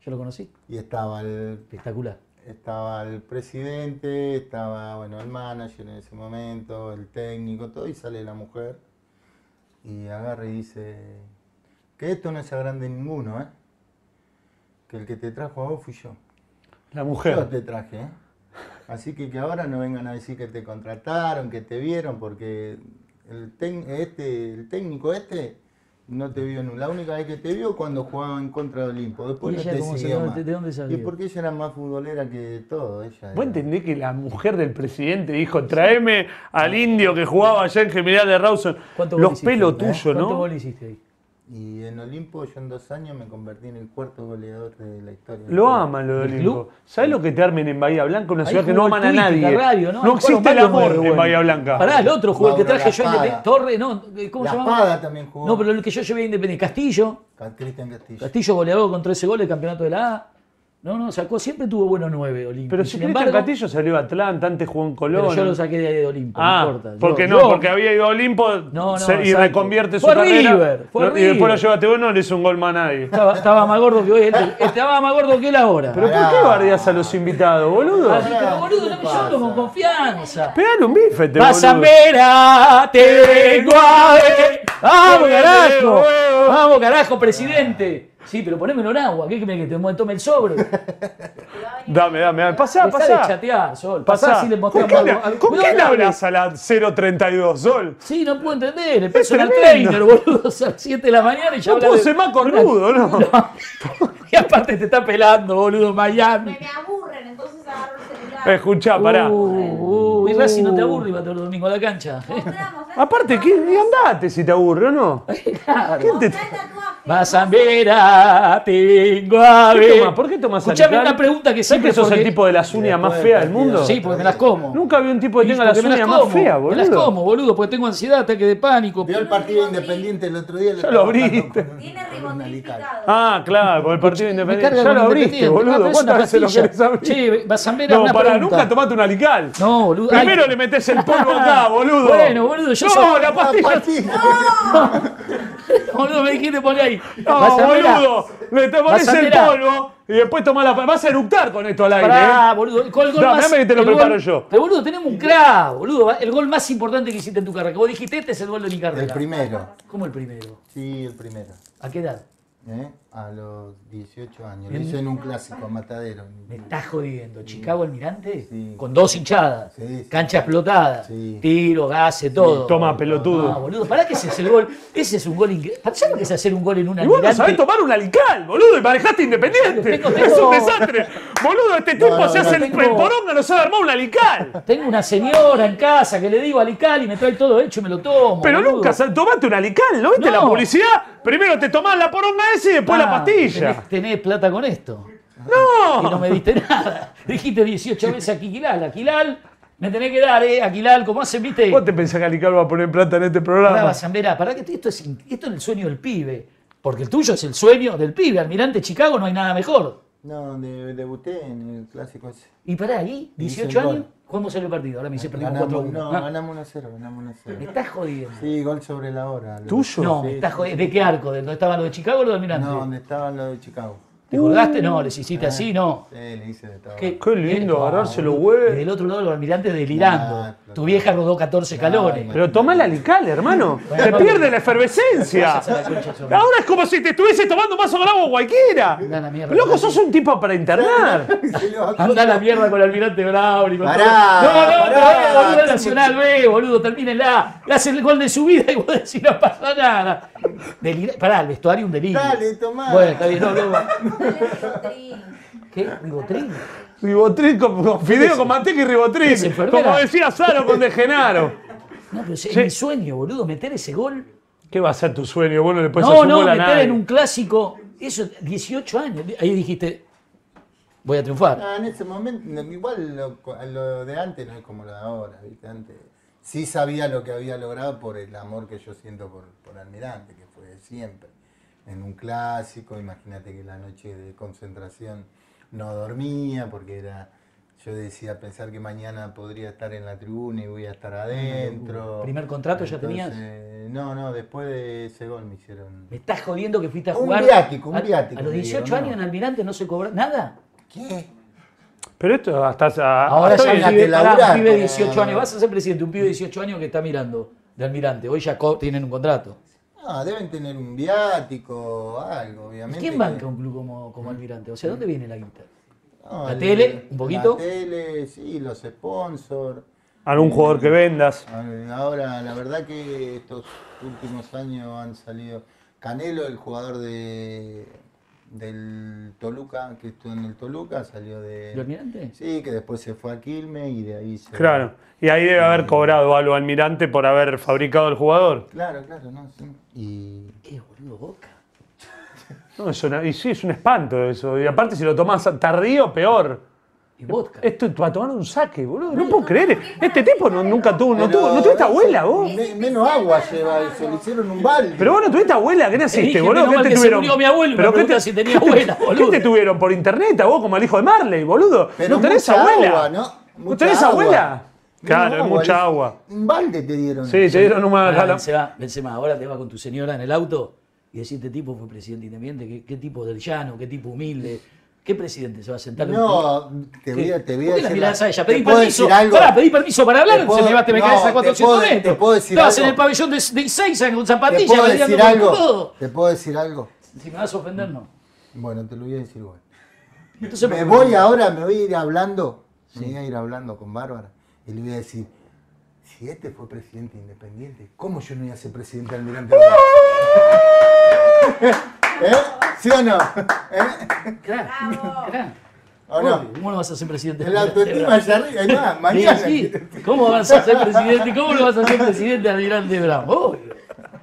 Yo lo conocí. y estaba el Espectacular. estaba el presidente, estaba bueno el manager en ese momento, el técnico, todo, y sale la mujer y agarra y dice que esto no se agrande ninguno, ¿eh? que el que te trajo a vos fui yo. La Yo mujer. te traje, ¿eh? Así que que ahora no vengan a decir que te contrataron, que te vieron, porque el, este, el técnico este no te vio nunca. La única vez que te vio cuando jugaba en contra de Olimpo. Después ¿Y no ella te cómo se- siguió más. de dónde salió? Y porque ella era más futbolera que todo. Ella ¿Vos era- entendés que la mujer del presidente dijo, traeme al indio que jugaba allá en General de Rawson? ¿Cuántos Los pelos eh? tuyos, ¿Cuántos ¿no? goles hiciste ahí? Y en Olimpo yo en dos años me convertí en el cuarto goleador de la historia. Lo aman lo de ¿El Olimpo. club? ¿Sabes lo que te armen en Bahía Blanca? Una Ahí ciudad que no aman a nadie. ¿no? No existe el amor en. Bahía Blanca. Pará, el otro el que traje yo. Independiente. Torre, no, ¿cómo La se llama? Espada también jugó. No, pero el que yo llevé a Independiente. Castillo. Ca- Cristian Castillo. Castillo goleador con 13 goles, campeonato de la A. No, no, sacó, siempre tuvo buenos nueve Olimpo. Pero si sin embargo, Castillo salió a Atlanta, antes jugó en Colón. pero yo lo saqué de Olimpo, Ah, no importa. Porque no, porque había ido a Olimpo No, no, se- y reconvierte su Fue carrera. River, fue Lo- y después lo River. llevaste vos, no le hizo un gol más a nadie. Estaba, estaba más gordo que hoy. Este, estaba más gordo que él ahora. ¿Pero por qué bardeas a los invitados, boludo? Ah, pero boludo, no me hablo con confianza. Pegale un bife, te Vas a boludo. ver a tengo a ver. ¡Vamos, carajo! ¡Vamos, carajo, presidente! Sí, pero ponémelo en agua. ¿Qué crees que te tome el sobre? <laughs> Dame, dame, dame. Pasá, Dejá de pasá. chatear, Sol. Pasá, Pasá. si le ¿Con mostramos quién, algo. le- ¿con Cuidado, quién no hablas a las 032, Sol? Sí, no puedo entender. El personal tremendo. trainer, boludo. A las 7 de la mañana y ya No habla puedo de- ser más cornudo, <laughs> ¿no? Y aparte te está pelando, boludo, Miami. Me, me aburren, entonces agarro el celular. Escuchá, pará. Uh, uh, y Racing no te aburre y va todo el domingo a la cancha. Aparte, ¿qué? Y andate si te aburre o no. Claro. ¿Quién te-. Vas a ver a tengo a ¿Qué ver. tomás? ¿Por qué tomás Escuchame una pregunta que ¿Sabes siempre que sos el porque- tipo de las uñas más Después feas del del partido. mundo? Sí, porque me las como. Nunca vi un tipo que tenga las porque me uñas más como, feas, Me las boludo. como, boludo, porque tengo ansiedad, ataque de pánico. Vio el partido independiente el otro día. Ya lo abriste. Tiene. Ah, claro, por el partido Me independiente. carga Ya con lo abriste, Independiente. boludo. Ah, pero es una ¿Cuántas veces lo pastilla. querés abrir? Che, vas a ver No, una pará, nunca tomate un alical. No, boludo. Ay, Primero le metes el polvo acá, <laughs> boludo. Bueno, boludo, yo No, soy- la pastilla. <laughs> Boludo, me dijiste poner ahí. No, boludo. Le te pones el polvo y después tomás la. Vas a eructar con esto al aire. ¿eh? boludo. ¿Cuál gol No, más- dame que te lo el gol- preparo yo. Pero, boludo, tenemos un crack, boludo. El gol más importante que hiciste en tu carrera. Que vos dijiste, este es el gol de mi carrera. El primero. ¿Cómo el primero? Sí, el primero. ¿A qué edad? ¿Eh? A los 18 años. Lo hice en un clásico, Matadero. Me estás jodiendo. ¿Chicago Almirante? Sí. Con dos hinchadas. Sí, sí. Cancha explotada. Sí. Tiro, gases, todo. Toma, pelotudo. Ah, boludo, ¿para qué ese es el gol? Ese es un gol increíble. ¿Sabes lo que es hacer un gol en un Y vos no almirante? sabés tomar un alical, boludo, y manejaste independiente. Tengo- Es un desastre. Boludo, este tipo no, se no, hace el, tengo- el poronga, no sabe armar un alical. Tengo una señora en casa que le digo alical y me trae todo hecho y me lo tomo. Pero boludo. nunca sal- tomaste un alical, ¿no viste No. la publicidad? Primero te tomás la poronga ese y después la Ah, pastilla. Tenés, tenés plata con esto. No. Y no me diste nada. <laughs> Dijiste 18 veces Aquilal. Aquilal, me tenés que dar, ¿eh? Aquilal, como hacen, viste. ¿Vos te pensás que Alical va a poner plata en este Pará, programa? Pará que esto es, esto es el sueño del pibe. Porque el tuyo es el sueño del pibe. Almirante Chicago no hay nada mejor. No, de- debuté en el clásico ese. Y pará, ahí, Hice 18 el gol. años, ¿cuándo salió el partido? Ahora me dice perdimos Ganamos, 4-1. no, Ah, ganamos 1-0, ganamos 1-0. me estás jodiendo. Sí, gol sobre la hora. ¿Tuyo? No, Sí, me estás jodiendo. ¿De qué arco? ¿De dónde estaban los de Chicago o los de Almirante? No, donde estaban los de Chicago. ¿Te colgaste? No, les hiciste así, no. Sí, le hice de todo. ¿Qué, Qué lindo agarrarse los huevos. Y del otro lado los almirantes delirando. Nah, tu vieja rodó 14 escalones. Nah, Pero tomá el alical, hermano. <laughs> Bueno, Te no, pierde no. la efervescencia. <laughs> La. Ahora es como si te estuviese tomando con agua cualquiera. Anda la mierda. Loco, sos un tipo para internar. <laughs> Anda la mierda con el almirante Bravo. y con Pará, todo. no, no, pará, no, boludo, Nacional B, boludo, termínenla. Le hace el gol de su vida y vos decís no pasa nada. Delira- Pará, el vestuario un delirio. Dale, tomá. Bueno, está bien, no, no. ¿Qué? ¿Ribotril? Ribotril con, con fideo con manteca y ribotril. ¿Es enfermera? Como decía Saro con De Genaro. No, pero es Sí. mi sueño, boludo, meter ese gol. ¿Qué va a ser tu sueño? Vos no le puedes No, hacer no, gol a meter nadie. en un clásico. Eso, 18 años. Ahí dijiste, voy a triunfar. Ah, en ese momento, igual lo, lo de antes no es como lo de ahora, ¿viste? Antes sí sabía lo que había logrado por el amor que yo siento por, por Almirante, que fue de siempre. En un clásico, imagínate que la noche de concentración no dormía porque era, yo decía pensar que mañana podría estar en la tribuna y voy a estar adentro. ¿Primer contrato ya tenías? No, no, después de ese gol me hicieron... Me estás jodiendo que fuiste a Un jugar. viático, un viático, A los me 18 dieron, años no. en Almirante no se cobra nada. ¿Qué? Pero esto hasta. hasta- Ahora hasta ya un pibe, un pibe de para- 18 años. Vas a ser presidente, un pibe de 18 años que está mirando de Almirante. Hoy ya tienen un contrato. Ah, deben tener un viático, algo, ¿Y obviamente. quién banca un club como, como Almirante? O sea, ¿dónde viene la guita? No, ¿La el- tele? ¿Un poquito? La tele, sí, los sponsors. Algún jugador que vendas. Ahora, la verdad que estos últimos años han salido. Canelo, el jugador de, del Toluca, que estuvo en el Toluca, salió de... ¿De Almirante? Sí, que después se fue a Quilmes y de ahí se... Claro. Y ahí debe haber cobrado algo Almirante por haber fabricado el jugador. Claro, claro, no, sí. Y... ¿Qué, boludo, Boca? No, es una- y sí, es un espanto eso. Y aparte, si lo tomás tardío, peor. Y vodka. Esto es para tomar un saque, boludo. No puedo creer. Este tipo no, nunca tuvo. No, Pero tuvo, no tuviste abuela, vos. me- menos agua lleva eso, le hicieron un balde. Pero vos no tuviste abuela, ¿qué Te naciste, dije, boludo? menos mal ¿Qué que te se tuvieron? murió mi abuelo y me ¿Pero qué pregunta te- si tenía <laughs> qué te- abuela, boludo. ¿Qué te tuvieron por internet a vos como al hijo de Marley, boludo? Pero ¿No tenés mucha abuela? agua, ¿no? ¿No Mucha tenés agua. abuela? Claro, es mucha agua. Un balde te dieron. Sí, te dieron una Ahora, Benzema, Benzema, ahora te vas con tu señora en el auto y decís, este tipo fue presidente independiente, qué, qué tipo del llano, qué tipo humilde. ¿Qué presidente se va a sentar en No, te voy a, te voy a ¿Por qué la mirás a ella? te Pedí puedo permiso. Pará, pedí permiso para hablar, Te puedo- se me va, te me no, caes a te 400 puedo- metros. te puedo decir Estabas algo. en el pabellón de, de Ezeiza con ¿Te zapatillas, puedo bailando decir algo? todo. ¿Te puedo decir algo? Si me vas a ofender, no. Bueno, te lo voy a decir igual. Entonces, Me ¿por qué voy ahora, me voy a ir hablando. Me voy a ir hablando con Bárbara. Y le voy a decir, si este fue presidente independiente, ¿cómo yo no iba a ser presidente Almirante? <laughs> ¿Eh? ¿Sí o no? ¿Eh? Claro, Bravo. claro. ¿O no? Obvio, ¿Cómo no vas a ser presidente? El autoestima allá arriba, nada, Sí, mañana. sí. ¿Cómo vas a ser presidente? ¿Cómo lo vas a ser presidente de Almirante Brown? Obvio.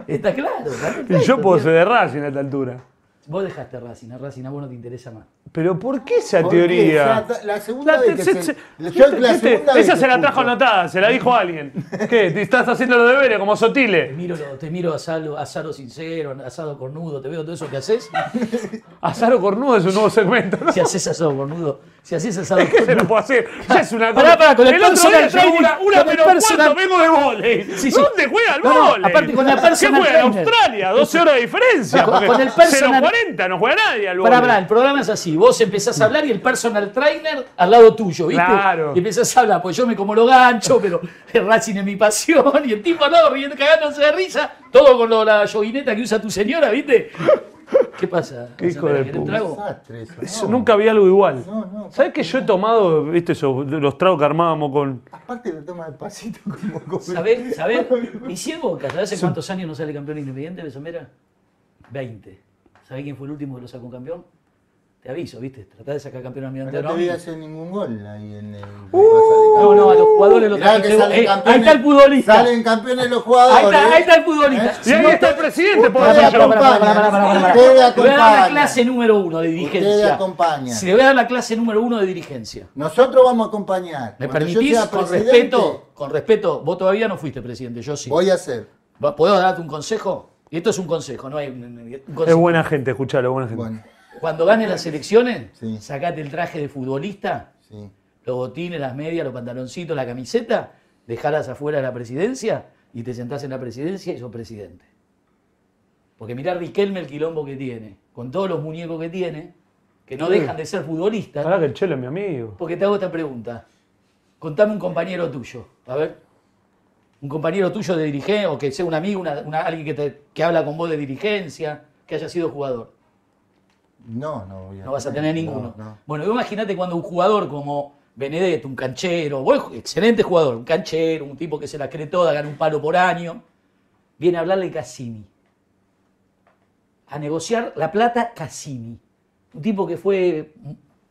Está claro. está Y yo puedo tío. ser de Racing a esta altura. Vos dejaste Racing, a Racing a vos no te interesa más. Pero ¿por qué esa teoría? La segunda La vez te- que Esa se la trajo anotada, se la dijo alguien. <laughs> ¿Qué? ¿Te estás haciendo los deberes como Te Sotile? miro, lo- te miro asado, asado sincero, asado cornudo, te veo todo eso que haces. <laughs> Azaro Cornudo es un nuevo segmento, ¿no? Si haces asado cornudo, si haces asado <laughs> ¿Qué se lo puedo hacer? Ya es una <laughs> Pará, pará, con el otro personal día traigo una, una el pero personal- ¿cuándo vengo de volei? Sí, sí. ¿Dónde juega el No, no, volei? aparte con la personal ¿Qué juega en. Australia? 12 horas de diferencia. Con- con el personal- 0.40 no juega nadie al Pará, vóley. pará, el programa es así. Vos empezás a hablar y el personal trainer al lado tuyo, ¿viste? Claro. Y empezás a hablar, pues yo me como lo gancho, pero <laughs> el Racing es mi pasión. Y el tipo lado riendo, cagándose de risa. Todo con lo- la yoguineta que usa tu señora, ¿viste? ¿Qué pasa? <laughs> Qué hijo de ¿Querés un puta. trago? Desastre eso, Eso, no. nunca vi algo igual. No, no. ¿Sabes que yo he tomado, viste, esos, los tragos que armábamos con. Aparte lo toma despacito como... como- ¿Sabés? ¿Sabés? <laughs> Y si es Boca, ¿sabés hace cuántos años no sale campeón independiente de Somera? 20. ¿Sabés quién fue el último que lo sacó campeón? Te aviso, ¿viste? Tratá de sacar campeón al No Almirante te a hacer ningún gol ahí en el... No, no, a los jugadores los salen eh, Ahí está el futbolista. Salen campeones los Ahí jugadores. está, ahí está el futbolista. ¿Eh? Y ahí está el presidente, por Ustedes pará. ustedes Le voy a dar la clase número uno de Ustedes dirigencia. acompañan. Se le voy a dar la clase número uno de dirigencia. Nosotros vamos a acompañar. ¿Me Cuando permitís? Con respeto, con respeto, vos todavía no fuiste presidente, yo sí. Voy a hacer. Va- ¿Puedo darte un consejo? Y esto es un consejo, no hay un, un Es buena gente, escuchalo, buena gente. Bueno, Cuando ganes las elecciones, Sí. sacate el traje de futbolista, sí. los botines, las medias, los pantaloncitos, la camiseta, dejalas afuera de la presidencia y te sentás en la presidencia y sos presidente. Porque mirá Riquelme el quilombo que tiene, con todos los muñecos que tiene, que no dejan de ser futbolistas. Pará que el chelo es mi amigo. Porque te hago esta pregunta. Contame un compañero tuyo, a ver. Un compañero tuyo de dirigencia, o que sea un amigo, una- una- alguien que, te- que habla con vos de dirigencia, que haya sido jugador. No, no voy a No vas a tener ninguno. No, no. Bueno, imagínate cuando un jugador como Benedetto, un canchero, buen ju- excelente jugador, un canchero, un tipo que se la cree toda, gana un palo por año, viene a hablarle Cassini. A negociar la plata Cassini. Un tipo que fue,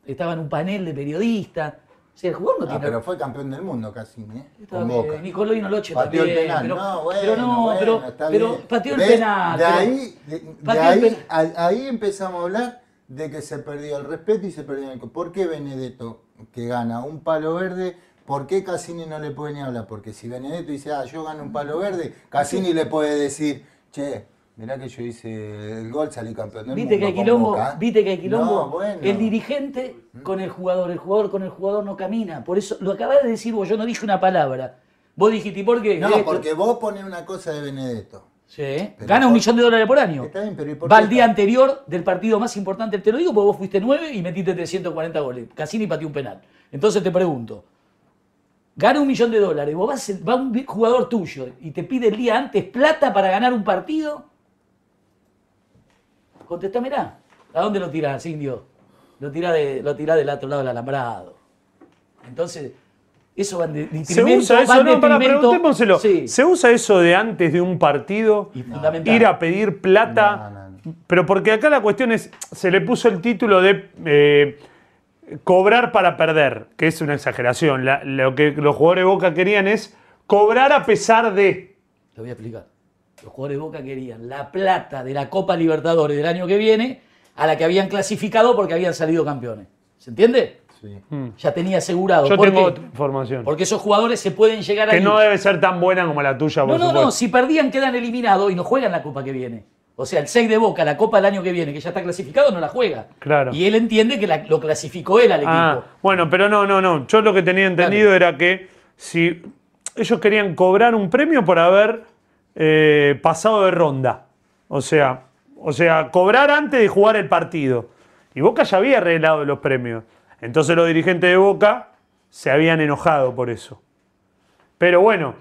estaba en un panel de periodistas. O sea, el jugador no Ah, tiene... pero fue campeón del mundo casi, ¿eh? Con Boca. Nicolino Loche Pateó el penal. Pero, no, bueno, pero no, bueno, pero, está pero bien. pateó el ¿Ves? penal. De ahí, de, ahí, penal. a- ahí empezamos a hablar de que se perdió el respeto y se perdió el... ¿Por qué Benedetto, que gana un palo verde, por qué Cassini no le puede ni hablar? Porque si Benedetto dice, ah, yo gano un palo verde, Cassini le puede decir, che, mirá que yo hice el gol, salí campeón del Viste que hay mundo con quilombo, Boca". viste que hay quilombo. No, bueno. El dirigente con el jugador, el jugador con el jugador no camina. Por eso lo acabas de decir vos, yo no dije una palabra. Vos dijiste, ¿y por qué? No, porque vos pones una cosa de Benedetto. Sí, Pero gana un por- millón de dólares por año. Está bien, pero ¿y por Va qué al día anterior del partido más importante, te lo digo porque vos fuiste nueve y metiste 340 goles. Cassini pateó un penal. Entonces te pregunto, gana un millón de dólares, vos vas, va un jugador tuyo y te pide el día antes plata para ganar un partido. Contestámela. ¿A dónde lo tirás, indio? Lo tirás de, lo tirás del otro lado del alambrado. Entonces, eso va en de- ¿Se usa eso? No, para preguntémoselo. Sí. ¿Se usa eso de antes de un partido? Y fundamental. Ir a pedir plata. No, no, no. Pero porque acá la cuestión es, se le puso el título de eh, cobrar para perder, que es una exageración. La- lo que los jugadores de Boca querían es cobrar a pesar de... Te voy a explicar. Los jugadores de Boca querían la plata de la Copa Libertadores del año que viene a la que habían clasificado porque habían salido campeones. ¿Se entiende? Sí. Ya tenía asegurado. Yo ¿Por tengo información. Porque esos jugadores se pueden llegar a Que no debe ser tan buena como la tuya, por No, no, supuesto. no. Si perdían, quedan eliminados y no juegan la Copa que viene. O sea, el 6 de Boca, la Copa del año que viene, que ya está clasificado, no la juega. Claro. Y él entiende que la- lo clasificó él al equipo. Ah, bueno, pero no, no, no. Yo lo que tenía entendido era que si ellos querían cobrar un premio por haber eh, pasado de ronda. O sea, o sea, cobrar antes de jugar el partido. Y Boca ya había arreglado los premios. Entonces los dirigentes de Boca se habían enojado por eso. Pero bueno,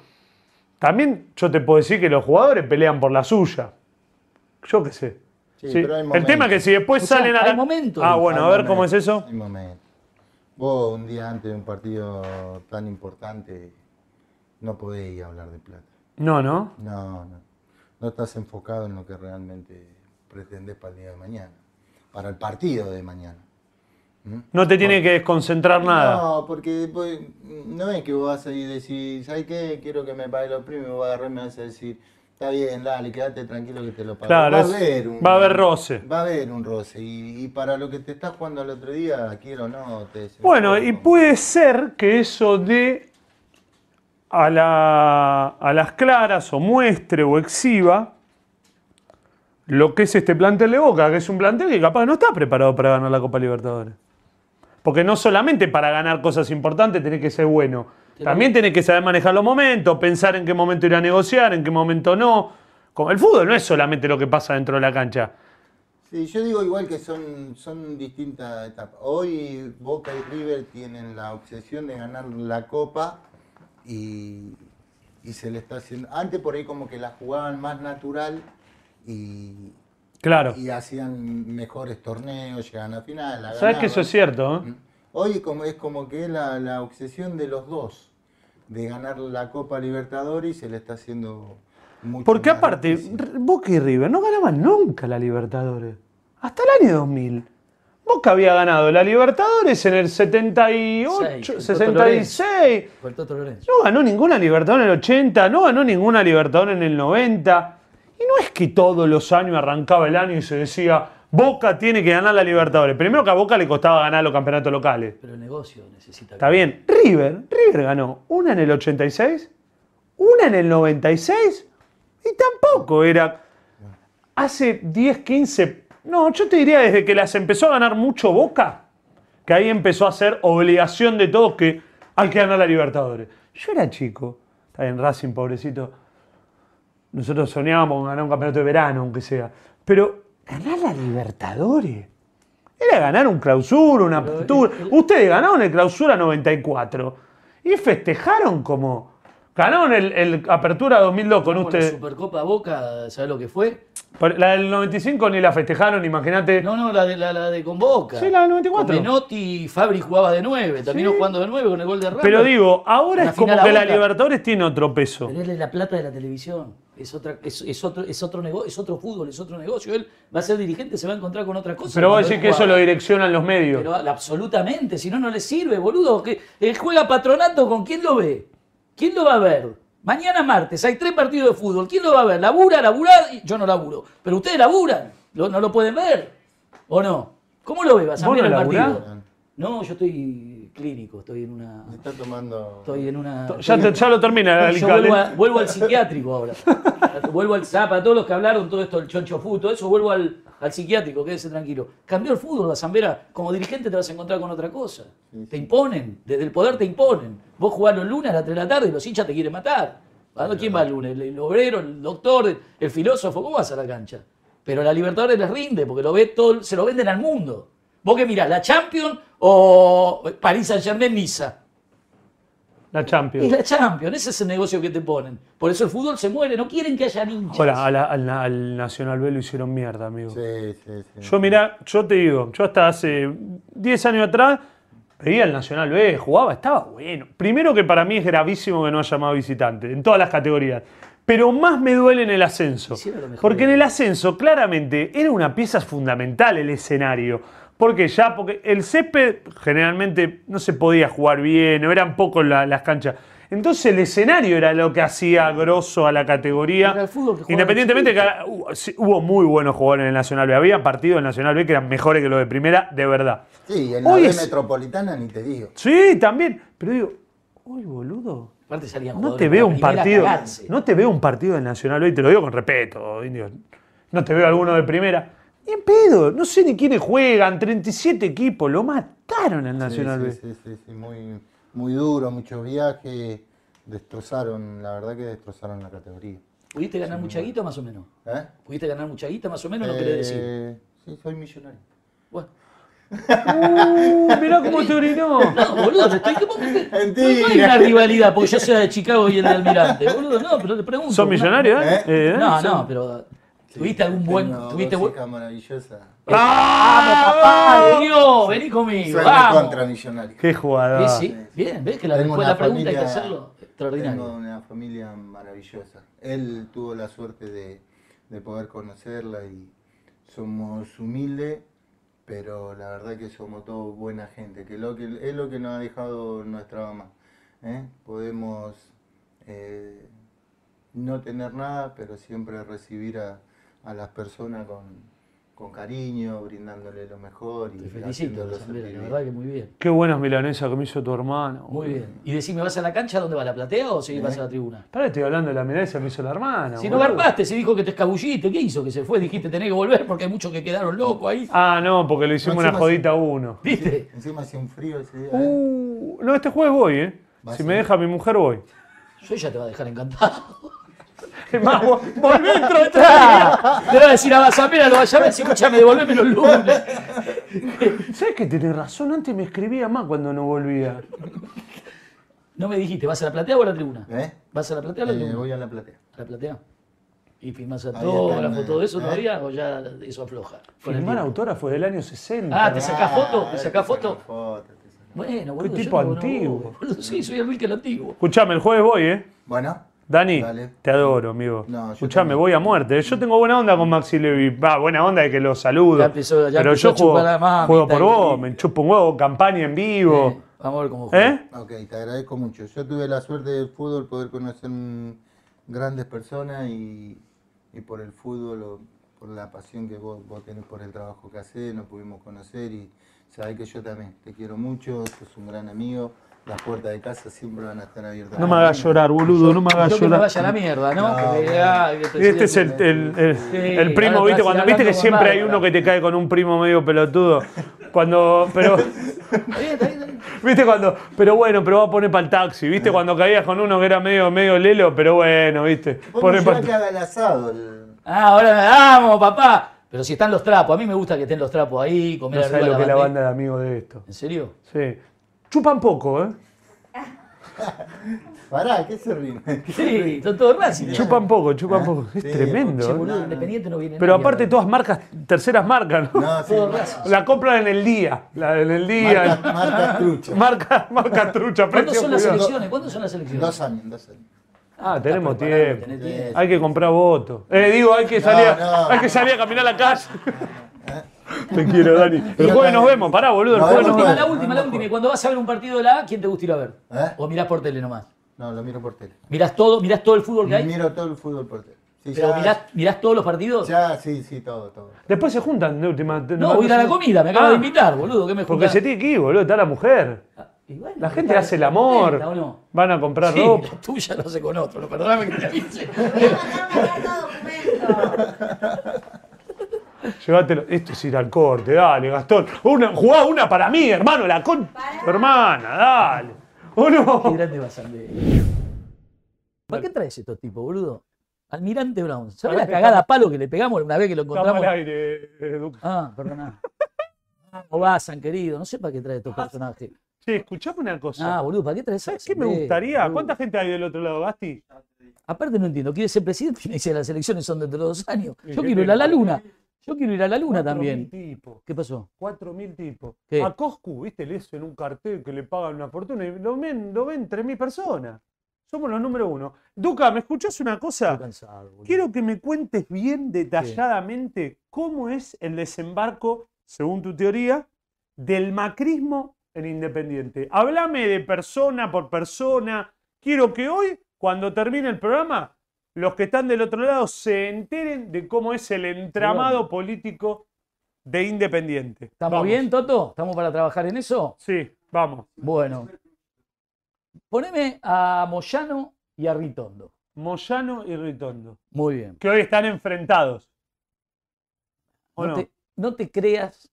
también yo te puedo decir que los jugadores pelean por la suya. Yo qué sé. Sí, Sí. pero hay El tema es que si después O sea, salen a la... momentos. Ah, bueno, a ver cómo es eso. hay momentos. Vos un día antes de un partido tan importante no a hablar de plata. No, no. No, no. No estás enfocado en lo que realmente pretendés para el día de mañana. Para el partido de mañana. ¿Mm? No te tiene que desconcentrar nada. No, porque pues, no es que vos vas a ir y decir, ¿sabes qué? Quiero que me pague los premios, vos vas a agarrar y me vas a decir, está bien, dale, quédate tranquilo que te lo pago. Claro, va, es- a haber un, va a haber roce. Va a haber un roce. Y, y para lo que te estás jugando el otro día, quiero o no, te Bueno, y puede ser que eso dé a, la- a las claras o muestre o exhiba lo que es este plantel de Boca, que es un plantel que capaz no está preparado para ganar la Copa Libertadores. Porque no solamente para ganar cosas importantes tenés que ser bueno, también tenés que saber manejar los momentos, pensar en qué momento ir a negociar, en qué momento no. Como el fútbol no es solamente lo que pasa dentro de la cancha. Sí, yo digo igual que son, son distintas etapas. Hoy Boca y River tienen la obsesión de ganar la Copa y, y se le está haciendo... Antes por ahí como que la jugaban más natural y, Claro. y hacían mejores torneos, llegaban a final. la ¿Sabes que eso es cierto? eh? Hoy como, es como que es la, la obsesión de los dos, de ganar la Copa Libertadores y se le está haciendo mucho Porque más aparte, difícil. Boca y River no ganaban nunca la Libertadores. Hasta el año 2000. Boca había ganado la Libertadores en el 78, Seis, el Toto 66. Por el Toto Lorenzo. No ganó ninguna Libertadores en el 80, no ganó ninguna Libertadores en el 90. Y no es que todos los años arrancaba el año y se decía, Boca tiene que ganar la Libertadores. Primero que a Boca le costaba ganar los campeonatos locales. Pero el negocio necesita. Está bien. River, River ganó una en el 86, una en el 96 y tampoco era hace 10, 15, no, yo te diría desde que las empezó a ganar mucho Boca, que ahí empezó a ser obligación de todos que hay que ganar la Libertadores. Yo era chico, está bien, Racing, pobrecito. Nosotros soñábamos con ganar un campeonato de verano, aunque sea. Pero ganar la Libertadores. Era ganar un clausura, una apertura. Ustedes ganaron el clausura 94 y festejaron como. Ganaron el, el apertura 2002 con Con la ustedes. Supercopa Boca, ¿sabes lo que fue? Pero La del 95 ni la festejaron, imagínate. No, no, la de, la, la de con Boca. Sí, la del 94. Con Menotti y Fabri jugaba de 9. Terminó Sí. jugando de 9 con el gol de Ramos. Pero digo, ahora es como que la. Libertadores tiene otro peso. Pero es la plata de la televisión. Es, otra, es, es otro, es, otro negocio, es otro fútbol, es otro negocio. Él va a ser dirigente, se va a encontrar con otra cosa. Pero vos decís que eso lo direccionan los medios. Pero absolutamente, si no, no le sirve, boludo. Que él juega patronato, ¿con quién lo ve? ¿Quién lo va a ver? Mañana martes hay tres partidos de fútbol. ¿Quién lo va a ver? ¿Labura, laburar? Yo no laburo. Pero ustedes laburan. ¿Lo- ¿No lo pueden ver? ¿O no? ¿Cómo lo ve? ¿Vas a ¿Vos ver no el laburás? partido? No, yo estoy clínico, estoy en una. Está tomando... Estoy en una. Ya, estoy- te- ya lo termina. yo vuelvo, a- vuelvo al psiquiátrico ahora. <laughs> vuelvo al Zapa, todos los que hablaron, todo esto, el choncho fu, todo eso, vuelvo al, al psiquiátrico, quédese tranquilo. Cambió el fútbol, Bazambera. Como dirigente te vas a encontrar con otra cosa. Te imponen, desde el poder te imponen. Vos jugás los lunes a las 3 de la tarde y los hinchas te quieren matar. ¿A dónde- ¿Quién va el lunes? ¿El, el obrero, el doctor, el, filósofo? ¿Cómo vas a la cancha? Pero la Libertadores les rinde, porque lo ve todo, se lo venden al mundo. ¿Vos qué mirás, la Champions o París Saint Germain Niza? La Champions. la Champions, ese es el negocio que te ponen. Por eso el fútbol se muere, no quieren que haya hinchas. Ahora, a la- al, al Nacional B lo hicieron mierda, amigo. Sí, sí, sí. Yo, mirá, yo te digo, yo hasta hace 10 años atrás veía el Nacional B, jugaba, estaba bueno. Primero que para mí es gravísimo que no haya más visitantes, en todas las categorías. Pero más me duele en el ascenso. Hicieron lo mejor. Porque en el ascenso, claramente, era una pieza fundamental el escenario. Porque ya, porque el césped generalmente no se podía jugar bien, o eran pocos la- las canchas. Entonces el escenario era lo que hacía grosso a la categoría. Era el fútbol que jugaba Independientemente que hubo- sí, hubo muy buenos jugadores en el Nacional B. Había partidos del Nacional B que eran mejores que los de primera, de verdad. Sí, en la Hoy B es- metropolitana ni te digo. Sí, también. Pero digo, uy, boludo. Aparte salían No te veo un partido. cagarse. No te veo un partido del Nacional B, y te lo digo con respeto, indio. No te veo alguno de primera. Ni en pedo. No sé ni quiénes juegan. 37 equipos. Lo mataron al Nacional sí, B. sí, sí, sí, muy, muy duro, muchos viajes. Destrozaron, la verdad que destrozaron la categoría. ¿Pudiste ganar mucha guita más o menos? ¿Eh? ¿Pudiste ganar mucha guita más o menos? No querés decir. Eh, Sí, soy millonario. Bueno. Uh, mirá cómo te orinó. <laughs> No, boludo, te estoy. ¿cómo que- <laughs> Mentira. No hay una rivalidad porque yo sea de Chicago y el de Almirante, boludo. No, pero te pregunto. ¿Son millonarios, eh? ¿Eh? Eh, No, son- no, pero. ¿Tuviste algún buen. Tengo ¿Tuviste buen. hijas maravillosas. ¡Ah! ¡Papá, Dios! Vení conmigo. Soy Vamos. contra millonario. ¡Qué jugador! Sí, sí. Bien, ves que la, Tengo después una la pregunta hay que familia- hacerlo Tengo extraordinario. una familia maravillosa. Él tuvo la suerte de, de poder conocerla y somos humildes, pero la verdad que somos todos buena gente, que, lo que es lo que nos ha dejado nuestra mamá. ¿eh? Podemos eh, no tener nada, pero siempre recibir a, a las personas con, con cariño, brindándole lo mejor y Te felicito, Sandra, la verdad que muy bien. Qué buenas milanesas que me hizo tu hermano. Muy bien. Y decime, ¿vas a la cancha? ¿Dónde va? ¿A la platea o si vas a la tribuna? Pará, estoy hablando de la milanesa que me hizo la hermana. Si no garpaste, se dijo que te escabulliste, ¿qué hizo? Que se fue, dijiste tenés que volver porque hay muchos que quedaron locos ahí. Ah, no, porque le hicimos una jodita a uno. ¿Viste? Encima hacía un frío ese día. ¿eh? Uh, no, este jueves voy, ¿eh? Si me deja mi mujer, voy. Yo ella te va a dejar encantado. <laughs> Es más, vo- volví a trotar. Le va a decir a Basamera, lo vaya a ver, si escuchame, devolveme los lunes. <laughs> ¿Sabes que tenés razón? Antes me escribía más cuando no volvía. No me dijiste, ¿vas a la platea o a la tribuna? ¿Eh? ¿Vas a la platea o a la Eh, tribuna? voy a la platea. ¿A la platea? ¿Y firmás Ahí autógrafo, está, todo eso ¿eh? todavía o ya eso afloja? Firmar tiempo? autógrafo del año 60. Ah, ¿te sacás foto? ¿Te sacás foto? foto, te Bueno, boludo. Qué yo tipo no antiguo. boludo. Sí, soy el Wilker antiguo. Escuchame, el jueves voy, ¿eh? Bueno, Dani, Dale. te adoro, amigo. No, Escuchame, voy a muerte. Yo tengo buena onda con Maxi Levy. Va, buena onda de que lo saludo. Ya empezó- ya pero yo juego, juego por vos, me chupo un huevo, campaña en vivo. Vamos a ver cómo juega. ¿Eh? ok, te agradezco mucho. Yo tuve la suerte del fútbol, poder conocer grandes personas y, y por el fútbol, o por la pasión que vos, vos tenés por el trabajo que haces, nos pudimos conocer y sabés que yo también te quiero mucho, sos un gran amigo. Las puertas de casa siempre van a estar abiertas. No me hagas llorar, boludo, no me hagas Yo que me llorar. vaya a la mierda, ¿no? Que Este es el, el- el- Sí, el primo, ¿viste? Cuando viste que siempre hay uno que te cae con un primo medio pelotudo. Cuando, pero, <laughs> Está bien, está bien, está bien. ¿viste? Cuando, pero bueno, pero va a poner para el taxi. ¿Viste? Cuando caías con uno que era medio, medio lelo, pero bueno, ¿viste? Vos Pone me pa- llevás que haga el asado. el- Ah, ahora me vamos, papá. Pero si están los trapos, a mí me gusta que estén los trapos ahí, comer No arriba sabes lo que es la banda de amigos de esto. ¿En serio? Sí. Chupan poco, ¿eh? <laughs> Pará, ¿qué se ríe? <laughs> Sí, son todos Racing. Chupan poco, chupan Ah, poco. Es sí, tremendo. ¿eh? boludo, no. Independiente no viene Pero nadie aparte todas marcas, terceras marcas, ¿no? No, sí, Racing. La compran en el día. La en el día. marca trucha. Marca, marca trucha, ¿Cuándo precio son las cuidado. elecciones? ¿Cuándo son las elecciones? Dos años, dos años. Ah, tenemos preparado, tiempo. tenés tiempo. Hay que comprar votos. Eh, digo, hay que salir, a- no. hay que salir a caminar a la calle. <laughs> <laughs> Te quiero, Dani. El jueves nos vemos, pará, boludo. El jueves nos La vemos. última, la última, la última. Y cuando vas a ver un partido de la A, ¿quién te gusta ir a ver? ¿Eh? ¿O mirás por tele nomás? No, lo miro por tele. ¿Mirás todo, mirás todo el fútbol que hay? Miro todo el fútbol por tele. Sí, ¿Pero ya- mirás, mirás todos los partidos? Ya, sí, sí, todo, todo. Después se juntan de última. No, voy a ir a la comida, me acaba Ah, de invitar, boludo. ¿Qué me Porque se tiene que ir, boludo. Está la mujer. Ah, bueno, La gente está- hace el amor. contenta, ¿o no? Van a comprar Sí, ropa. la tuya no sé con otro, perdóname que te <laughs> avise. <laughs> Voy a mandar documento. Llévatelo. Esto es ir al corte, dale, Gastón. Una, jugá una para mí, hermano, la con. Hermana, dale. ¿O Qué no? grande vas a. ¿Para qué traes estos tipos, boludo? Almirante Brown. ¿Sabes la cagada a palo que le pegamos una vez que lo Estamos al encontramos? aire, Duque. Ah, perdona. ¿Cómo vas, querido? No sé para qué traes estos personajes. Che, escuchame una cosa. Ah, boludo, ¿para qué traes ¿Sabes qué me gustaría? boludo? ¿Cuánta gente hay del otro lado, Gasti? Aparte no entiendo, quiere ser presidente y me dice las elecciones son dentro de dos años. ¿Y Yo qué quiero ir a la luna. Yo quiero ir a la luna 4.000 también. tipos. ¿Qué pasó? 4.000 tipos. ¿Qué? A Coscu, ¿viste? Le en un cartel que le pagan una fortuna y lo ven, lo ven 3.000 personas. Somos los número uno. Duca, ¿me escuchás una cosa? Estoy cansado, boludo. Quiero que me cuentes bien detalladamente cómo es el desembarco, según tu teoría, del macrismo en Independiente. Háblame de persona por persona. Quiero que hoy, cuando termine el programa, los que están del otro lado se enteren de cómo es el entramado político de Independiente. ¿Estamos Vamos. bien, Toto? ¿Estamos para trabajar en eso? Sí, vamos. Bueno. Poneme a Moyano y a Ritondo. Moyano y Ritondo, Muy bien. que hoy están enfrentados. ¿O No, no? Te, no te creas,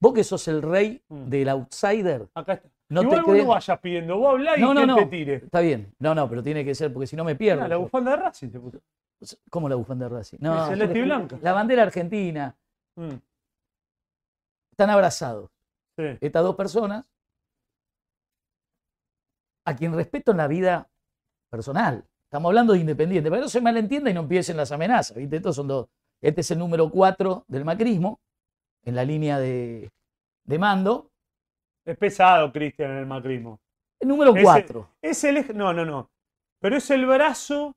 vos que sos el rey Mm. del outsider, Acá está. No Igual te vos no vayas pidiendo, vos hablás y No, no, que no. te tire. Está bien. No, no, pero tiene que ser porque si no me pierdo. Ah, la bufanda de Racing te puso. ¿Cómo la bufanda de Racing? No, yo- blanca. La bandera argentina. Mm, Están abrazados. sí. Estas dos personas a quien respeto en la vida personal. Estamos hablando de independiente, para que no se malentienda y no empiecen las amenazas. ¿viste? Estos son dos. Este es el número 4 del macrismo, en la línea de, de mando. Es pesado, Cristian, en el macrismo. El número Ese- 4. Es el eje- No, no, no. Pero es el brazo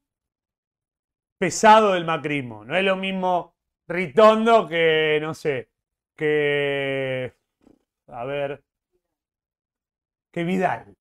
pesado del macrismo. No es lo mismo Ritondo que, no sé, que. A ver. Que Vidal.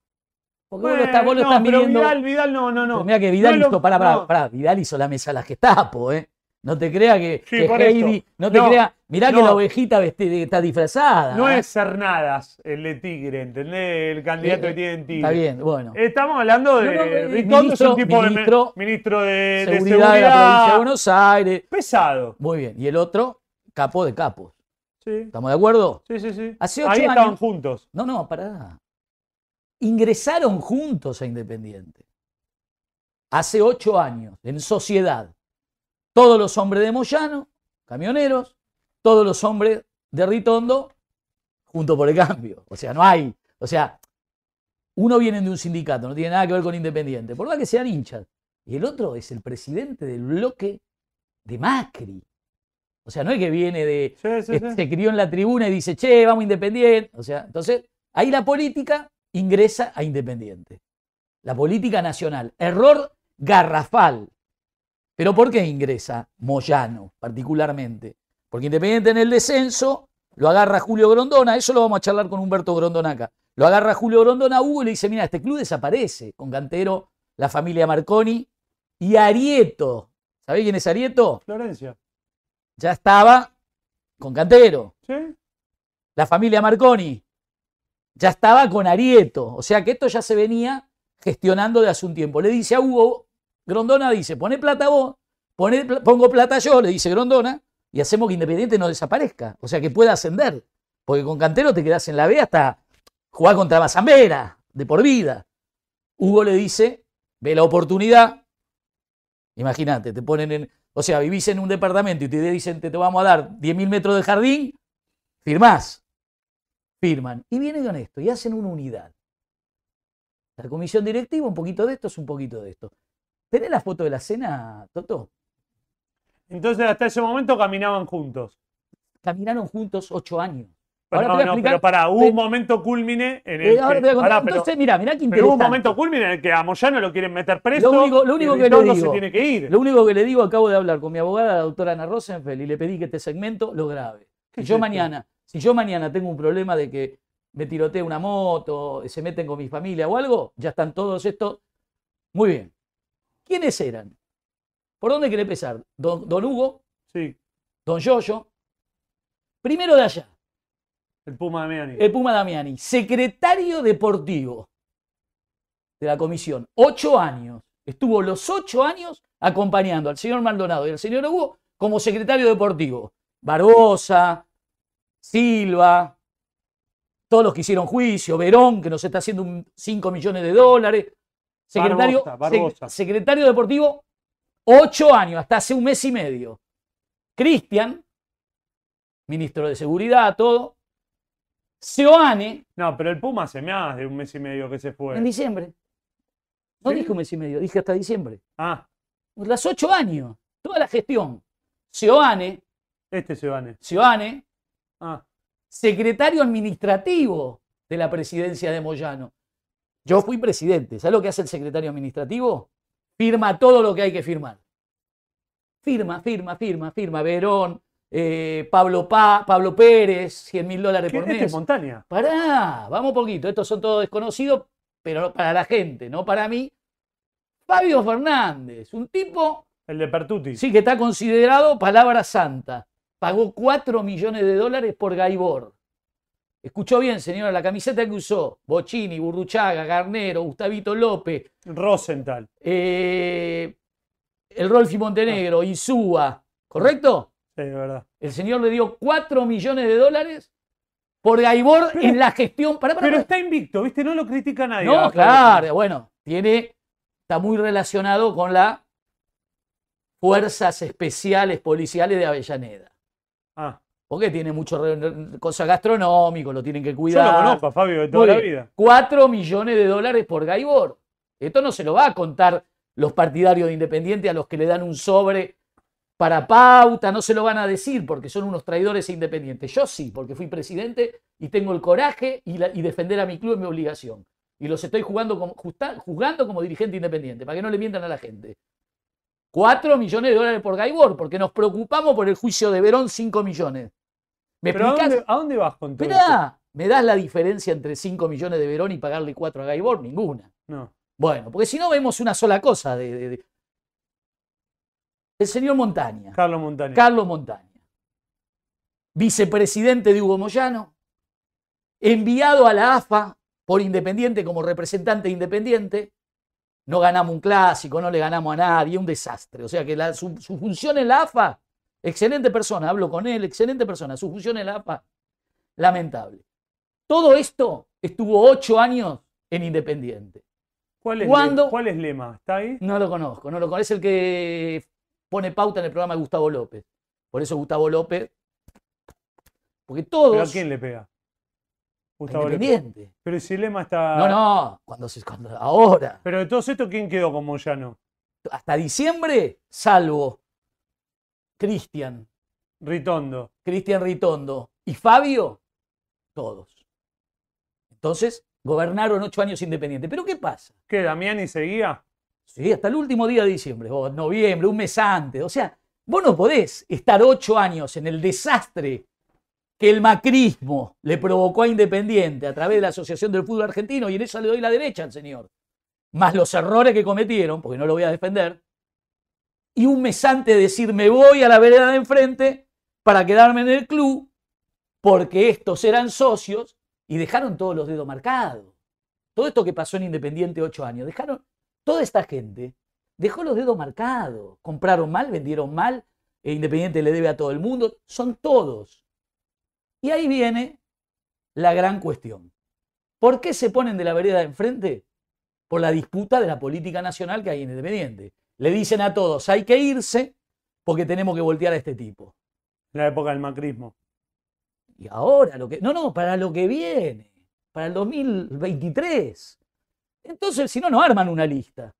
Porque vos lo estás, vos lo no, estás pero midiendo. Vidal, Vidal, no, no, no. Mira que Vidal No es hizo, pará, pará, no. pará, Vidal hizo la mesa a las Gestapo, ¿eh? No te creas que, Sí, que Heidi, no te No, creas, mirá que la ovejita está disfrazada. No ¿eh? es Cernadas el de Tigre, ¿entendés? El candidato Eh, que tiene en Tigre. Está bien, bueno. Estamos hablando de No, eh, es ministro- un tipo ministro- de ministro de de seguridad, seguridad, de la provincia de Buenos Aires. pesado. Muy bien. Y el otro, capo de capos. Sí, ¿Estamos de acuerdo? sí, sí. sí. Hace ocho Ahí estaban años- juntos. No, no, pará. Ingresaron juntos a Independiente. Hace ocho años, en sociedad. Todos los hombres de Moyano, camioneros, todos los hombres de Ritondo, junto por el cambio. O sea, no hay. O sea, uno viene de un sindicato, no tiene nada que ver con Independiente, por más que sean hinchas. Y el otro es el presidente del bloque de Macri. O sea, no es que viene de, Sí, sí, sí. se crió en la tribuna y dice, che, vamos Independiente. O sea, entonces, ahí la política ingresa a Independiente. La política nacional. Error garrafal. ¿Pero por qué ingresa Moyano, particularmente? Porque Independiente en el descenso lo agarra Julio Grondona, eso lo vamos a charlar con Humberto Grondona acá. Lo agarra Julio Grondona a Hugo y le dice, mira, este club desaparece con Cantero, la familia Marconi y Arieto. ¿Sabés quién es Arieto? Florencia. Ya estaba con Cantero ¿Sí? la familia Marconi ya estaba con Arieto. O sea que esto ya se venía gestionando de hace un tiempo. Le dice a Hugo, Grondona dice, pone plata vos, pone pl- pongo plata yo, le dice Grondona, y hacemos que Independiente no desaparezca. O sea que pueda ascender. Porque con Cantero te quedás en la B hasta jugar contra Mazambera, de por vida. Hugo le dice, ve la oportunidad. Imagínate, te ponen en. O sea, vivís en un departamento y te dicen, te, te vamos a dar 10.000 metros de jardín, firmás firman. Y viene con esto y hacen una unidad. La comisión directiva, un poquito de esto, es un poquito de esto. ¿Tenés la foto de la cena, Toto? Entonces, hasta ese momento caminaban juntos. Caminaron juntos ocho años. Pero Ahora no, te voy a no, pero pará, hubo un momento culmine en el Eh, ahora que- te voy a contar. pará, pero- Entonces, mira, mirá qué pero hubo interesante. un momento culmine en el que a Moyano lo quieren meter preso. Lo único- lo y único que le digo- se tiene que ir. Lo único que le digo, acabo de hablar con mi abogada, la doctora Ana Rosenfeld, y le pedí que este segmento lo grabe. ¿Qué Si yo mañana, si yo mañana tengo un problema de que me tirotea una moto, se meten con mi familia o algo, ya están todos estos. Muy bien. ¿Quiénes eran? ¿Por dónde quiere empezar? Don, don Hugo, Sí, don Yoyo. Primero de allá, el Puma de Miami. el Puma Damiani, secretario deportivo de la comisión. Ocho años. Estuvo los ocho años acompañando al señor Maldonado y al señor Hugo como secretario deportivo. Barbosa, Silva, todos los que hicieron juicio, Verón, que nos está haciendo 5 millones de dólares. Secretario, Barbosa, Barbosa. sec- secretario deportivo, ocho años, hasta hace un mes y medio. Cristian, ministro de Seguridad, todo. Seoane, No, pero el Puma hace más de un mes y medio que se fue. en diciembre. No ¿Sí? dije un mes y medio, dije hasta diciembre. Ah, Las ocho años, toda la gestión. Seoane, Este se van. Ciobane, Ah, secretario administrativo de la presidencia de Moyano. Yo fui presidente. ¿Sabes lo que hace el secretario administrativo? Firma todo lo que hay que firmar. Firma, firma, firma, firma. Verón, eh, Pablo, Pa- Pablo Pérez, 100 mil dólares por Este mes. es montaña. Pará, vamos poquito. Estos son todos desconocidos, pero para la gente, no para mí. Fabio Fernández, un tipo, El de Pertuti. sí, que está considerado palabra santa. Pagó 4 millones de dólares por Gaibor. Escuchó bien, señora, la camiseta que usó, Bocini, Burruchaga, Garnero, Gustavito López, Rosenthal. eh, el Rolfi Montenegro, Insúa, ¿correcto? Sí, de verdad. El señor le dio 4 millones de dólares por Gaibor en la gestión. Pará, pará, Pero pará. está invicto, ¿viste? No lo critica nadie. No, claro, bueno, tiene, está muy relacionado con las fuerzas especiales policiales de Avellaneda. Ah, Porque tiene mucho re- cosa gastronómico, lo tienen que yo cuidar. lo conozco Fabio de toda la vida. 4 millones de dólares por Gaibor. Esto no se lo va a contar los partidarios de Independiente a los que le dan un sobre para pauta, no se lo van a decir porque son unos traidores e independientes. Yo sí, porque fui presidente y tengo el coraje y, la- y defender a mi club es mi obligación. Y los estoy jugando como, justa- juzgando como dirigente independiente, para que no le mientan a la gente. 4 millones de dólares por Gaibor, porque nos preocupamos por el juicio de Verón, 5 millones. ¿Me Pero ¿a dónde, a dónde vas con todo esto? Esperá, ¿me das la diferencia entre 5 millones de Verón y pagarle 4 a Gaibor? Ninguna. No. Bueno, porque si no vemos una sola cosa de, de- de- El señor Montaña, Carlos Montaña. Carlos Montaña, vicepresidente de Hugo Moyano, enviado a la AFA por Independiente como representante independiente. No ganamos un clásico, no le ganamos a nadie, un desastre. O sea que la- su, su función en la AFA, excelente persona, hablo con él, excelente persona, su función en la AFA, lamentable. Todo esto estuvo ocho años en Independiente. ¿Cuál es, ¿Cuándo? Le- ¿Cuál es Lema? ¿Está ahí? No lo conozco, no lo conozco. Es el que pone pauta en el programa de Gustavo López. Por eso Gustavo López. Porque todos. ¿Pero a quién le pega? Gustavo. Independiente. Pero si Lema está. No, no, cuando se, cuando, ahora. Pero de todos estos, ¿quién quedó con Moyano? Hasta diciembre, salvo Cristian, Ritondo. Cristian Ritondo y Fabio, todos. Entonces, gobernaron ocho años independientes. Pero ¿qué pasa? ¿Qué? ¿Damiani seguía? Sí, hasta el último día de diciembre, o noviembre, un mes antes. O sea, vos no podés estar ocho años en el desastre que el macrismo le provocó a Independiente a través de la Asociación del Fútbol Argentino, y en eso le doy la derecha al señor. Más los errores que cometieron, porque no lo voy a defender, y un mes antes decir me voy a la vereda de enfrente para quedarme en el club, porque estos eran socios y dejaron todos los dedos marcados. Todo esto que pasó en Independiente ocho años, dejaron, toda esta gente dejó los dedos marcados. Compraron mal, vendieron mal, e Independiente le debe a todo el mundo, son todos. Y ahí viene la gran cuestión. ¿Por qué se ponen de la vereda de enfrente? Por la disputa de la política nacional que hay en Independiente. Le dicen a todos, hay que irse porque tenemos que voltear a este tipo. La época del macrismo. Y ahora lo que. No, no, para lo que viene. Para el 2023. Entonces, si no, no arman una lista.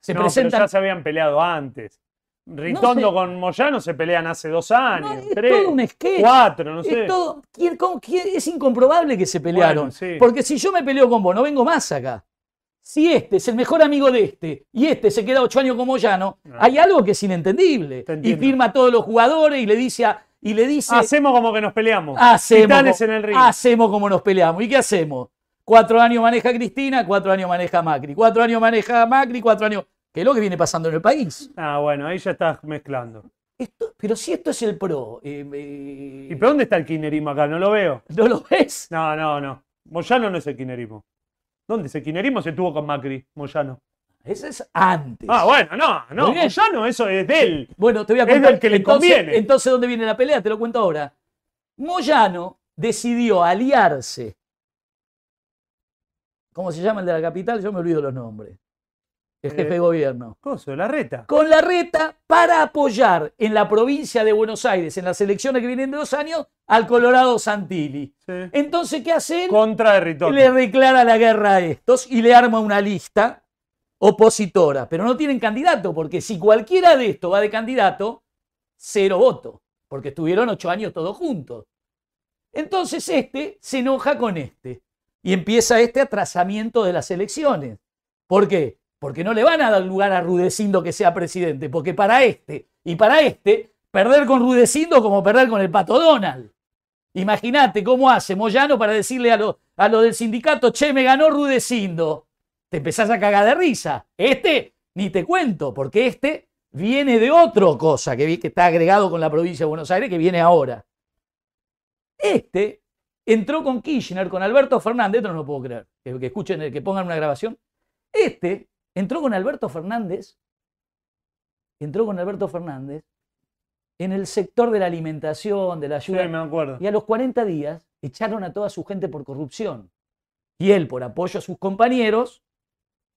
Se no, pero presentan. ya se habían peleado antes. Ritondo sé. con Moyano se pelean hace dos años, No, es tres, todo un sketch. cuatro, no Es, sé. todo- ¿quién- cómo- quién- es incomprobable que se pelearon. Bueno, sí. Porque si yo me peleo con vos, no vengo más acá. Si este es el mejor amigo de este y este se queda ocho años con Moyano, Ah. hay algo que es inentendible. Te Y firma a todos los jugadores y le dice a- y le dice Hacemos como que nos peleamos. hacemos, en el ring. hacemos como nos peleamos. ¿Y qué hacemos? Cuatro años maneja Cristina, cuatro años maneja Macri, cuatro años maneja Macri, cuatro años. ¿Qué es lo que viene pasando en el país? Ah, bueno, ahí ya estás mezclando. Esto- pero si esto es el pro, eh, eh, ¿Y pero dónde está el kinerismo acá? No lo veo. ¿no lo ves? No, no, no. Moyano no es el kinerismo. ¿Dónde ese kinerismo se tuvo con Macri? Moyano. Ese es antes. Ah, bueno, no, no. Moyano, eso es de él. Bueno, te voy a Es contar. del que le entonces, conviene. entonces, ¿dónde viene la pelea? Te lo cuento ahora. Moyano decidió aliarse. ¿Cómo se llama el de la capital? Yo me olvido los nombres. El jefe Eh, de gobierno. Coso, la reta. Con la reta para apoyar en la provincia de Buenos Aires, en las elecciones que vienen de dos años, al Colorado Santilli. Sí. Entonces, ¿qué hace él? Contra de Ritondo. le declara la guerra a estos y le arma una lista opositora. Pero no tienen candidato, porque si cualquiera de estos va de candidato, cero voto. porque estuvieron ocho años todos juntos. Entonces este se enoja con este y empieza este atrasamiento de las elecciones. ¿Por qué? Porque no le van a dar lugar a Rudecindo que sea presidente, porque para este y para este, perder con Rudecindo como perder con el pato Donald. Imagínate cómo hace Moyano para decirle a lo, a del sindicato, che, me ganó Rudecindo. Te empezás a cagar de risa. Este, ni te cuento, porque este viene de otra cosa que, que está agregado con la provincia de Buenos Aires, que viene ahora. Este entró con Kirchner, con Alberto Fernández, no lo puedo creer, que, que escuchen, que pongan una grabación. Este entró con Alberto Fernández, entró con Alberto Fernández en el sector de la alimentación, de la Sí, ayuda. me acuerdo. Y a los 40 días echaron a toda su gente por corrupción. Y él, por apoyo a sus compañeros,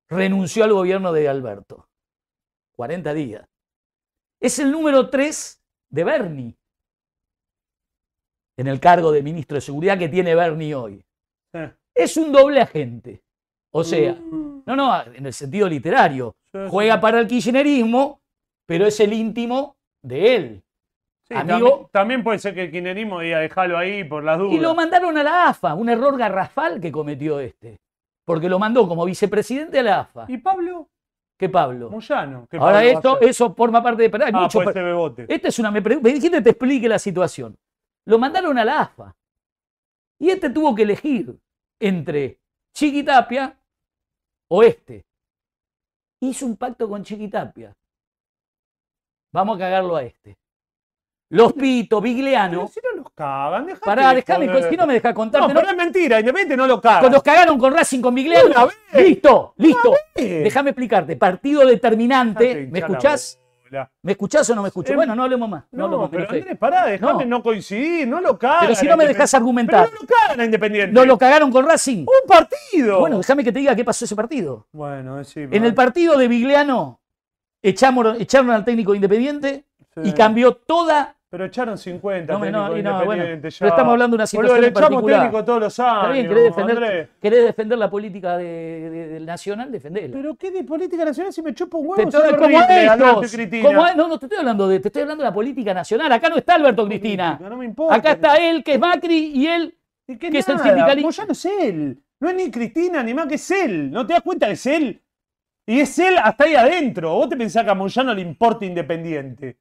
renunció al gobierno de Alberto. 40 días. Es el número 3 de Bernie en el cargo de ministro de Seguridad que tiene Bernie hoy. Eh. Es un doble agente. O sea, Mm, no, no, en el sentido literario. Juega para el kirchnerismo, pero es el íntimo de él. Sí, amigo. También, también puede ser que el kirchnerismo diga dejarlo ahí por las dudas. Y lo mandaron a la AFA, un error garrafal que cometió este. Porque lo mandó como vicepresidente a la AFA. ¿Y Pablo? ¿Qué Pablo? Moyano. ¿qué Ahora Pablo esto, eso forma parte de... hay Ah, mucho- puede ser Bebote. Esta es una... Me, me dijiste que te explique la situación. Lo mandaron a la AFA. Y este tuvo que elegir entre Chiquitapia o este. Hizo un pacto con Chiquitapia. Vamos a cagarlo a este. Los Pito, Pero Vigliano. si no los cagan, dejate Pará, de déjame, joder. si no me deja contarte. No, no- pero es mentira, Independiente no lo cagan. Cuando los cagaron con Racing con Vigliano. Una vez. Listo, listo. Déjame explicarte. Partido determinante. ¿Me escuchás? ¿Me escuchás o no me escuchás? Em, Bueno, no hablemos más. No, No, hablemos, pero. Andrés, pará, No. no. coincidir, no lo cagan. Pero si no me dejas argumentar. Pero no lo cagan a Independiente. No lo cagaron con Racing. Un partido. Bueno, déjame que te diga qué pasó ese partido. bueno, decime. En el partido de Vigliano echamos, echaron al técnico de Independiente Sí. y cambió toda. Pero echaron 50 No, no, y no, bueno, pero ya. estamos hablando de una Boludo, situación le en echamos particular. técnico todos los años. Está bien, querés defender, Andrés. querés defender la política de- Nacional, defendela. Pero qué de política nacional si me chupa un huevo. estoy- Cristina. como a- no, no te estoy hablando de, te estoy hablando de la política nacional. Acá no está Alberto Cristina. Política, No me importa. Acá está él, que es Macri, y él, ¿Y qué que es el sindicalista. Moyano es él. No es ni Cristina ni más que es él. ¿No te das cuenta que es él? Y es él hasta ahí adentro. ¿Vos te pensás que a Moyano le importa Independiente?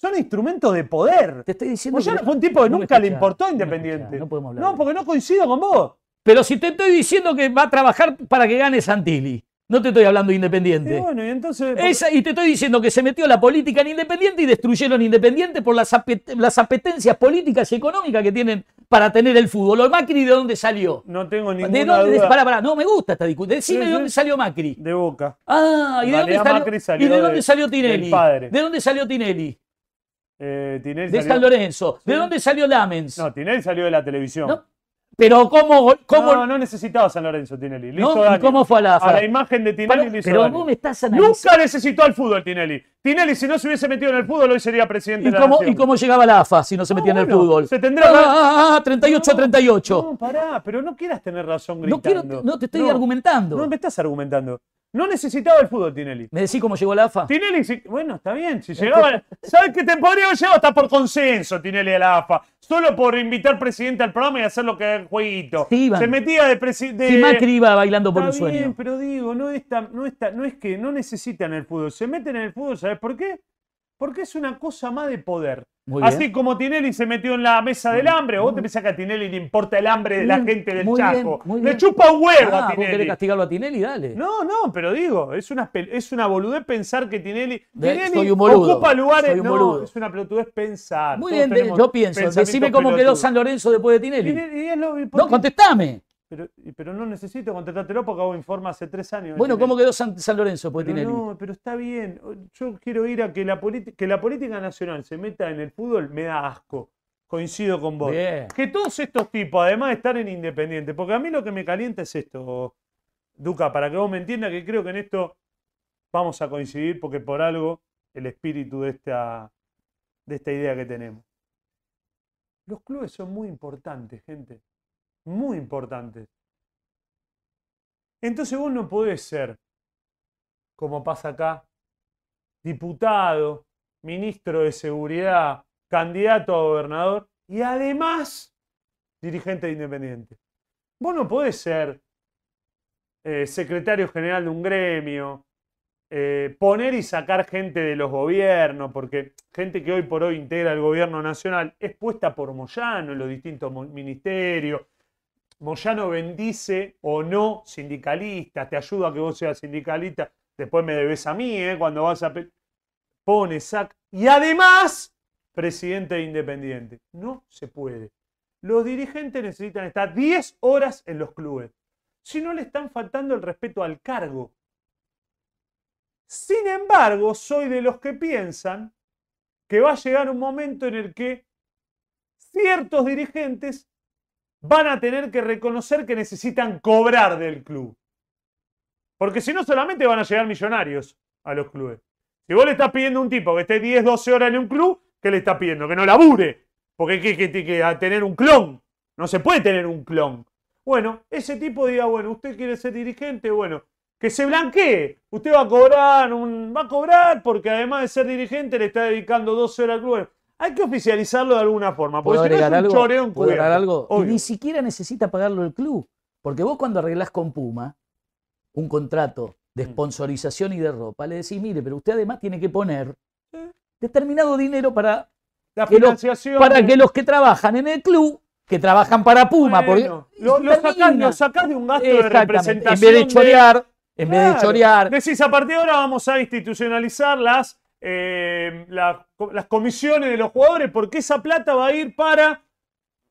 Son instrumentos de poder. te estoy diciendo. Moyano fue un tipo que no nunca le importó a Independiente. No podemos hablar. No, porque no coincido con vos. Pero si te estoy diciendo que va a trabajar para que gane Santilli, no te estoy hablando de Y Independiente. bueno, y entonces. Esa- y te estoy diciendo que se metió la política en Independiente y destruyeron Independiente por las, apet- las apetencias políticas y económicas que tienen para tener el fútbol. ¿O Macri de dónde salió? No tengo ninguna ¿De dónde? duda. Pará, pará, no me gusta esta discusión. Decime Sí, de dónde salió Macri. De boca. Ah, ¿y de dónde salió, ¿y de dónde de- salió Tinelli? padre. ¿De dónde salió Tinelli? Eh, Tinelli De salió- San Lorenzo. ¿De dónde salió Lamens? No, Tinelli salió de la televisión. No, Pero ¿cómo? cómo No, no necesitaba San Lorenzo Tinelli. Le ¿no? hizo ¿Y daño. cómo fue a la A la imagen de Tinelli Pero, le hizo pero daño. vos me estás analizando. Nunca necesitó al fútbol Tinelli. Tinelli, si no se hubiese metido en el fútbol, hoy sería presidente ¿Y de la cómo, nación. ¿Y cómo llegaba la AFA si no se No, metía en el bueno, fútbol? se tendrá Ah, ah, ah, 38 a 38. No, pará, pero no quieras tener razón No, gritando. quiero, no te estoy argumentando. No me estás argumentando. No necesitaba el fútbol Tinelli. ¿Me decís cómo llegó la AFA? Tinelli, si- bueno, está bien. Si llegaba, ¿sabes qué te podría haber llegado hasta por consenso Tinelli a la AFA? Solo por invitar presidente al programa y hacer lo que es jueguito. Sí. Se metía de presidente. Si Macri iba bailando por un Está bien, sueño. pero digo, no es, tan- no, es tan- no es que no necesitan el fútbol. Se meten en el fútbol, ¿sabes por qué? Porque es una cosa más de poder. Muy bien. Así como Tinelli se metió en la mesa del hambre, vos te pensás que a Tinelli le importa el hambre de la gente del bien, Chaco. Le chupa un huevo Ah, a vos querés Tinelli. castigarlo a Tinelli, dale. No, no, pero digo, es una, es una boludez pensar que Tinelli, Ve, Tinelli soy un boludo, ocupa lugares. soy un no, boludo. es una pelotudez pensar. Muy Todos bien, de- yo pienso. Decime cómo quedó. San Lorenzo después de Tinelli. Tinelli, y es lo- ¿por No, contestame. Pero, pero no necesito contestártelo porque hago informe hace tres años. Bueno. ¿cómo quedó San, San Lorenzo no, pero está bien. Yo quiero ir a que la, politi- que la política nacional se meta en el fútbol, me da asco. Coincido con vos. Bien. Que todos estos tipos, además de estar en Independiente, porque a mí lo que me calienta es esto, Duca, para que vos me entiendas, que creo que en esto vamos a coincidir, porque por algo el espíritu de esta, de esta idea que tenemos. Los clubes son muy importantes, gente. Muy importantes. Entonces vos no podés ser, como pasa acá, diputado, ministro de seguridad, candidato a gobernador y además dirigente de Independiente. Vos no podés ser eh, secretario general de un gremio, eh, poner y sacar gente de los gobiernos, porque gente que hoy por hoy integra el gobierno nacional es puesta por Moyano en los distintos ministerios. Moyano bendice o no sindicalistas, te ayuda a que vos seas sindicalista, después me debes a mí, ¿eh? cuando vas a... Pone, saca. Y además, presidente de Independiente. No se puede. Los dirigentes necesitan estar 10 horas en los clubes. Si no le están faltando el respeto al cargo. Sin embargo, soy de los que piensan que va a llegar un momento en el que ciertos dirigentes van a tener que reconocer que necesitan cobrar del club. Porque si no, solamente van a llegar millonarios a los clubes. Si vos le estás pidiendo a un tipo que esté 10, 12 horas en un club, ¿qué le estás pidiendo? Que no labure. Porque hay que, que- tener un clon. No se puede tener un clon. Bueno, ese tipo diga, bueno, usted quiere ser dirigente, bueno, que se blanquee. Usted va a cobrar, un, va a cobrar porque además de ser dirigente le está dedicando 12 horas al club. Hay que oficializarlo de alguna forma. ¿Puedo Porque si no es un algo? choreo ¿Puedo encubierto. algo? Y ni siquiera necesita pagarlo el club. Porque vos cuando arreglás con Puma un contrato de Mm. sponsorización y de ropa, le decís, mire, pero usted además tiene que poner determinado dinero para, La que financiación. para que los que trabajan en el club, que trabajan para Puma, Bueno, porque lo, lo sacás, termina. lo sacás de un gasto de representación. En vez de chorear, en vez de chorear, Decís, a partir de ahora vamos a institucionalizar las, eh, la- las comisiones de los jugadores porque esa plata va a ir para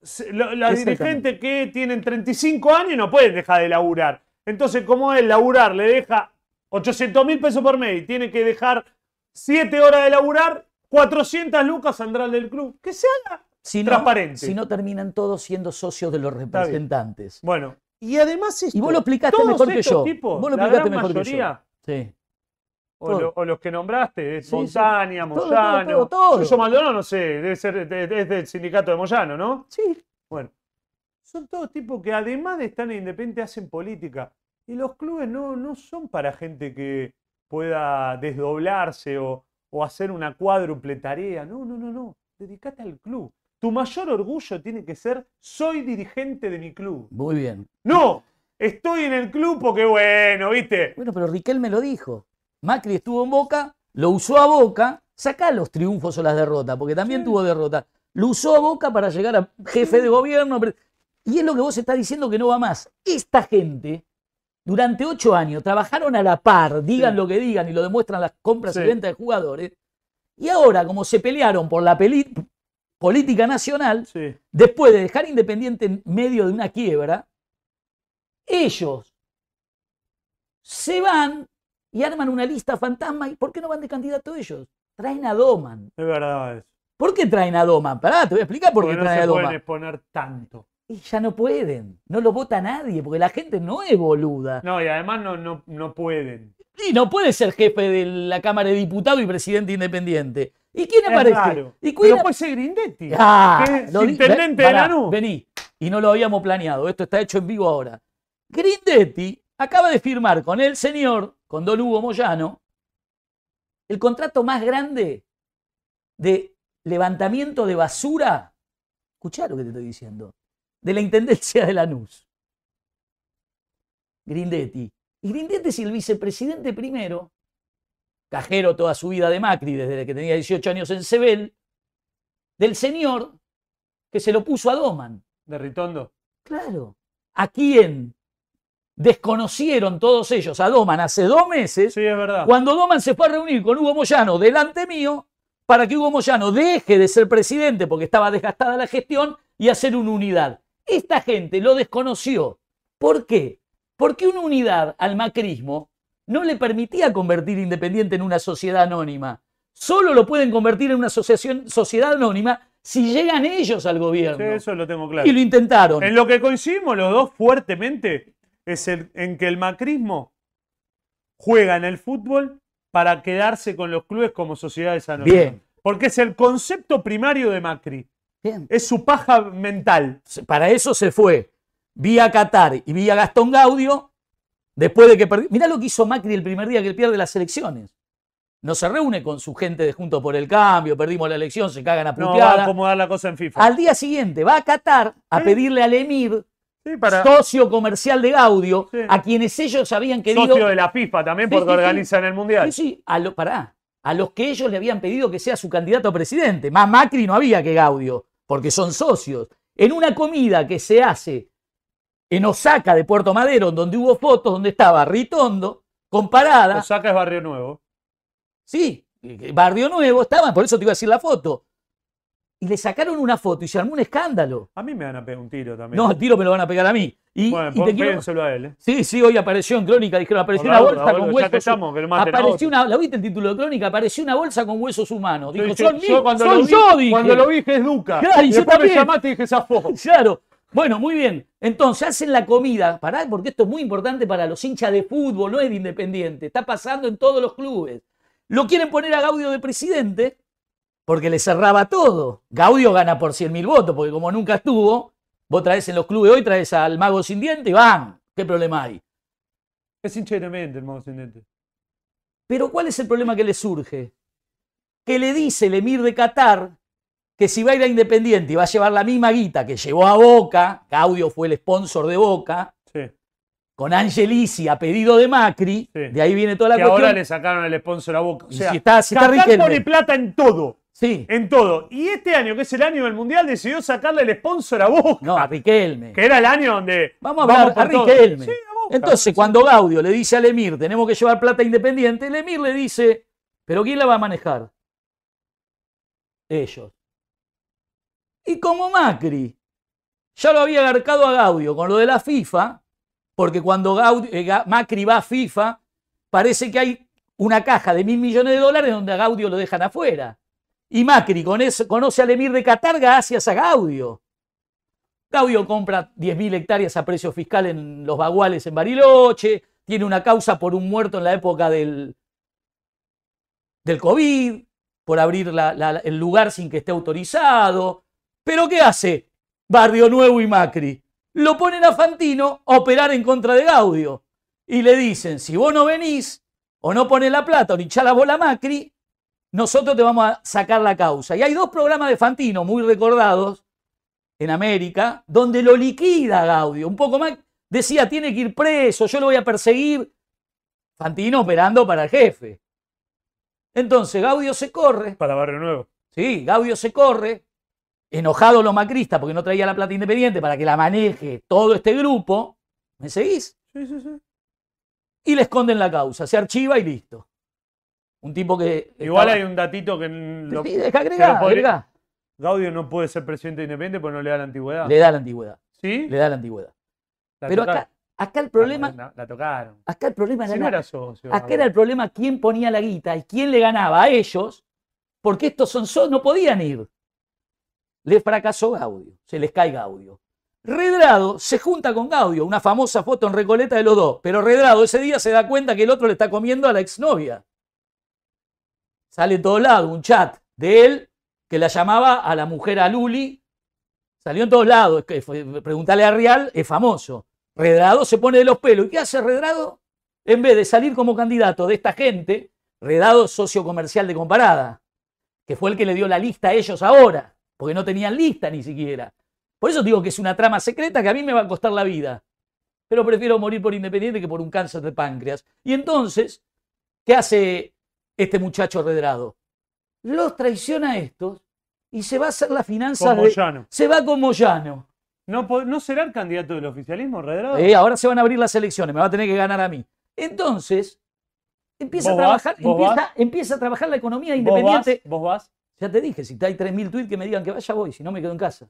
Exactamente. dirigentes que tienen 35 años y no pueden dejar de laburar. Entonces, como él laburar le deja 800 mil pesos por mes y tiene que dejar 7 horas de laburar, 400 lucas saldrán del club. Que se haga si no, transparente. si no terminan todos siendo socios de los representantes. Bueno, y además esto, Y vos lo explicaste mejor que yo. tipos, vos lo la explicaste mejor mayoría, que yo. Sí. O, Todo. lo- o los que nombraste, Sí, sí. Montaña, Todo, todo, Moyano. todo, todo. Maldonado, no sé, debe ser de- de- es del sindicato de Moyano, ¿no? Sí. Bueno, son todos tipos que además de estar en Independiente hacen política. Y los clubes no, no son para gente que pueda desdoblarse o, o hacer una cuádruple tarea. No, no, no, no. Dedicate al club. Tu mayor orgullo tiene que ser, soy dirigente de mi club. Muy bien. No, estoy en el club porque bueno, ¿viste? Bueno, pero Riquel me lo dijo. Macri estuvo en Boca, lo usó a Boca, saca los triunfos o las derrotas, porque también Sí. tuvo derrotas. Lo usó a Boca para llegar a jefe de gobierno. Y es lo que vos estás diciendo que no va más. Esta gente, durante ocho años, trabajaron a la par, digan Sí. lo que digan y lo demuestran las compras y ventas de jugadores. Y ahora, como se pelearon por la peli- política nacional, después de dejar Independiente en medio de una quiebra, ellos se van y arman una lista fantasma. ¿Y por qué no van de candidato ellos? Traen a Doman. Es verdad eso. ¿Por qué traen a Doman? Pará, te voy a explicar por qué Porque no traen a se pueden Doman. exponer tanto. Y ya no pueden. No lo vota nadie, porque la gente no es boluda. No, y además no, no, no pueden. Y no puede ser jefe de la Cámara de Diputados y presidente independiente. ¿Y quién Es aparece? raro. ¿Y Pero puede ser Grindetti. Ah, que es lo di- intendente ve- de Lanús. Vení, y no lo habíamos planeado, esto está hecho en vivo ahora. Grindetti acaba de firmar con el señor, con Don Hugo Moyano, el contrato más grande de levantamiento de basura. Escuchá lo que te estoy diciendo. De la Intendencia de Lanús. Grindetti. Y Grindetti es el vicepresidente primero, cajero toda su vida de Macri, desde que tenía 18 años en Sebel, del señor que se lo puso a Doman. De Ritondo. Claro. ¿A quién desconocieron todos ellos? A Doman hace dos meses, Sí, es verdad. cuando Doman se fue a reunir con Hugo Moyano delante mío, para que Hugo Moyano deje de ser presidente porque estaba desgastada la gestión y hacer una unidad. Esta gente lo desconoció. ¿Por qué? Porque una unidad al macrismo no le permitía convertir Independiente en una sociedad anónima. Solo lo pueden convertir en una asociación, sociedad anónima si llegan ellos al Sí, gobierno. eso lo tengo claro. Y lo intentaron. En lo que coincidimos los dos fuertemente es el- en que el macrismo juega en el fútbol para quedarse con los clubes como sociedades anónimas. Bien. Porque es el concepto primario de Macri. Bien. Es su paja mental. Para eso se fue vía Qatar y vía Gastón Gaudio, después de que perdió. Mirá lo que hizo Macri el primer día que pierde las elecciones. no se reúne con su gente de Juntos por el Cambio, perdimos la elección, se cagan a No, va a puteada. acomodar la cosa en FIFA. Al día siguiente va a Qatar a Sí. pedirle al Emir, Sí, para socio comercial de Gaudio, Sí. a quienes ellos habían querido. socio de la FIFA también porque sí, organizan el Mundial. Sí, sí, a, lo- pará, a los que ellos le habían pedido que sea su candidato a presidente. Más Macri no había que Gaudio, porque son socios. En una comida que se hace en Osaka de Puerto Madero, donde hubo fotos, donde estaba Ritondo, comparada. Osaka es Barrio Nuevo. Sí, Barrio Nuevo estaba, por eso te iba a decir la foto. Y le sacaron una foto y se armó un escándalo. A mí me van a pegar un tiro también. No, el tiro me lo van a pegar a mí. Y, bueno, y te quiero- a él. ¿eh? Sí, sí, hoy apareció en Crónica, dijeron, apareció una bolsa con huesos. estamos, que apareció una, ¿la viste el título de Crónica? Apareció una bolsa con huesos humanos. Dijo, son yo cuando soy lo vi, yo, dije. Cuando lo vi dije es Duca. Claro, y y yo después me también. llamaste y dije zafó. <laughs> Claro. Bueno, muy bien. Entonces hacen la comida, pará, porque esto es muy importante para los hinchas de fútbol, no es de Independiente. Está pasando en todos los clubes. Lo quieren poner a Gaudio de presidente porque le cerraba todo. Gaudio gana por 100 mil votos, porque como nunca estuvo, vos traes en los clubes hoy, traes al mago sin diente y van. ¿Qué problema hay? Es independiente el modo ascendente. Pero ¿cuál es el problema que le surge? Que le dice el emir de Qatar que si va a ir a Independiente y va a llevar la misma guita que llevó a Boca, Gaudio fue el sponsor de Boca, Sí. con Angelici a pedido de Macri, Sí. de ahí viene toda la que cuestión. ahora le sacaron el sponsor a Boca. O sea, si está, si está Qatar pone plata en todo. Sí, En todo. Y este año, que es el año del Mundial, decidió sacarle el sponsor a Boca. no, a Riquelme. Que era el año donde. Vamos a hablar a. Riquelme. Sí, a Boca. Entonces, cuando Gaudio le dice al Emir, tenemos que llevar plata independiente, el Emir le dice, ¿pero quién la va a manejar? Ellos. Y como Macri ya lo había agarcado a Gaudio con lo de la FIFA, porque cuando Gaudio- eh, Macri va a FIFA, parece que hay una caja de mil millones de dólares donde a Gaudio lo dejan afuera. Y Macri conoce al Emir de Qatar gracias a Gaudio. Gaudio compra 10.000 hectáreas a precio fiscal en los baguales en Bariloche, tiene una causa por un muerto en la época del, del COVID, por abrir el lugar sin que esté autorizado. Pero ¿qué hace Barrio Nuevo y Macri? Lo ponen a Fantino a operar en contra de Gaudio. Y le dicen, si vos no venís, o no pones la plata, o ni la bola Macri, nosotros te vamos a sacar la causa. Y hay dos programas de Fantino muy recordados en América, donde lo liquida Gaudio. Un poco más, decía, tiene que ir preso, yo lo voy a perseguir. Fantino operando para el jefe. Entonces Gaudio se corre, Para Barrio Nuevo. sí, Gaudio se corre, enojado los macristas porque no traía la plata independiente para que la maneje todo este grupo. ¿Me seguís? Sí, sí, sí. Y le esconden la causa, se archiva y listo. Un tipo que. Igual estaba- hay un datito que. lo- Sí, deja agregar, podría-. Gaudio no puede ser presidente independiente porque no le da la antigüedad. Le da la antigüedad. ¿Sí? Le da la antigüedad. La Pero acá, acá el problema, La, la tocaron. acá el problema era Si la- no era socio. Acá era el problema quién ponía la guita y quién le ganaba a ellos, porque estos son so- no podían ir. Le fracasó Gaudio, se les cae Gaudio. Redrado se junta con Gaudio, una famosa foto en Recoleta de los dos, pero Redrado ese día se da cuenta que el otro le está comiendo a la exnovia. Sale en todos lados un chat de él que la llamaba a la mujer a Luli. Salió en todos lados, preguntale a Real, es famoso. Redrado se pone de los pelos. ¿Y qué hace Redrado? En vez de salir como candidato de esta gente, Redrado socio comercial de Comparada, que fue el que le dio la lista a ellos ahora, porque no tenían lista ni siquiera. Por eso digo que es una trama secreta que a mí me va a costar la vida. Pero prefiero morir por independiente que por un cáncer de páncreas. Y entonces, ¿qué hace este muchacho Redrado? Los traiciona a estos y se va a hacer la finanza Como de... Llano. Se va con Moyano. ¿No, ¿No será el candidato del oficialismo, Redrado? Eh, ahora se van a abrir las elecciones, me va a tener que ganar a mí. Entonces, empieza a trabajar, ¿Vos empieza, empieza a trabajar la economía ¿Vos vas? independiente. ¿Vos vas? Ya te dije, si hay 3.000 tweets que me digan que vaya, voy, si no me quedo en casa.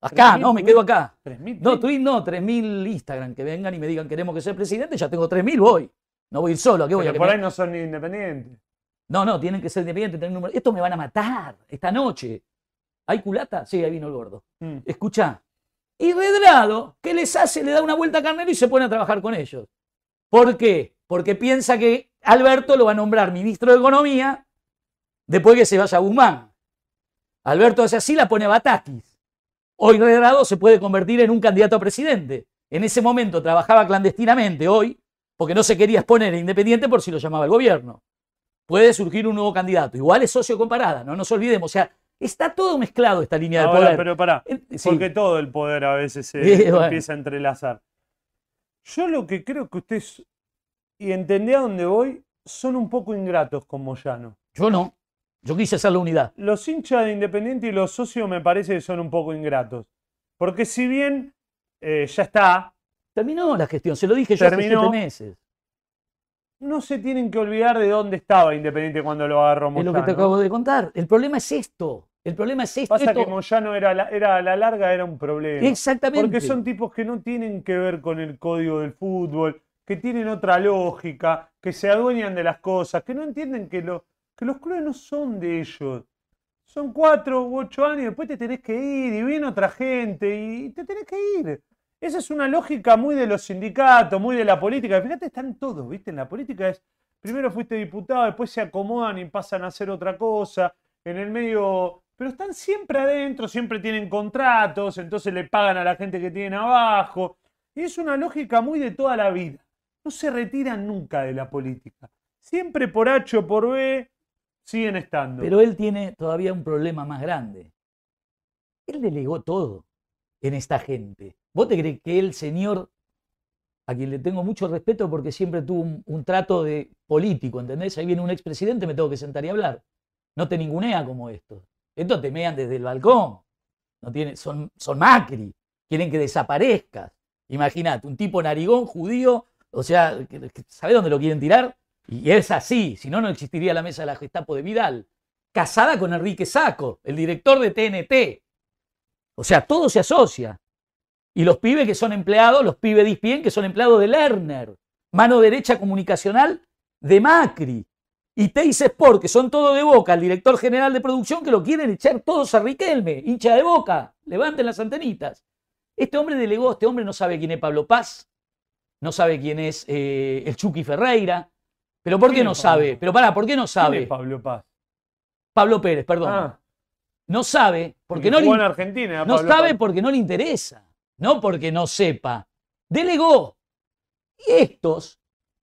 Acá, 3.000 no, me quedo acá. 3.000. No, tweet no, 3.000 Instagram, que vengan y me digan queremos que sea presidente, ya tengo 3.000, voy. No voy a ir solo, ¿a qué voy? Pero ¿A que por me- ahí no son ni independientes. No, no, tienen que ser independientes, tener un número. Esto me van a matar esta noche. ¿Hay culata? Sí, ahí vino el gordo. Mm. Escuchá. Y Redrado, ¿qué les hace? Le da una vuelta a Carnero y se pone a trabajar con ellos. ¿Por qué? Porque piensa que Alberto lo va a nombrar ministro de Economía después que se vaya Guzmán. Alberto hace así, la pone a Batakis. Hoy Redrado se puede convertir en un candidato a presidente. En ese momento trabajaba clandestinamente, hoy, porque no se quería exponer a independiente por si lo llamaba el gobierno. Puede surgir un nuevo candidato. Igual es socio comparada, no nos olvidemos. O sea, está todo mezclado esta línea de Ahora, poder. pero pará, sí. porque todo el poder a veces se <laughs> bueno. empieza a entrelazar. Yo lo que creo que ustedes, y entendé a dónde voy, son un poco ingratos con Moyano. Yo no. Yo quise hacer la unidad. Los hinchas de Independiente y los socios me parece que son un poco ingratos. Porque si bien eh, ya está, Terminó la gestión, se lo dije yo hace siete meses. No se tienen que olvidar de dónde estaba Independiente cuando lo agarró Es Moyano. lo que te acabo de contar. El problema es esto. El problema es esto. Pasa esto- que Moyano era, la- era a la larga era un problema. Exactamente. Porque son tipos que no tienen que ver con el código del fútbol, que tienen otra lógica, que se adueñan de las cosas, que no entienden que, lo- que los clubes no son de ellos. Son cuatro u ocho años, después te tenés que ir y viene otra gente y te tenés que ir. Esa es una lógica muy de los sindicatos, muy de la política. Fíjate, están todos, ¿viste? En la política es, primero fuiste diputado, después se acomodan y pasan a hacer otra cosa. En el medio, pero están siempre adentro, siempre tienen contratos, entonces le pagan a la gente que tienen abajo. Y es una lógica muy de toda la vida. No se retiran nunca de la política. Siempre por H o por B siguen estando. Pero él tiene todavía un problema más grande. Él delegó todo en esta gente. ¿Vos te crees que el señor, a quien le tengo mucho respeto porque siempre tuvo un, trato de político, ¿entendés? Ahí viene un expresidente, me tengo que sentar y hablar. No te ningunea como esto. Estos te mean desde el balcón. No tiene, son, son Macri. Quieren que desaparezcas. Imagínate, un tipo narigón, judío, o sea, ¿sabés dónde lo quieren tirar? Y es así, si no, no existiría la mesa de la Gestapo de Vidal. Casada con Enrique Saco, el director de TNT. O sea, todo se asocia. Y los pibes que son empleados, los pibes de ISPIEN que son empleados de Lerner, mano derecha comunicacional de Macri. Y Teis Sport, que son todo de boca, el director general de producción, que lo quieren echar todos a Riquelme, hincha de boca, levanten las antenitas. Este hombre delegó, este hombre no sabe quién es Pablo Paz, no sabe quién es eh, el Chucky Ferreira. ¿Pero por qué ¿Quién no sabe? Pero pará, ¿por qué no ¿Quién sabe? es Pablo Paz? Pablo Pérez, perdón. Ah, No sabe porque que no le, jugó en Argentina. no Pablo sabe porque no le interesa, no porque no sepa. Delegó. Y estos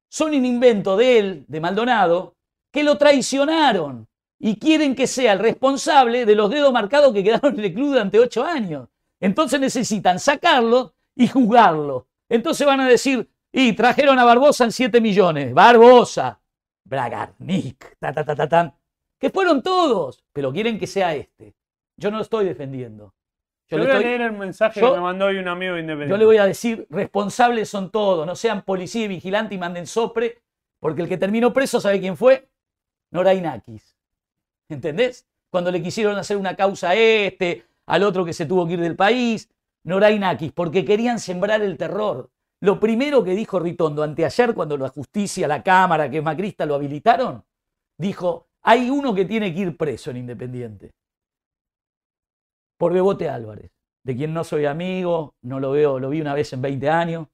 son un invento de él, de Maldonado, que lo traicionaron y quieren que sea el responsable de los dedos marcados que quedaron en el club durante ocho años. Entonces necesitan sacarlo y juzgarlo. Entonces van a decir, y trajeron a Barbosa en 7 millones. Barbosa, Bragarnik, ta, ta, ta, ta, tan. Que fueron todos, pero quieren que sea este. Yo no lo estoy defendiendo. Yo, Yo lo voy a estoy- leer el mensaje yo- que me mandó hoy un amigo de independiente. yo le voy a decir, responsables son todos, no sean policía y vigilante y manden sopre, porque el que terminó preso, ¿sabe quién fue? Norainakis. ¿Entendés? Cuando le quisieron hacer una causa a este, al otro que se tuvo que ir del país, Norainakis, porque querían sembrar el terror. Lo primero que dijo Ritondo anteayer, cuando la justicia, la Cámara, que es macrista, lo habilitaron, dijo, hay uno que tiene que ir preso en Independiente. Por Bebote Álvarez, de quien no soy amigo, no lo veo, lo vi una vez en 20 años.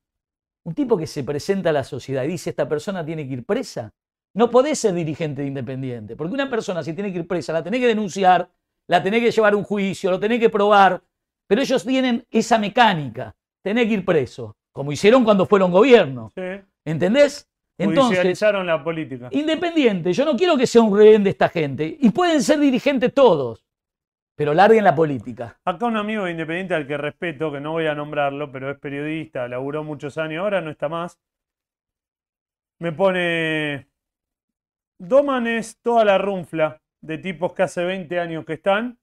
Un tipo que se presenta a la sociedad y dice, esta persona tiene que ir presa. No podés ser dirigente de Independiente, porque una persona si tiene que ir presa, la tenés que denunciar, la tenés que llevar a un juicio, lo tenés que probar, pero ellos tienen esa mecánica, tenés que ir preso, como hicieron cuando fueron gobierno. Sí. ¿Entendés? Entonces, Judicializaron la política. Independiente, yo no quiero que sea un rehén de esta gente, y pueden ser dirigentes todos, pero larguen la política. Acá un amigo de Independiente al que respeto, que no voy a nombrarlo, pero es periodista, laburó muchos años, ahora no está más. Me pone. Doman es toda la runfla de tipos que hace 20 años que están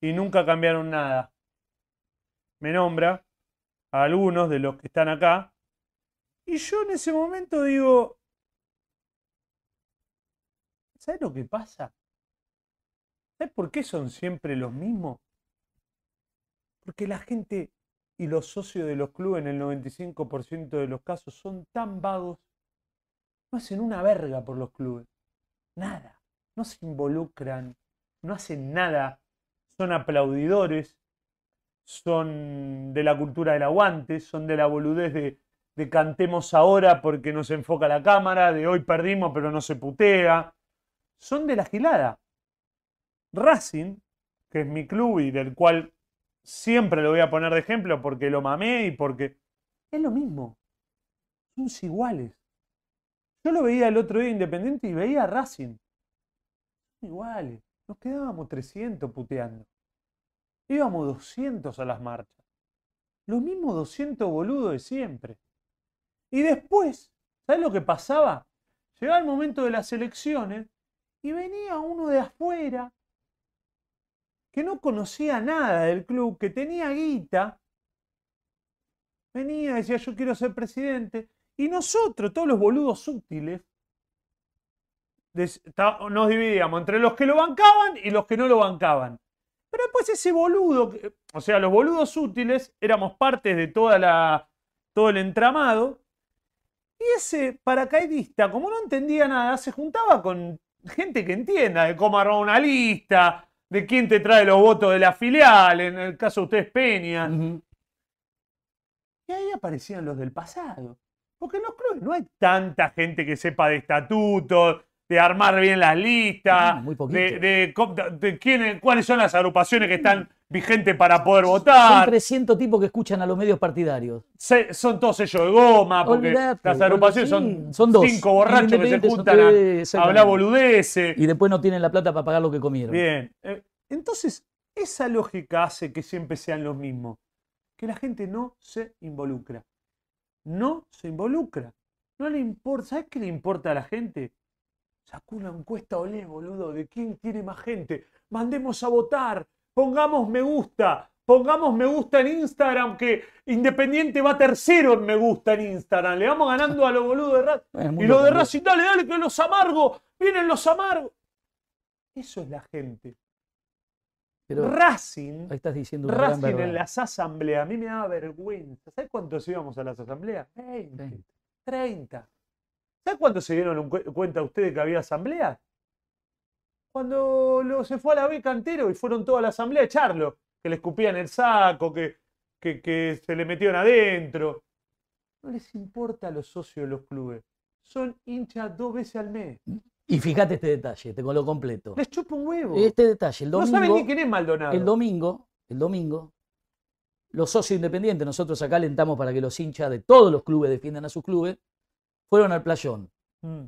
y nunca cambiaron nada. Me nombra a algunos de los que están acá. Y yo en ese momento digo. ¿Sabes lo que pasa? ¿Sabes por qué son siempre los mismos? Porque la gente y los socios de los clubes en el 95% de los casos son tan vagos, no hacen una verga por los clubes. Nada. No se involucran, no hacen nada. Son aplaudidores, son de la cultura del aguante, son de la boludez de, de cantemos ahora porque nos enfoca la cámara, de hoy perdimos pero no se putea. Son de la gilada. Racing, que es mi club y del cual siempre lo voy a poner de ejemplo porque lo mamé y porque es lo mismo. Son iguales. Yo lo veía el otro día Independiente y veía a Racing. iguales. Nos quedábamos 300 puteando. Íbamos 200 a las marchas. Los mismos 200 boludos de siempre. Y después, ¿sabes lo que pasaba? Llegaba el momento de las elecciones y venía uno de afuera que no conocía nada del club, que tenía guita. Venía, decía, yo quiero ser presidente. Y nosotros, todos los boludos útiles, nos dividíamos entre los que lo bancaban y los que no lo bancaban. Pero después ese boludo, o sea, los boludos útiles, éramos parte de toda la, todo el entramado. Y ese paracaidista, como no entendía nada, se juntaba con gente que entienda de cómo armar una lista, de quién te trae los votos de la filial, en el caso de ustedes Peña. Ujú. Y ahí aparecían los del pasado. Porque en los clubes no hay tanta gente que sepa de estatutos, de armar bien las listas, muy de, de de cuáles son las agrupaciones que están vigentes para poder Son votar. 300 tipos que escuchan a los medios partidarios. Se- son todos ellos de goma, porque Olvidate, las agrupaciones sí, son, son dos. cinco borrachos que se son juntan a- a, hablar boludeces. Y después no tienen la plata para pagar lo que comieron. Bien. eh, Entonces, esa lógica hace que siempre sean los mismos. Que la gente no se involucra. No se involucra. No le importa. ¿Sabes qué le importa a la gente? Sacó una encuesta, olé, boludo, de quién tiene más gente. Mandemos a votar. Pongamos me gusta. Pongamos me gusta en Instagram, que Independiente va tercero en me gusta en Instagram. Le vamos ganando a los boludos de Racing. Bueno, Y los de. Racing, dale, dale, que los amargos. Vienen los amargos. Eso es la gente. Pero Racing, ahí estás diciendo gran Racing en las asambleas, a mí me daba vergüenza. ¿Sabes cuántos íbamos a las asambleas? 20, Veinte. 30. ¿Sabes cuántos se dieron cuenta ustedes que había asambleas? Cuando lo- se fue a la B cantero y fueron toda la asamblea a echarlo, que le escupían el saco, que, que, que se le metieron adentro. No les importa a los socios de los clubes. Son hinchas dos veces al mes. Y fíjate este detalle, te lo completo. Les chupa un huevo. Este detalle, el no domingo, saben ni quién es Maldonado. el domingo, el domingo, los socios independientes, nosotros acá alentamos para que los hinchas de todos los clubes defiendan a sus clubes, fueron al playón Mm.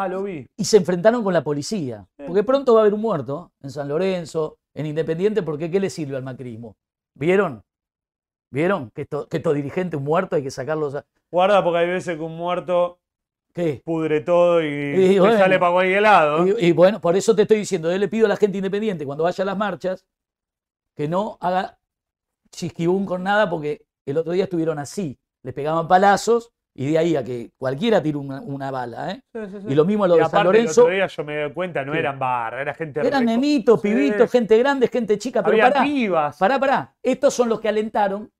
Ah, lo vi. y se enfrentaron con la policía. Porque pronto va a haber un muerto en San Lorenzo, en Independiente, porque ¿qué le sirve al macrismo? ¿Vieron? ¿Vieron? Que, esto- que estos dirigentes muertos hay que sacarlos a... Guarda porque hay veces que un muerto ¿Qué? pudre todo y, Y te bueno. sale para cualquier lado. Y, y bueno, por eso te estoy diciendo, yo le pido a la gente independiente cuando vaya a las marchas que no haga chisquibún con nada porque el otro día estuvieron así, les pegaban palazos y de ahí a que cualquiera tire una, una bala, ¿eh? Sí, sí, sí. Y lo mismo a lo Y de San Lorenzo, El otro día yo me doy cuenta, no eran barra, era gente eran reco- nenitos, pibitos, gente grande, gente chica, pero Había pará, pibas. pará, pará, estos son los que alentaron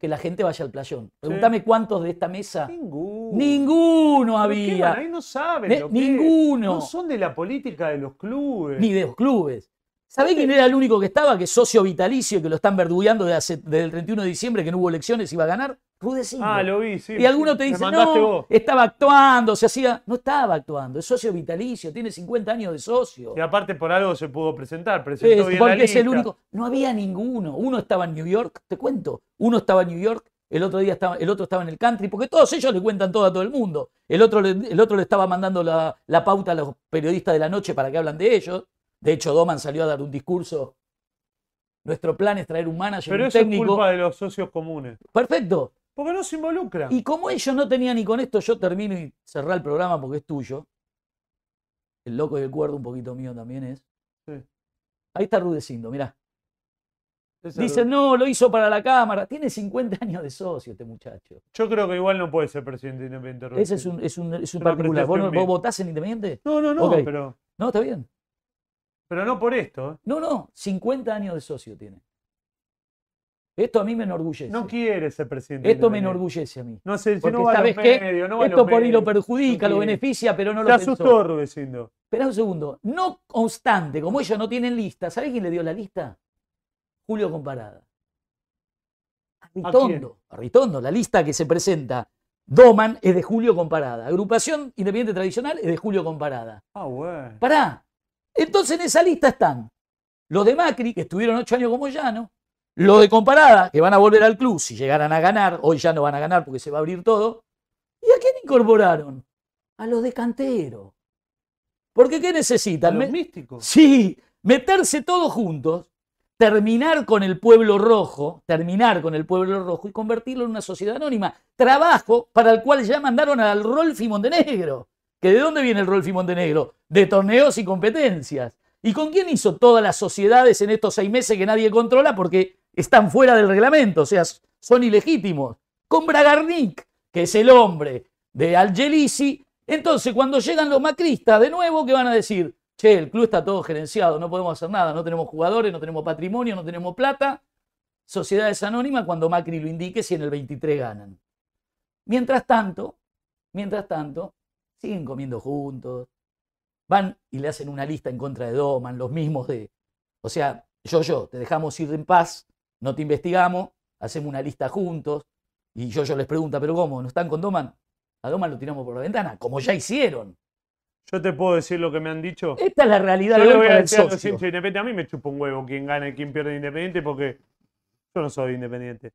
que la gente vaya al playón. Pregúntame cuántos de esta mesa. Ninguno. Ninguno ¿Por qué había. ahí? no saben. Ne- lo que es. ninguno. No son de la política de los clubes. ni de los clubes. ¿Sabés quién era el único que estaba? Que es socio vitalicio, que lo están verdugueando desde, desde el 31 de diciembre, que no hubo elecciones, iba a ganar. Rudecindo. Ah, lo vi, sí. y alguno te dice, no, vos. estaba actuando, se hacía. No estaba actuando, es socio vitalicio, tiene 50 años de socio. Y aparte por algo se pudo presentar. Presentó Es, bien la porque es el único. No había ninguno. Uno estaba en New York, te cuento. Uno estaba en New York, el otro día estaba, el otro estaba en el country, porque todos ellos le cuentan todo a todo el mundo. El otro, le- el otro le estaba mandando la, la pauta a los periodistas de la noche para que hablan de ellos. De hecho, Doman salió a dar un discurso. Nuestro plan es traer un manager, Pero un eso es culpa de los socios comunes. Perfecto. Porque no se involucran. Y como ellos no tenían ni con esto, yo termino y cerrar el programa porque es tuyo. El loco y el cuerdo un poquito mío también es. Sí. Ahí está Rudecindo, mirá. Dicen, no, lo hizo para la cámara. Tiene 50 años de socio este muchacho. Yo creo que igual no puede ser presidente independiente. Ese es un, es un, es un particular. ¿Vos, votás en Independiente? No, no, no, Ok. pero, No, está bien. Pero no por esto. ¿eh? No, no, 50 años de socio tiene. Esto a mí me enorgullece. No quiere ser presidente. Esto me enorgullece a mí. No sé, si no va a ¿sabes los medios, no va a Esto los por ahí lo perjudica, No lo beneficia, pero no lo pensó. asustó Rudecindo. Espera un segundo. No constante, como ellos no tienen lista. ¿Sabés quién le dio la lista? Julio Comparada. A Ritondo. A Ritondo. La lista que se presenta. Doman es de Julio Comparada. Agrupación Independiente Tradicional es de Julio Comparada. Ah, bueno. Pará. Entonces en esa lista están los de Macri, que estuvieron ocho años como llano, los de Comparada, que van a volver al club si llegaran a ganar, hoy ya no van a ganar porque se va a abrir todo. ¿Y a quién incorporaron? A los de Cantero. Porque ¿qué A necesitan? los Me- místicos. Sí, meterse todos juntos, terminar con el pueblo rojo, terminar con el pueblo rojo y convertirlo en una sociedad anónima. Trabajo para el cual ya mandaron al Rolfi Montenegro. ¿Que ¿De dónde viene el Rolfi Montenegro? De torneos y competencias. ¿Y con quién hizo todas las sociedades en estos seis meses que nadie controla porque están fuera del reglamento? O sea, son ilegítimos. Con Bragarnik, que es el hombre de Algelisi. Entonces, cuando llegan los macristas, de nuevo, ¿qué van a decir? Che, el club está todo gerenciado, no podemos hacer nada, no tenemos jugadores, no tenemos patrimonio, no tenemos plata. Sociedades anónimas cuando Macri lo indique si en el 23 ganan. Mientras tanto, mientras tanto, siguen comiendo juntos, van y le hacen una lista en contra de Doman, los mismos de, o sea, yo, yo, te dejamos ir en paz, no te investigamos, hacemos una lista juntos, y yo, yo les pregunta, pero ¿cómo? ¿No están con Doman? A Doman lo tiramos por la ventana, como ya hicieron. Yo te puedo decir lo que me han dicho. Esta es la realidad Yo de le voy a decir a los Independiente. A mí me chupa un huevo quién gana y quién pierde de Independiente porque yo no soy independiente.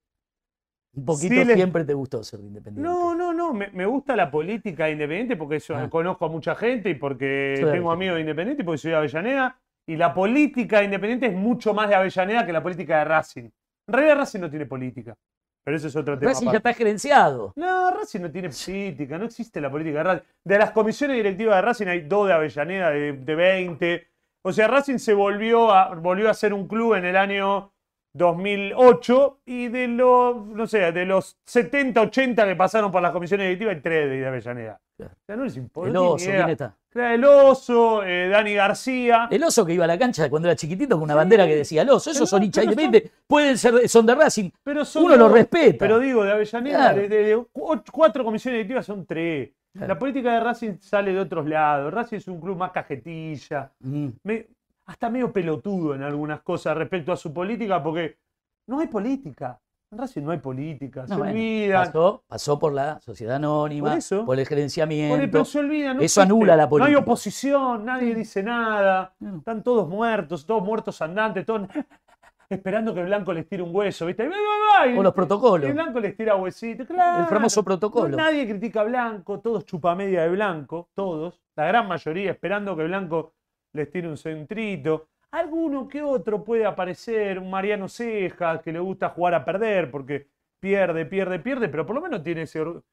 Un poquito Sí, siempre te gustó ser de independiente. No, no, no. Me, me gusta la política de Independiente porque yo Ah. conozco a mucha gente y porque Soy tengo amigos de Independiente y porque soy de Avellaneda. Y la política de Independiente es mucho más de Avellaneda que la política de Racing. En realidad Racing no tiene política. Pero eso es otro tema. Racing ya está gerenciado. No, Racing no tiene política, no existe la política de Racing. De las comisiones directivas de Racing hay dos de Avellaneda de, de 20. O sea, Racing se volvió a, volvió a ser un club en el año 2008 y de los, no sé, de los 70, 80 que pasaron por las comisiones directivas hay tres de Avellaneda. Claro. O sea, no les importa. El oso. ¿quién está? Claro, El oso, eh, Dani García. El oso que iba a la cancha cuando era chiquitito con una Sí. bandera que decía el oso. Esos son hinchas independientes. Pueden ser, son de Racing. Pero son Uno lo dos. respeta. Pero digo, de Avellaneda, Claro. de, de- de cu- cuatro comisiones directivas son tres. La política de Racing sale de otros lados. Racing es un club más cajetilla, Mm. me- hasta medio pelotudo en algunas cosas respecto a su política, porque no hay política. En Racing no hay política. No, se bueno, olvidan. pasó, pasó por la sociedad anónima, Por el Por el- gerenciamiento. pero se olvidan. no Eso existe. anula la No hay política. oposición, nadie dice nada. Están todos muertos, todos muertos andantes, todos <laughs> esperando que Blanco les tire un hueso, ¿viste? Y va, y- O los protocolos. Y Blanco les tira huesito, claro. El famoso protocolo. No, nadie critica a Blanco, todos chupamedia de Blanco, todos. La gran mayoría esperando que Blanco les tire un centrito. Alguno que otro puede aparecer, un Mariano Ceja, que le gusta jugar a perder porque pierde, pierde, pierde, pero por lo menos tiene ese... or-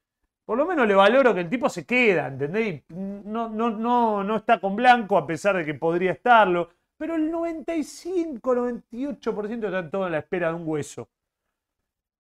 Por lo menos le valoro que el tipo se queda, ¿entendés? Y No, no, no, no está con Blanco a pesar de que podría estarlo. Pero el 95, 98% están todos en la espera de un hueso.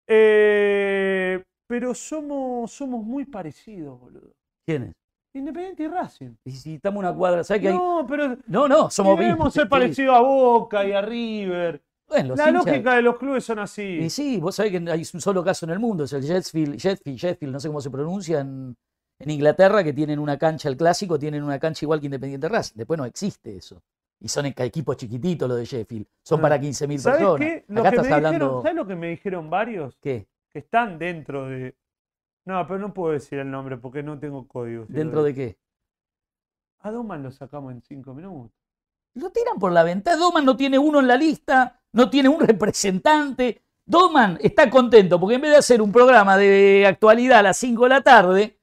Eh, pero somos, somos muy parecidos, boludo. ¿Quién es? Independiente y Racing. Estamos una cuadra, ¿sabes que hay? No, pero No, no, somos debemos ser parecidos a Boca y a River. Bueno, La hinchas- lógica de los clubes son así. Y sí, vos sabés que hay un solo caso en el mundo, es el Sheffield, Sheffield, Sheffield, no sé cómo se pronuncia, en, en Inglaterra, que tienen una cancha, el clásico, tienen una cancha igual que Independiente Racing. Después no existe eso. Y son equ- equipos chiquititos los de Sheffield. Son Ah. para 15.000 ¿Sabes personas. qué? Acá que estás dijeron- hablando. ¿Sabes lo que me dijeron varios? ¿Qué? Que están dentro de. No, pero no puedo decir el nombre porque no tengo código. si lo ¿Dentro de qué? A Doman lo sacamos en cinco minutos. Lo tiran por la ventana. Doman no tiene uno en la lista, no tiene un <laughs> representante. Doman está contento porque en vez de hacer un programa de actualidad a las 5 de la tarde,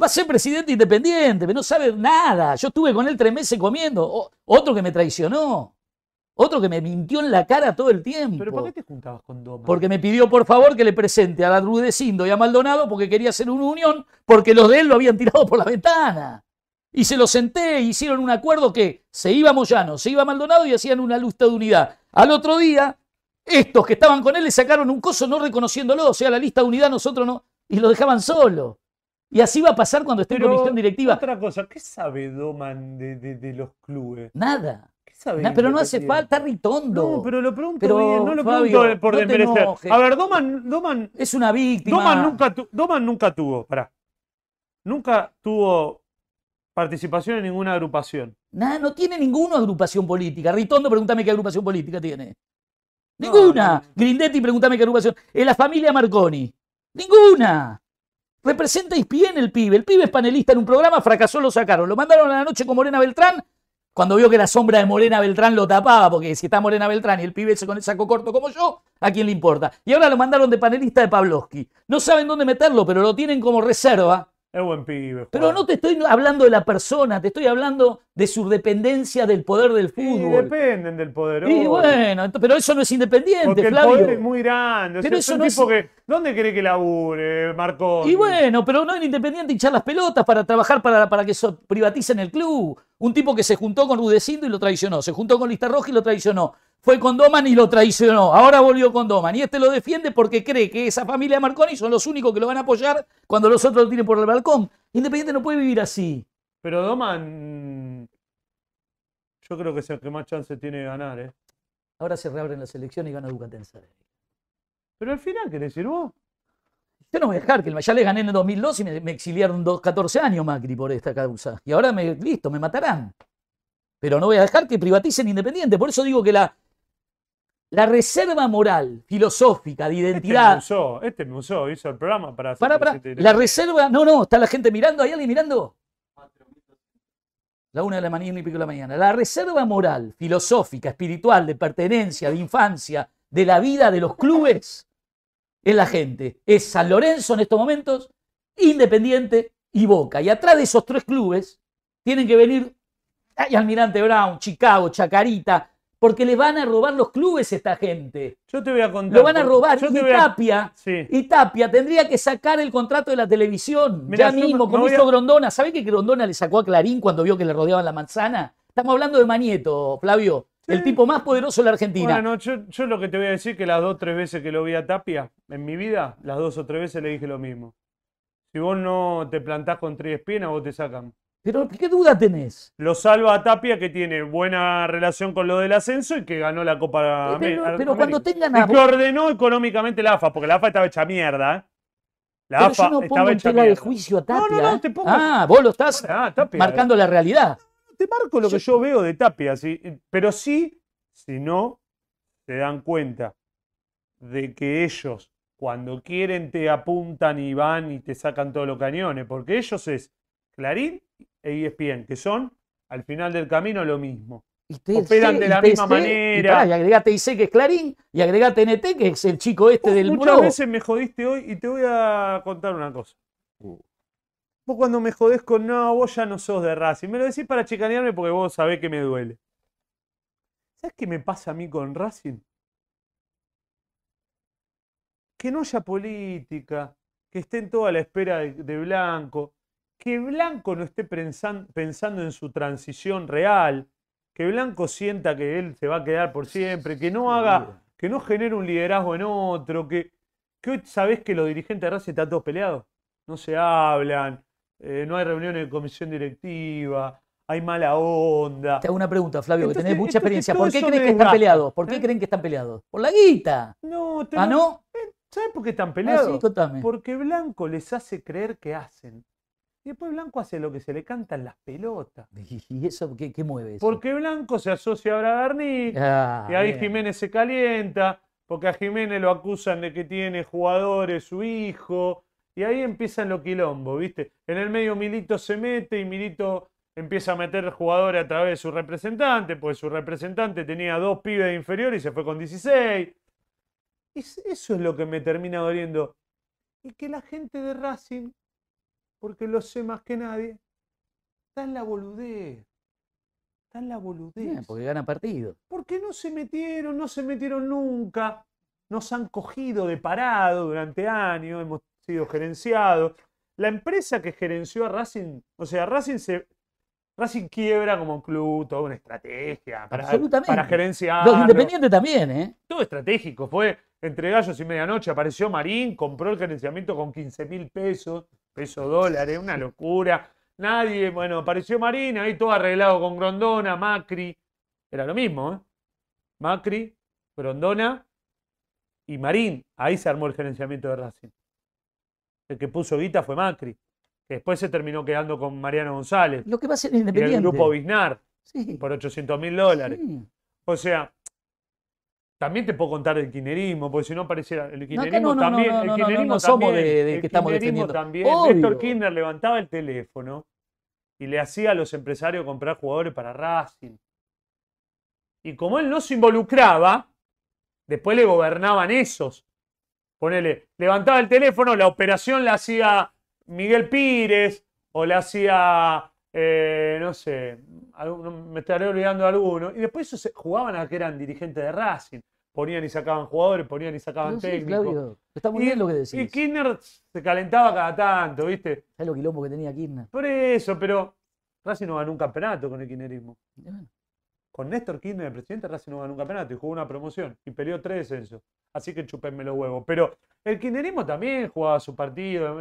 va a ser presidente independiente, pero no sabe nada. Yo estuve con él tres meses comiendo. O- otro que me traicionó. Otro que me mintió en la cara todo el tiempo. ¿Pero por qué te juntabas con Doman? Porque me pidió por favor que le presente a la Rudecindo y a Maldonado porque quería hacer una unión, porque los de él lo habían tirado por la ventana. Y se lo senté, hicieron un acuerdo que se iba Moyano, se iba Maldonado y hacían una lista de unidad. Al otro día, estos que estaban con él le sacaron un coso no reconociéndolo, o sea, la lista de unidad nosotros no, y lo dejaban solo. Y así va a pasar cuando esté en comisión directiva. Otra cosa, ¿qué sabe Doman de, de- de los clubes? Nada. ¿Qué sabe Na- pero no hace falta ritondo. No, pero lo pregunto Pero, bien, no lo Fabio, pregunto por no desmerecer. A ver, Doman, Doman, Es una víctima. Doman nunca, tu- Doman nunca tuvo, pará, nunca tuvo participación en ninguna agrupación. Nah, no tiene ninguna agrupación política. Ritondo, pregúntame qué agrupación política tiene. Ninguna. no. Grindetti, pregúntame qué agrupación. Es la familia Marconi. Ninguna. Representa bien el pibe. El pibe es panelista en un programa, fracasó, lo sacaron. Lo mandaron a la noche con Morena Beltrán. Cuando vio que la sombra de Morena Beltrán lo tapaba, porque si está Morena Beltrán y el pibe ese con el saco corto como yo, ¿a quién le importa? Y ahora lo mandaron de panelista de Pavlovsky. No saben dónde meterlo, pero lo tienen como reserva Es buen pibe. Pero no te estoy hablando de la persona, te estoy hablando de su dependencia del poder del fútbol. dependen del poder. Y bueno, pero eso no es independiente, Porque el Flavio. poder es muy grande. O Pero sea, eso es un no tipo es- que. ¿Dónde cree que labure, Marco? Y bueno, pero no es independiente hinchar las pelotas para trabajar para, para que so- privaticen el club. Un tipo que se juntó con Rudecindo y lo traicionó. Se juntó con Lista Roja y lo traicionó. Fue con Doman y lo traicionó. Ahora volvió con Doman. Y este lo defiende porque cree que esa familia Marconi son los únicos que lo van a apoyar cuando los otros lo tienen por el balcón. Independiente no puede vivir así. Pero Doman. Yo creo que es el que más chance tiene de ganar, ¿eh? Ahora se reabren las elecciones y gana Ducatense. Pero al final, ¿querés decir vos? Yo no voy a dejar que el- ya le gané en el 2002 y me, me exiliaron dos- 14 años Macri por esta causa. Y ahora me, listo, me matarán. Pero no voy a dejar que privaticen Independiente. Por eso digo que la, la reserva moral, filosófica, de Este me identidad. usó, este me usó, hizo el programa para hacer Para, para, la reserva. No, no, está la gente mirando. ¿Hay alguien mirando? La una de la mañana y pico de la mañana. La reserva moral, filosófica, espiritual, de pertenencia, de infancia, de la vida de los clubes, es la gente. Es San Lorenzo en estos momentos, Independiente y Boca. Y atrás de esos tres clubes tienen que venir ay, Almirante Brown, Chicago, Chacarita, porque le van a robar los clubes a esta gente. Yo te voy a contar. Lo van a robar. Yo Y a- Tapia Sí. y Tapia tendría que sacar el contrato de la televisión. Mirá, ya mismo, como hizo a- Grondona. ¿Sabe que Grondona le sacó a Clarín cuando vio que le rodeaban la manzana? Estamos hablando de Manieto, Flavio. El tipo más poderoso de la Argentina. Bueno, yo, yo lo que te voy a decir que las dos o tres veces que lo vi a Tapia en mi vida, las dos o tres veces le dije lo mismo. Si vos no te plantás con tres espinas, vos te sacan. Pero, ¿qué duda tenés? Lo salva a Tapia, que tiene buena relación con lo del ascenso y que ganó la Copa Eh, pero- Amé- pero cuando América. tengan a- Y que ordenó económicamente la AFA, porque la AFA estaba hecha mierda. ¿eh? La Pero AFA yo no pongo en tela de juicio a No, Tapia. no, no, ¿eh? te pongo- Ah, vos lo estás Ah, Tapia. marcando la realidad. Te marco lo que yo veo de Tapia, sí, pero sí, si no se dan cuenta de que ellos, cuando quieren, te apuntan y van y te sacan todos los cañones, porque ellos es Clarín e ESPN, que son al final del camino lo mismo. Y Operan de la misma sé, y manera. pará, Y, agregate IC que es Clarín, y agregate NT que es el chico este Vos del muchas muro. veces me jodiste hoy y te voy a contar una cosa. Vos cuando me jodés con no, vos ya no sos de Racing, me lo decís para chicanearme porque vos sabés que me duele. ¿Sabes qué me pasa a mí con Racing? Que no haya política, que estén toda a la espera de, de Blanco, que Blanco no esté pensan- pensando en su transición real, que Blanco sienta que él se va a quedar por siempre, que no haga, que no genere un liderazgo en otro, que, que hoy sabés que los dirigentes de Racing están todos peleados, no se hablan, eh, no hay reuniones de comisión directiva, hay mala onda. Te hago una pregunta, Flavio, que tenés mucha experiencia. ¿Por qué me que están peleados? ¿Por qué ¿eh? creen que están peleados? Por la guita. No, te ¿Ah, no? ¿Sabes por qué están Ah, peleados? sí, contame. Porque Blanco les hace creer que hacen. Y después Blanco hace lo que se le canta en las pelotas. <laughs> ¿Y eso qué, qué mueve eso? Porque Blanco se asocia a Bragarnik, Ah, y ahí bien. Jiménez se calienta, porque a Jiménez lo acusan de que tiene jugadores, su hijo, y ahí empiezan los quilombos, ¿viste? En el medio Milito se mete y Milito empieza a meter jugadores a través de su representante, pues su representante tenía dos pibes de inferior y se fue con 16. Es- eso es lo que me termina doliendo. Y que la gente de Racing, porque lo sé más que nadie, está en la boludez. Está en la boludez. Bien, porque gana partido. Porque no se metieron, no se metieron nunca. Nos han cogido de parado durante años, hemos sido gerenciados. La empresa que gerenció a Racing, o sea, Racing se. Racing quiebra como club, toda una estrategia para, Absolutamente. para gerenciar. Los independientes también, ¿eh? Todo estratégico. Fue entre gallos y medianoche. Apareció Marín, compró el gerenciamiento con 15 mil pesos, peso dólares, una locura. Nadie, bueno, apareció Marín, ahí todo arreglado con Grondona, Macri. Era lo mismo, ¿eh? Macri, Grondona y Marín. Ahí se armó el gerenciamiento de Racing. El que puso guita fue Macri. Que después se terminó quedando con Mariano González Lo que va a ser y el independiente. grupo Biznar Sí. por 800 mil dólares. sí. O sea, también te puedo contar del kirchnerismo, porque si no pareciera. El no, no, no, también. no, el no somos también, de- de el que estamos defendiendo. también. Obvio. Néstor Kirchner levantaba el teléfono y le hacía a los empresarios comprar jugadores para Racing. Y como él no se involucraba, después le gobernaban esos. Ponele, levantaba el teléfono, la operación la hacía Miguel Pires, o le hacía, eh, no sé, algún- me estaré olvidando alguno. Y después se- jugaban a que eran dirigentes de Racing. Ponían y sacaban jugadores, ponían y sacaban Pero sí, técnicos. Claudio, está muy y, bien lo que y decís. Kirchner se calentaba cada tanto, ¿viste? ¿Sabes lo quilombo que tenía Kirchner? Por eso, pero Racing no ganó un campeonato con el kirchnerismo. Y bueno, Con Néstor Kirchner, el presidente, Racing no ganó un campeonato y jugó una promoción y peleó tres descensos. Así que chupenme los huevos. Pero el kirchnerismo también jugaba su partido.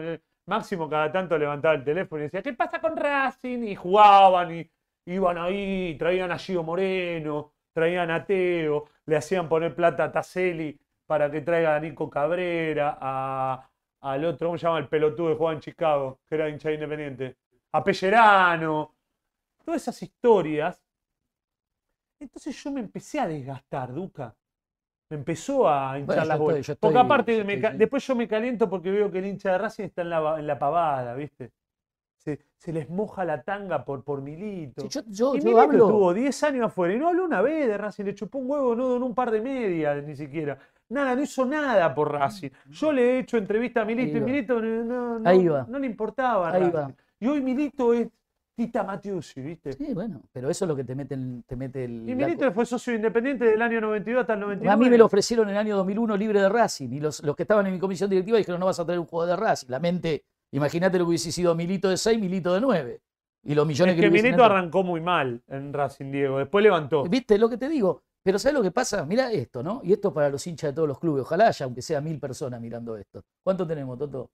Máximo cada tanto levantaba el teléfono y decía, ¿qué pasa con Racing? Y jugaban y iban ahí, traían a Gio Moreno, traían a Teo, le hacían poner plata a Taselli para que traiga a Nico Cabrera, a, al otro, ¿cómo se llama? El pelotudo que jugaba en Chicago, que era hincha de independiente. A Pellerano. Todas esas historias entonces yo me empecé a desgastar, Duca. Me empezó a hinchar Bueno, las bolas. estoy- yo porque estoy- aparte, yo me estoy- ca- después yo me caliento porque veo que el hincha de Racing está en la, en la pavada, ¿viste? Se, se les moja la tanga por, por Milito. si yo, yo, y yo Milito hablo. estuvo 10 años afuera y no habló una vez de Racing, le chupó un huevo, no donó un par de medias ni siquiera. Nada, no hizo nada por Racing. Yo le he hecho entrevista a Milito y. Milito no, no- no- Ahí va. no le importaba Ahí Racing. va. Y hoy Milito es Tita Matiusi, ¿viste? Sí, bueno, pero eso es lo que te mete, el- te mete el. Y la- fue socio independiente del año 92 hasta el 99. A mí me lo ofrecieron en el año 2001 libre de Racing y los, los que estaban en mi comisión directiva dijeron no vas a traer un juego de Racing. La mente, imagínate lo que hubiese sido Milito de 6, Milito de 9. Y los millones Es que, que Milito entrado. arrancó muy mal en Racing, Diego. Después levantó. ¿Viste lo que te digo? Pero ¿sabes lo que pasa? Mira esto, ¿no? Y esto para los hinchas de todos los clubes. Ojalá haya, aunque sea mil personas mirando esto. ¿Cuánto tenemos, Toto?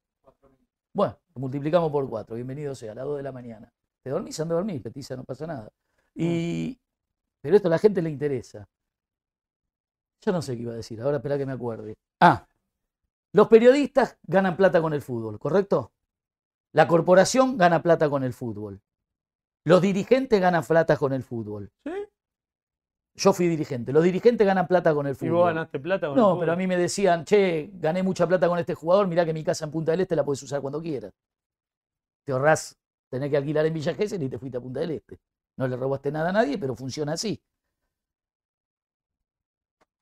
Bueno, lo multiplicamos por cuatro. Bienvenido sea, a las 2 de la mañana. Te dormís, anda a dormir, petiza, no pasa nada. Y... Pero esto a la gente le interesa. Yo no sé qué iba a decir, ahora espera que me acuerde. Ah, los periodistas ganan plata con el fútbol, ¿correcto? La corporación gana plata con el fútbol. Los dirigentes ganan plata con el fútbol. ¿Sí? Yo fui dirigente. Los dirigentes ganan plata con el ¿Y fútbol. vos ganaste plata con el No, fútbol? pero a mí me decían, che, gané mucha plata con este jugador, mirá que mi casa en Punta del Este la puedes usar cuando quieras. Te ahorrás tener que alquilar en Villa Gesell y te fuiste a Punta del Este. No le robaste nada a nadie, pero funciona así.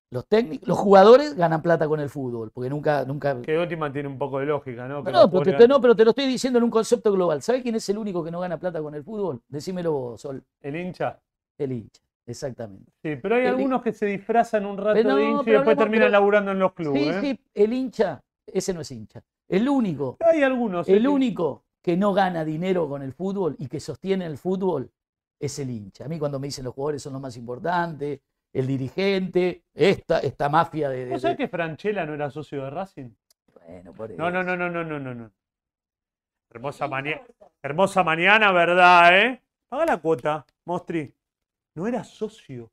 Los técnicos, los jugadores ganan plata con el fútbol, porque nunca, nunca. Que última tiene un poco de lógica, ¿no? Que No, pero te, no, pero te lo estoy diciendo en un concepto global. ¿Sabes quién es el único que no gana plata con el fútbol? Decímelo vos, Sol. El hincha. El hincha. Exactamente. Sí, pero hay El- algunos que se disfrazan un rato no, de hincha y después hablamos- terminan pero- laburando en los clubes. Sí, ¿eh? sí, el hincha, ese no es hincha. El único Hay algunos. El único que no gana dinero con el fútbol y que sostiene el fútbol es el hincha. A mí cuando me dicen los jugadores son los más importantes, el dirigente, esta, esta mafia de... de- ¿Vos sabés que Franchella no era socio de Racing? Bueno, por No, no, eso. no, no, no, no, no. no. Hermosa, mañana Hermosa mañana, ¿verdad, eh? Paga la cuota, Mostri. No era socio.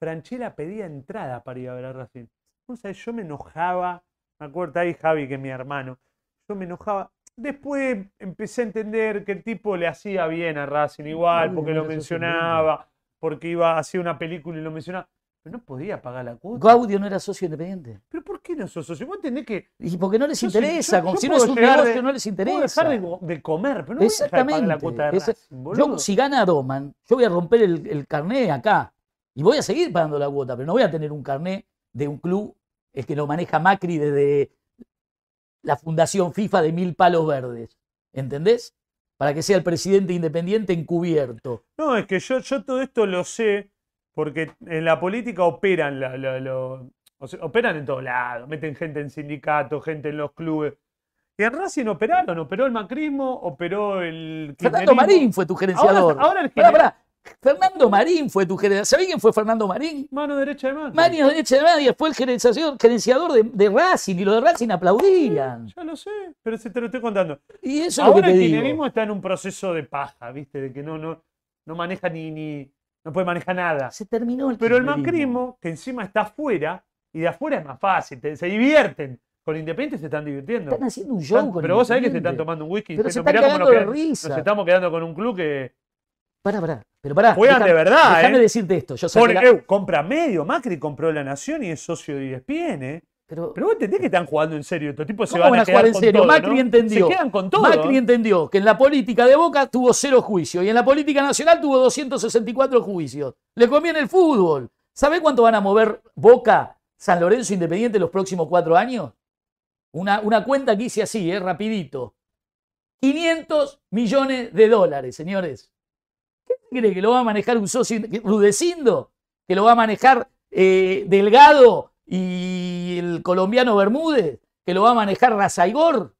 Franchella pedía entrada para ir a ver a Racing. Vos sabés, yo me enojaba. Me acuerdo ahí Javi, que es mi hermano. Yo me enojaba. Después empecé a entender que el tipo le hacía bien a Racing igual, porque lo mencionaba, porque iba a hacer una película y lo mencionaba. Pero no podía pagar la cuota. Gaudio no era socio independiente. ¿Pero por qué no sos socio? Vos entendés que Y porque no les interesa, yo- yo si no puedo es un de- negocio, no les puedo interesa. dejar de, comer, pero no voy a dejar de pagar Exactamente. la cuota de Racing, boludo. yo, si gana Doman, yo voy a romper el, el carné acá. Y voy a seguir pagando la cuota, pero no voy a tener un carné de un club el que lo maneja Macri desde la fundación FIFA de mil palos verdes. ¿Entendés? Para que sea el presidente independiente encubierto. No, es que yo, yo todo esto lo sé porque en la política operan, la- la- lo- o sea, operan en todos lados, meten gente en sindicatos, gente en los clubes. Y en Racing operaron, operó el macrismo, operó el Fernando. Marín fue tu gerenciador. Ahora, ahora el Pará, gener- pará. Fernando Marín fue tu gerenciador. ¿Sabés quién fue Fernando Marín? mano derecha de Macri. Mario Derecha de Nadie fue el gerenciador, gerenciador de, de Racing y los de Racing aplaudían. Ya lo sé, pero se te lo estoy contando. Y eso es lo que Ahora te el digo. está en un proceso de paja, ¿viste? De que no, no, no maneja ni, ni, no puede manejar nada. Se terminó el Pero el macrismo, que encima está afuera, y de afuera es más fácil, te- se divierten. Con Independiente se están divirtiendo. Están haciendo un show Están- con pero vos sabés que se están tomando un whisky. Pero se están "Mirá cómo nos, cagando de risa". nos estamos quedando con un club que Pará, pará. Pero pará. juegan de verdad, Déjame ¿eh? decirte esto. Yo Pone- la- eh, compra medio. Macri compró La Nación y es socio de ESPN, ¿eh? pero Pero vos entendés que están jugando en serio. Estos tipos se ¿Cómo van van a jugar en serio? todo, Macri ¿no? entendió. Se quedan con todo. Macri ¿eh? entendió que en la política de Boca tuvo cero juicios y en la política nacional tuvo 264 juicios. Le conviene el fútbol. ¿Sabe cuánto van a mover Boca, San Lorenzo Independiente los próximos cuatro años? Una, una cuenta que hice así, eh, rapidito. 500 millones de dólares, señores. ¿Qué cree que lo va a manejar un socio Rudecindo? ¿Que lo va a manejar eh, Delgado y el colombiano Bermúdez? ¿Que lo va a manejar Razaigor?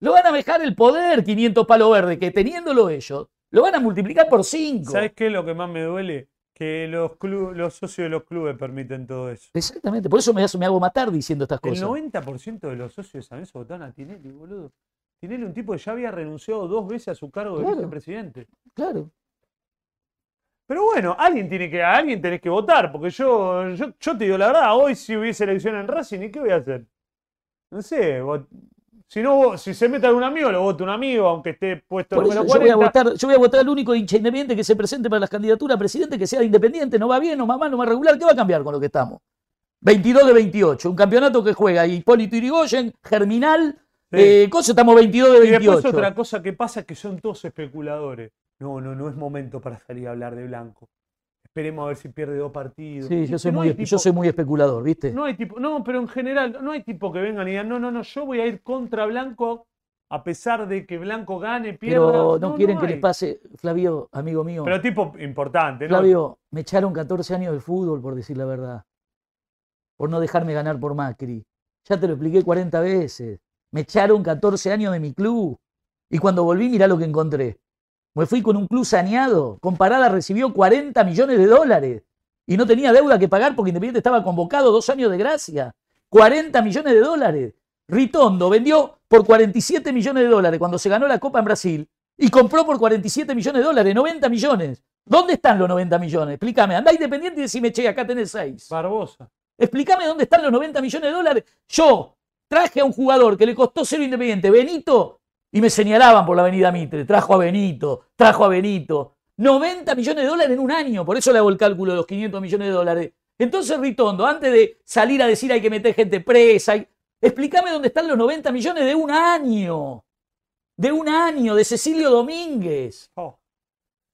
Lo van a manejar el poder, 500 palo verde, que teniéndolo ellos, lo van a multiplicar por 5. ¿Sabes qué es lo que más me duele? Que los, clu- los socios de los clubes permiten todo eso. Exactamente, por eso me, me hago matar diciendo estas El cosas. 90% de los socios de San Lorenzo votaron a Tinelli, boludo. Tinelli, un tipo que ya había renunciado dos veces a su cargo de Claro. vicepresidente. Claro. Pero bueno, alguien tiene que, a alguien tenés que votar, porque yo, yo, yo te digo la verdad, hoy si hubiese elección en Racing, ¿y qué voy a hacer? No sé, vot- si no si se mete algún amigo, lo vota un amigo, aunque esté puesto Por número yo voy, a 40. votar, yo voy a votar al único hincha independiente que se presente para las candidaturas a presidente, que sea independiente, no va bien, no va mal, no va regular. ¿Qué va a cambiar con lo que estamos? 22 de 28, un campeonato que juega Hipólito Irigoyen, Germinal, Sí. eh, cosa, estamos 22 de Y después 28. otra cosa que pasa es que son todos especuladores. No, no, no es momento para salir a hablar de Blanco. Esperemos a ver si pierde dos partidos. Sí, yo soy, No muy, yo soy muy especulador, ¿viste? No hay tipo, no, pero en general, no hay tipo que vengan y digan, no, no, no, yo voy a ir contra Blanco a pesar de que Blanco gane, pierda. Pero no, quieren que les pase, Flavio, amigo mío. Pero tipo importante, ¿no? Flavio, me echaron 14 años del fútbol, por decir la verdad. Por no dejarme ganar por Macri. Ya te lo expliqué 40 veces. Me echaron 14 años de mi club. Y cuando volví, mirá lo que encontré. Me fui con un club saneado. Comparada recibió 40 millones de dólares. Y no tenía deuda que pagar porque Independiente estaba convocado dos años de gracia. 40 millones de dólares. Ritondo vendió por 47 millones de dólares cuando se ganó la Copa en Brasil. Y compró por 47 millones de dólares, 90 millones. ¿Dónde están los 90 millones? Explícame. Andá Independiente y decime, che, acá tenés 6. Barbosa. Explícame dónde están los 90 millones de dólares. Yo traje a un jugador que le costó cero Independiente, Benito, y me señalaban por la avenida Mitre. Trajo a Benito, trajo a Benito. 90 millones de dólares en un año. Por eso le hago el cálculo de los 500 millones de dólares. Entonces, Ritondo, antes de salir a decir hay que meter gente presa, explícame dónde están los 90 millones de un año. De un año, de Cecilio Domínguez, Oh,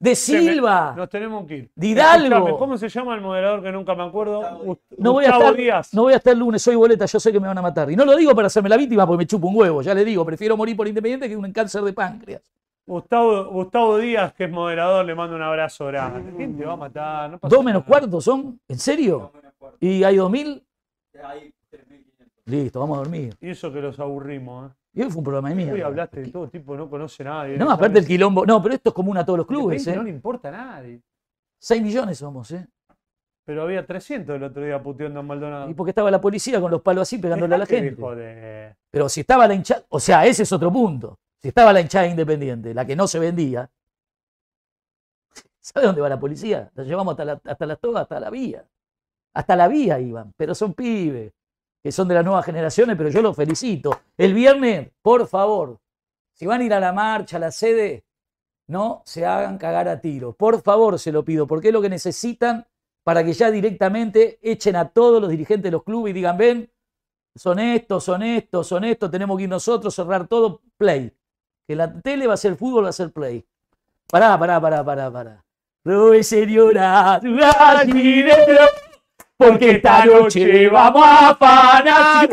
de me- Silva. Nos tenemos que ir. De Hidalgo. Escuchame, ¿Cómo se llama el moderador que nunca me acuerdo? Gust- No voy, a Gustavo estar, Díaz. no voy a estar el lunes, soy boleta, yo sé que me van a matar. Y no lo digo para hacerme la víctima porque me chupo un huevo, ya le digo, prefiero morir por independiente que un cáncer de páncreas. Gustavo, Gustavo Díaz, que es moderador, le mando un abrazo grande. ¿Quién te va a matar? No pasa ¿Dos menos nada. cuartos son? ¿En serio? ¿Y hay dos mil? Listo, vamos a dormir. Y eso que los aburrimos, ¿eh? Y hoy fue un programa de mierda. Hoy hablaste de todo tipo, no conoce a nadie. No, aparte el quilombo. No, pero esto es común a todos los clubes, Independiente No ¿eh? le importa a nadie. 6 millones somos, ¿eh? Pero había 300 el otro día puteando a Maldonado. Y porque estaba la policía con los palos así pegándole a la de gente. Pero si estaba la hinchada, o sea, ese es otro punto. Si estaba la hinchada independiente, la que no se vendía, <laughs> ¿sabe dónde va la policía? La llevamos hasta, la, hasta las togas, hasta la vía. Hasta la vía iban, pero son pibes, que son de las nuevas generaciones, pero yo los felicito. El viernes, por favor, si van a ir a la marcha, a la sede, no se hagan cagar a tiro. Por favor, se lo pido, porque es lo que necesitan para que ya directamente echen a todos los dirigentes de los clubes y digan, ven, son estos, son estos, son estos, tenemos que ir nosotros, cerrar todo, play. Que la tele va a ser fútbol, va a ser play. Pará, pará, pará, pará, pará. Robe señora, porque esta noche vamos a afanar.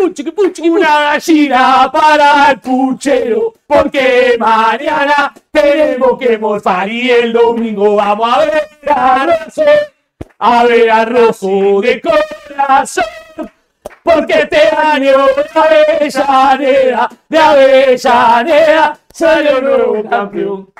Una gallina para el puchero, porque mañana tenemos que morfar. Y el domingo vamos a ver a Rosso, a ver a Rosso de corazón. Porque este año de Avellaneda, de Avellaneda, salió nuevo campeón.